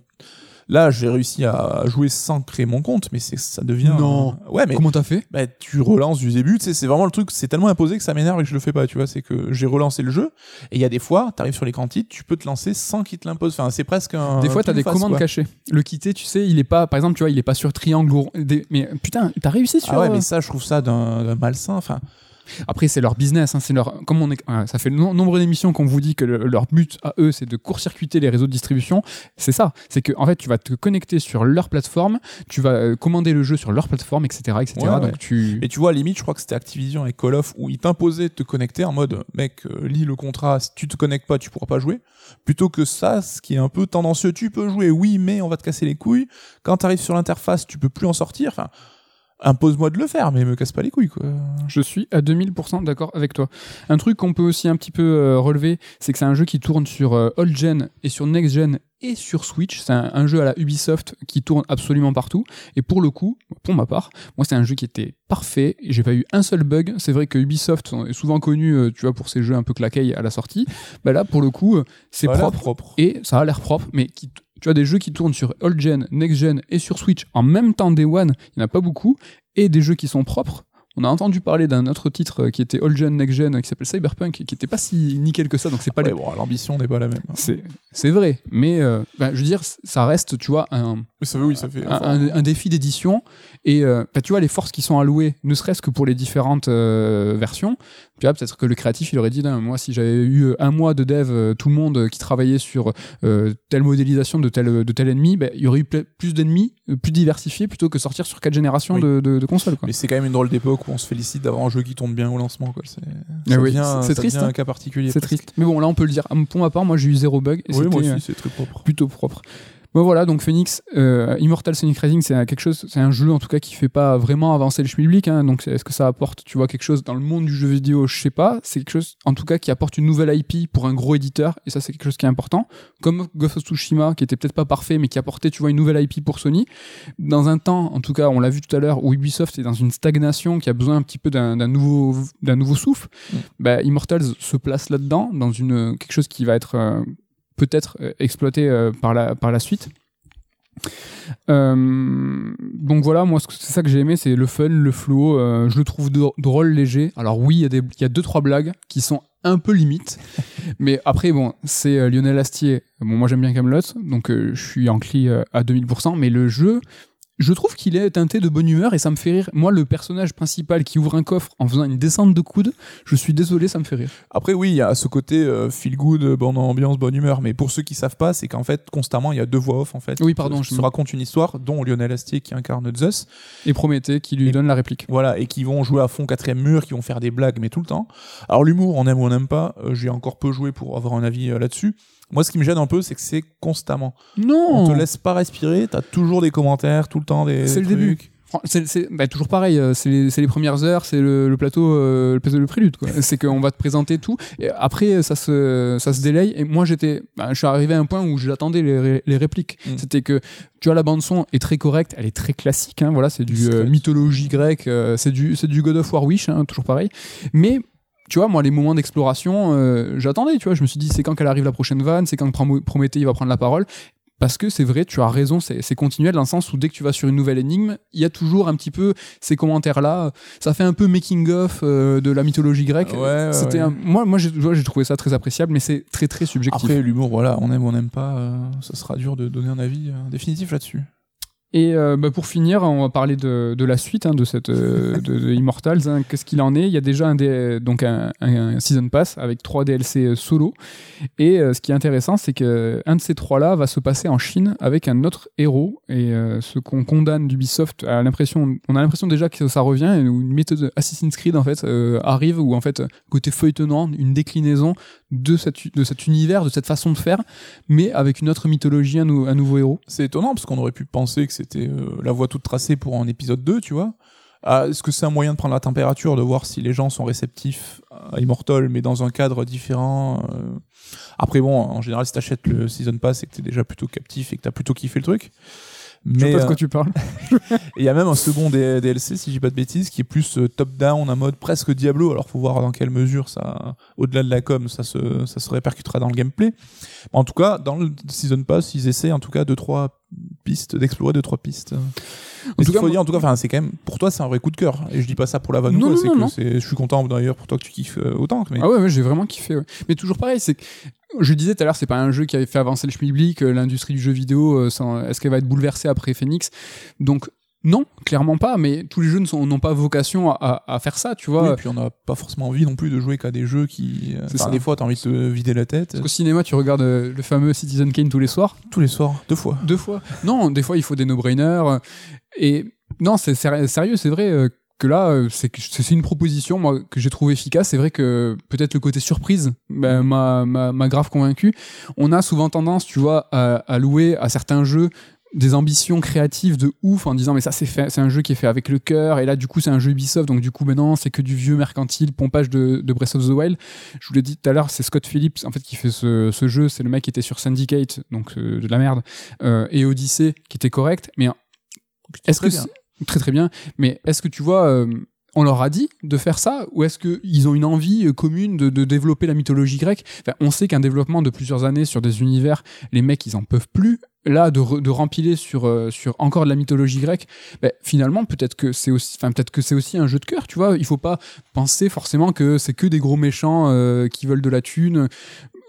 là j'ai réussi à jouer sans créer mon compte mais c'est ça devient Non. ouais mais comment t'as fait? Bah, tu relances du début tu sais c'est vraiment le truc c'est tellement imposé que ça m'énerve et que je le fais pas tu vois c'est que j'ai relancé le jeu et il y a des fois t'arrives sur l'écran titre tu peux te lancer sans qu'il te l'impose enfin c'est presque un Des fois, t'as des face, commandes quoi. cachées. Le quitter, tu sais, il est pas, par exemple, tu vois, il est pas sur triangle ou des- mais putain, t'as réussi sur. ah ouais mais ça je trouve ça d'un d'un malsain enfin Après, c'est leur business, hein, c'est leur, comme on est, ouais, ça fait no- nombre d'émissions qu'on vous dit que le- leur but à eux, c'est de court-circuiter les réseaux de distribution. C'est ça. C'est que, en fait, tu vas te connecter sur leur plateforme, tu vas euh, commander le jeu sur leur plateforme, etc., etc. Ouais, ouais. Donc tu, Mais tu vois, à la limite, je crois que c'était Activision et Call of où ils t'imposaient de te connecter en mode, mec, euh, lis le contrat, si tu te connectes pas, tu pourras pas jouer. Plutôt que ça, ce qui est un peu tendancieux, tu peux jouer, oui, mais on va te casser les couilles. Quand t'arrives sur l'interface, tu peux plus en sortir. Enfin, impose-moi de le faire, mais me casse pas les couilles, quoi. Je suis à 2000% d'accord avec toi. Un truc qu'on peut aussi un petit peu euh, relever, c'est que c'est un jeu qui tourne sur euh, old gen et sur next gen et sur Switch. C'est un, un jeu à la Ubisoft qui tourne absolument partout. Et pour le coup, pour ma part, moi c'est un jeu qui était parfait. J'ai pas eu un seul bug. C'est vrai que Ubisoft est souvent connu, euh, tu vois, pour ces jeux un peu claqués à la sortie. Bah là, pour le coup, c'est propre. et ça a l'air propre, mais qui, tu as des jeux qui tournent sur old gen, next gen et sur Switch en même temps Day One, il n'y en a pas beaucoup, et des jeux qui sont propres, on a entendu parler d'un autre titre qui était Old Gen Next Gen qui s'appelle Cyberpunk qui était pas si nickel que ça donc c'est pas Ouais, les- bon, l'ambition n'est pas la même. c'est c'est vrai mais euh, ben, je veux dire ça reste tu vois un Mais ça veut, oui, ça fait. un, un- un défi d'édition et euh, bah, tu vois les forces qui sont allouées ne serait-ce que pour les différentes euh, versions tu vois peut-être que le créatif il aurait dit moi si j'avais eu un mois de dev euh, tout le monde euh, qui travaillait sur euh, telle modélisation de tel de tel ennemi bah, il y aurait eu plus d'ennemis euh, plus diversifiés plutôt que sortir sur quatre générations Oui. de, de, de consoles quoi. Mais c'est quand même une drôle d'époque on se félicite d'avoir un jeu qui tourne bien au lancement. Quoi. C'est, oui, triste, devient hein. un cas particulier. c'est triste mais bon là on peut le dire pour ma part moi j'ai eu zéro bug et Oui, moi c'était, euh, aussi, c'est très propre. plutôt propre. Bon voilà, donc Phoenix, euh, Immortal Sonic Racing, c'est un- quelque chose, c'est un jeu en tout cas qui fait pas vraiment avancer le schmilblick. Hein, donc est-ce que ça apporte, tu vois, quelque chose dans le monde du jeu vidéo? Je sais pas. C'est quelque chose, en tout cas, qui apporte une nouvelle IP pour un gros éditeur, et ça c'est quelque chose qui est important. Comme Ghost of Tsushima, qui était peut-être pas parfait, mais qui apportait, tu vois, une nouvelle IP pour Sony. Dans un temps, en tout cas, on l'a vu tout à l'heure, où Ubisoft est dans une stagnation, qui a besoin un petit peu d'un d'un nouveau, d'un nouveau souffle. Mm. Bah, Immortals se place là-dedans, dans une quelque chose qui va être euh, peut-être euh, exploité euh, par, la, par la suite. Euh, donc voilà, moi c'est ça que j'ai aimé, c'est le fun, le flow. euh, je le trouve drôle, léger. Alors oui, il y, a y deux trois blagues qui sont un peu limites, mais après bon, c'est Lionel Astier. Bon, moi j'aime bien Camelot, donc euh, je suis enclin euh, à 2000%. Mais le jeu, je trouve qu'il est teinté de bonne humeur et ça me fait rire. Moi, le personnage principal qui ouvre un coffre en faisant une descente de coude, je suis désolé, ça me fait rire. Après, oui, il y a ce côté euh, feel good, euh, bonne ambiance, bonne humeur. Mais pour ceux qui savent pas, c'est qu'en fait, constamment, il y a deux voix off en fait. Oui, pardon, Qui je se racontent une histoire, dont Lionel Astier qui incarne Zeus. Et Prométhée qui lui Et- donne la réplique. Voilà, et qui vont jouer à fond quatrième mur, qui vont faire des blagues, mais tout le temps. Alors l'humour, on aime ou on n'aime pas. euh, J'ai encore peu joué pour avoir un avis euh, là-dessus. Moi, ce qui me gêne un peu, c'est que c'est constamment. Non, On te laisse pas respirer. T'as toujours des commentaires, tout le temps des. C'est le trucs. début. C'est bah, toujours pareil, euh, c'est les, premières heures, c'est le, le plateau, euh, le plateau de prélude. C'est qu'on va te présenter tout. Et après, ça se, ça se délaye. Et moi, j'étais, bah, je suis arrivé à un point où j'attendais les, ré- les répliques. Mm. C'était que, tu vois, la bande son est très correcte, elle est très classique. Hein, voilà, c'est du euh, mythologie grecque, euh, c'est du, c'est du God of War Wish, hein, toujours pareil. Mais tu vois, moi, les moments d'exploration, euh, j'attendais, tu vois, je me suis dit, c'est quand qu'elle arrive la prochaine vanne, c'est quand Prométhée il va prendre la parole. Parce que c'est vrai, tu as raison, c'est continuel dans le sens où dès que tu vas sur une nouvelle énigme, il y a toujours un petit peu ces commentaires-là. Ça fait un peu making-of euh, de la mythologie grecque. Ouais, ouais, C'était ouais. un- Moi, moi j'ai trouvé ça très appréciable, mais c'est très très subjectif. Après, l'humour, voilà, on aime ou on n'aime pas. euh, ça sera dur de donner un avis définitif là-dessus. Et euh, bah, pour finir, on va parler de, de la suite hein, de cette euh, de, de Immortals. hein. Qu'est-ce qu'il en est? Il y a déjà un, dé- donc un, season pass avec trois DLC euh, solo. Et euh, ce qui est intéressant, c'est que un de ces trois-là va se passer en Chine avec un autre héros. Et ce qu'on condamne d'Ubisoft, l'impression, on a l'impression déjà que ça revient, une méthode Assassin's Creed en fait arrive, où en fait côté feuilletonnant, une déclinaison de, cette, de cet univers, de cette façon de faire, mais avec une autre mythologie, un, nou- un nouveau héros. C'est étonnant parce qu'on aurait pu penser que c'était euh, la voie toute tracée pour un épisode 2, tu vois. Ah, Est-ce que c'est un moyen de prendre la température, de voir si les gens sont réceptifs à Immortal, mais dans un cadre différent euh? Après, bon, en général, si t'achètes le Season Pass, c'est que t'es déjà plutôt captif et que t'as plutôt kiffé le truc. Je sais Mais pas de euh, quoi tu parles. il y a même un second DLC, si j'ai pas de bêtises, qui est plus euh, top-down, un mode presque Diablo. Alors, faut voir dans quelle mesure ça, au-delà de la com, ça se, ça se répercutera dans le gameplay. En tout cas, dans le Season Pass, ils essaient en tout cas deux trois pistes, d'explorer deux trois pistes. En tout cas, faut moi- dire, en tout cas, enfin, c'est quand même, pour toi, c'est un vrai coup de cœur. Et je dis pas ça pour la vanne ou Non, quoi, non, que je suis content d'ailleurs pour toi que tu kiffes euh, autant. Mais Ah ouais, ouais j'ai vraiment kiffé. ouais. Mais toujours pareil, c'est que je disais tout à l'heure, c'est pas un jeu qui avait fait avancer le schmilblick, euh, l'industrie du jeu vidéo, euh, est-ce qu'elle va être bouleversée après Phoenix? Donc non, clairement pas. Mais tous les jeux n'ont pas vocation à, à- à faire ça, tu vois. oui, et puis on n'a pas forcément envie non plus de jouer qu'à des jeux qui. euh, enfin, ça. des fois, t'as envie de te vider la tête. Parce qu'au cinéma, tu regardes euh, le fameux Citizen Kane tous les soirs, Tous les soirs, deux fois. deux fois. Non, des fois il faut des no-brainers. euh, Et non, c'est séri- sérieux, c'est vrai. que là, c'est une proposition moi que j'ai trouvé efficace. C'est vrai que peut-être le côté surprise ben, m'a m'a m'a grave convaincu. On a souvent tendance, tu vois, à, à louer à certains jeux des ambitions créatives de ouf en disant mais ça c'est fait c'est un jeu qui est fait avec le cœur. Et là du coup c'est un jeu Ubisoft. Donc du coup maintenant c'est que du vieux mercantile pompage de, de Breath of the Wild. Je vous l'ai dit tout à l'heure c'est Scott Phillips en fait qui fait ce, ce jeu. C'est le mec qui était sur Syndicate donc euh, de la merde euh, et Odyssey qui était correct. Mais est-ce Très que très très bien. Mais est-ce que tu vois euh, on leur a dit de faire ça ou est-ce qu'ils ont une envie euh, commune de, développer la mythologie grecque? On sait qu'un développement de plusieurs années sur des univers, les mecs, ils en peuvent plus. Là, de, re- de rempiler sur, euh, sur encore de la mythologie grecque, ben, finalement, peut-être que c'est aussi, peut-être que c'est aussi un jeu de cœur, tu vois. Il faut pas penser forcément que c'est que des gros méchants euh, qui veulent de la thune.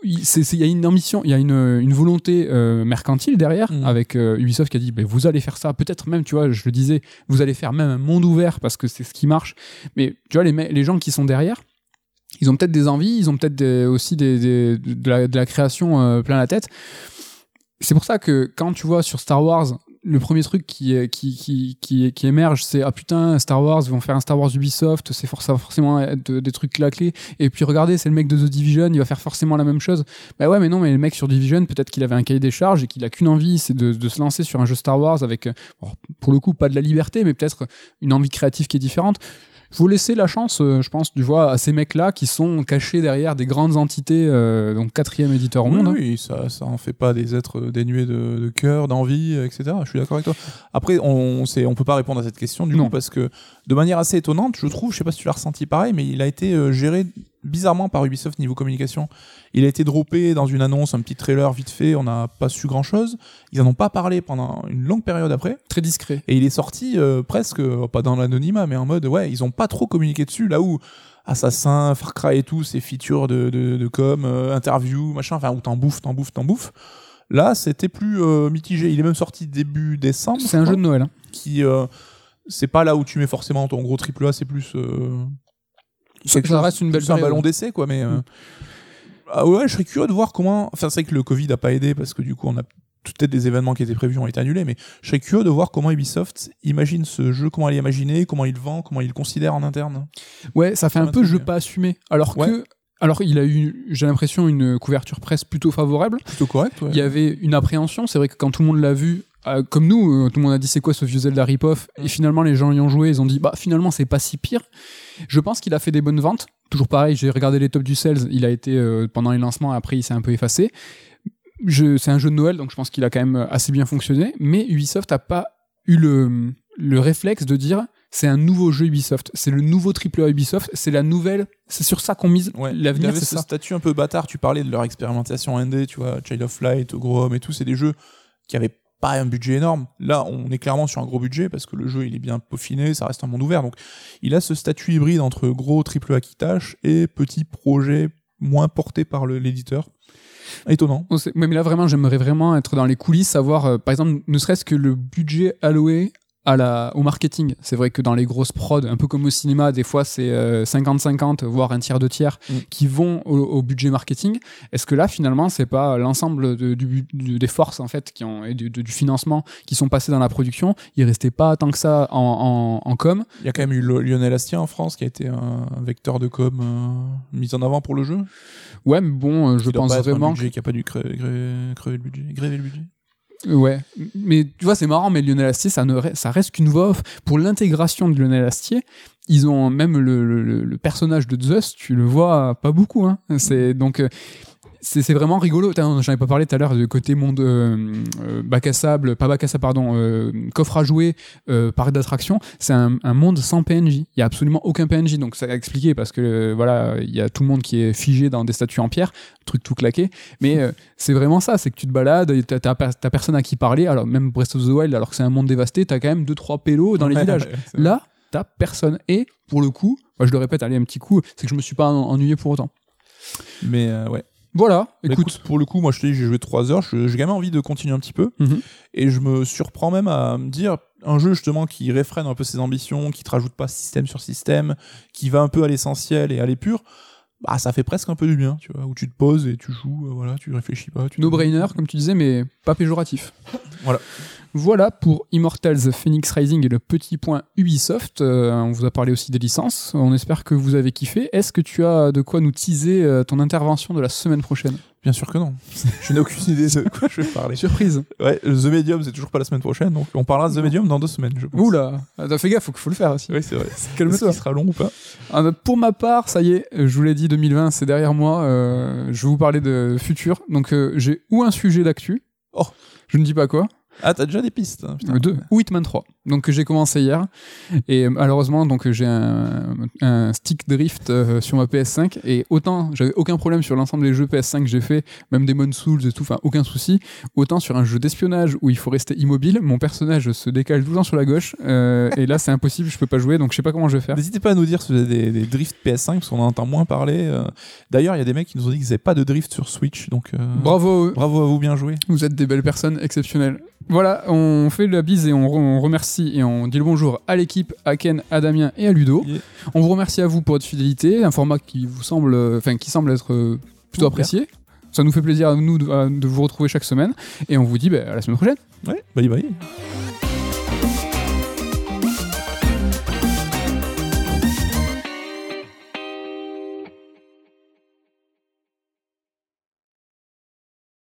Il y a une ambition, il y a une, une volonté euh, mercantile derrière, Mhm. avec euh, Ubisoft qui a dit, ben, vous allez faire ça, peut-être même, tu vois, je le disais, vous allez faire même un monde ouvert parce que c'est ce qui marche. Mais tu vois, les, les gens qui sont derrière, ils ont peut-être des envies, ils ont peut-être aussi des, des- de, la, de la création euh, plein la tête. C'est pour ça que quand tu vois sur Star Wars, le premier truc qui, qui, qui, qui, émerge, c'est ah putain, Star Wars, ils vont faire un Star Wars Ubisoft, c'est forcément être des trucs claqués. Et puis regardez, c'est le mec de The Division, il va faire forcément la même chose. Bah ouais, mais non, mais le mec sur Division, peut-être qu'il avait un cahier des charges et qu'il a qu'une envie, c'est de, de se lancer sur un jeu Star Wars avec, pour le coup, pas de la liberté, mais peut-être une envie créative qui est différente. Faut laisser la chance, euh, je pense, tu vois, à ces mecs-là qui sont cachés derrière des grandes entités, euh, donc quatrième éditeur au Oui, monde. hein. oui, ça, ça en fait pas des êtres dénués de, de cœur, d'envie, etc. Je suis d'accord avec toi. Après, on, sait, on peut pas répondre à cette question du Non. coup parce que de manière assez étonnante, je trouve, je sais pas si tu l'as ressenti pareil, mais il a été euh, géré bizarrement par Ubisoft niveau communication. Il a été droppé dans une annonce, un petit trailer vite fait, on n'a pas su grand chose. Ils en ont pas parlé pendant une longue période après. Très discret. Et il est sorti euh, presque, euh, pas dans l'anonymat, mais en mode, ouais, ils ont pas trop communiqué dessus, là où Assassin, Far Cry et tout, ces features de, de, de com, euh, interview, machin, enfin, où t'en bouffes, t'en bouffes, t'en bouffes. Là, c'était plus euh, mitigé. Il est même sorti début décembre. C'est un je jeu de Noël. hein. qui, euh, c'est pas là où tu mets forcément ton gros triple A, c'est plus. euh, Ça, chose- reste une belle plus un ballon d'essai, quoi, mais. euh, Mm. ah ouais, je serais curieux de voir comment. Enfin, c'est vrai que le Covid a pas aidé parce que du coup, on a peut-être des événements qui étaient prévus ont été annulés, mais je serais curieux de voir comment Ubisoft imagine ce jeu, comment il l'imagine, comment il le vend, comment il le considère en interne. Ouais, ça fait un un peu jeu euh. pas assumé. Alors Ouais. que, alors il a eu, j'ai l'impression, une couverture presse plutôt favorable. Plutôt correct, ouais. Il y avait une appréhension. C'est vrai que quand tout le monde l'a vu, euh, comme nous, euh, tout le monde a dit c'est quoi ce vieux Zelda rip-off Mm. Et finalement, les gens y ont joué, ils ont dit bah finalement c'est pas si pire. Je pense qu'il a fait des bonnes ventes. Toujours pareil, j'ai regardé les tops du sales. Il a été euh, pendant les lancements, après il s'est un peu effacé. Je, c'est un jeu de Noël, donc je pense qu'il a quand même assez bien fonctionné. Mais Ubisoft a pas eu le, le réflexe de dire c'est un nouveau jeu Ubisoft, c'est le nouveau triple A Ubisoft, c'est la nouvelle, c'est sur ça qu'on mise Ouais, l'avenir, c'est ce statut un peu bâtard. Tu parlais de leur expérimentation indé, tu vois, Child of Light, Homme et tout, c'est des jeux qui avaient pas un budget énorme. Là, on est clairement sur un gros budget parce que le jeu il est bien peaufiné, ça reste un monde ouvert. Donc, il a ce statut hybride entre gros triple A et petit projet moins porté par l'éditeur. Étonnant. Mais là vraiment, j'aimerais vraiment être dans les coulisses, savoir, euh, par exemple, ne serait-ce que le budget alloué à la, au marketing. C'est vrai que dans les grosses prods, un peu comme au cinéma, des fois c'est euh, 50-50, voire un tiers de tiers, Mm. qui vont au, au budget marketing. Est-ce que là, finalement, c'est pas l'ensemble de- du, du- des forces en fait qui ont, et du, du financement qui sont passées dans la production? Il restait pas tant que ça en, en, en com. Il y a quand même eu Lionel Astier en France qui a été un vecteur de com euh, mis en avant pour le jeu? Ouais, mais bon, euh, je pense vraiment qui a pas dû cré- cré- crever le budget, gréver le budget. Ouais, mais tu vois, c'est marrant, mais Lionel Astier, ça, ne, ça reste qu'une voix off. Pour l'intégration de Lionel Astier, ils ont même le, le, le- personnage de Zeus, tu le vois pas beaucoup. Hein. C'est donc. C'est vraiment rigolo. J'en ai pas parlé tout à l'heure du côté monde euh, euh, bac à sable, pas bac à sable, pardon, euh, coffre à jouer, euh, parc d'attraction. C'est un, un monde sans PNJ. Il y a absolument aucun PNJ, donc ça a expliqué parce que voilà, il y a tout le monde qui est figé dans des statues en pierre, truc tout claqué. Mais c'est vraiment ça, c'est que tu te balades, t'as, personne à qui parler. Alors même Breath of the Wild, alors que c'est un monde dévasté, t'as quand même deux trois pélos dans les Ouais, villages. ouais. Là, t'as personne. Et pour le coup, moi je le répète, allez un petit coup, c'est que je me suis pas en- ennuyé pour autant. Mais euh, ouais. Voilà, Bah, écoute. pour le coup, moi je te dis, j'ai joué 3 heures, je- j'ai quand même envie de continuer un petit peu. Mhm. Et je me surprends même à me dire, un jeu justement qui réfrène un peu ses ambitions, qui te rajoute pas système sur système, qui va un peu à l'essentiel et à l'épure, bah ça fait presque un peu du bien, tu vois, où tu te poses et tu joues, euh, voilà, tu réfléchis pas. Tu No-brainer, comme tu disais, mais pas péjoratif. Voilà. Voilà pour Immortals Phoenix Rising et le petit point Ubisoft. Euh, on vous a parlé aussi des licences. On espère que vous avez kiffé. Est-ce que tu as de quoi nous teaser euh, ton intervention de la semaine prochaine? Bien sûr que non. je n'ai aucune idée de quoi je vais parler. Surprise. Ouais, The Medium, c'est toujours pas la semaine prochaine, donc on parlera de The Medium dans deux semaines, je pense. Oula, Ah, fait gaffe, faut, faut le faire aussi. Oui, c'est vrai. Calme-toi. Sera long ou pas? Ah, bah, pour ma part, ça y est, je vous l'ai dit, 2020, c'est derrière moi. euh, je vais vous parler de futur. Donc, euh, j'ai ou un sujet d'actu. Oh. Je ne dis pas quoi. Ah, t'as déjà des pistes. hein, Deux. Ou Hitman 3. Donc j'ai commencé hier. Et euh, malheureusement, donc j'ai un, un stick drift euh, sur ma PS5. Et autant j'avais aucun problème sur l'ensemble des jeux PS5 que j'ai fait, même Demon Souls et tout, enfin aucun souci. Autant sur un jeu d'espionnage où il faut rester immobile, mon personnage se décale tout le temps sur la gauche. euh, et là, c'est impossible, je peux pas jouer, donc je sais pas comment je vais faire. N'hésitez pas à nous dire si vous avez des, des drifts PS5 parce qu'on en entend moins parler. euh. D'ailleurs, il y a des mecs qui nous ont dit qu'ils n'avaient pas de drift sur Switch. Donc, Bravo, bravo à vous, bien joué. vous êtes des belles personnes exceptionnelles. Voilà, on fait la bise et on, re- on remercie et on dit le bonjour à l'équipe, à Ken, à Damien et à Ludo. Yeah. On vous remercie à vous pour votre fidélité, un format qui vous semble, enfin qui semble être euh, plutôt apprécié. Ça nous fait plaisir à nous de, à- de vous retrouver chaque semaine et on vous dit bah, à la semaine prochaine. Ouais, bye bye.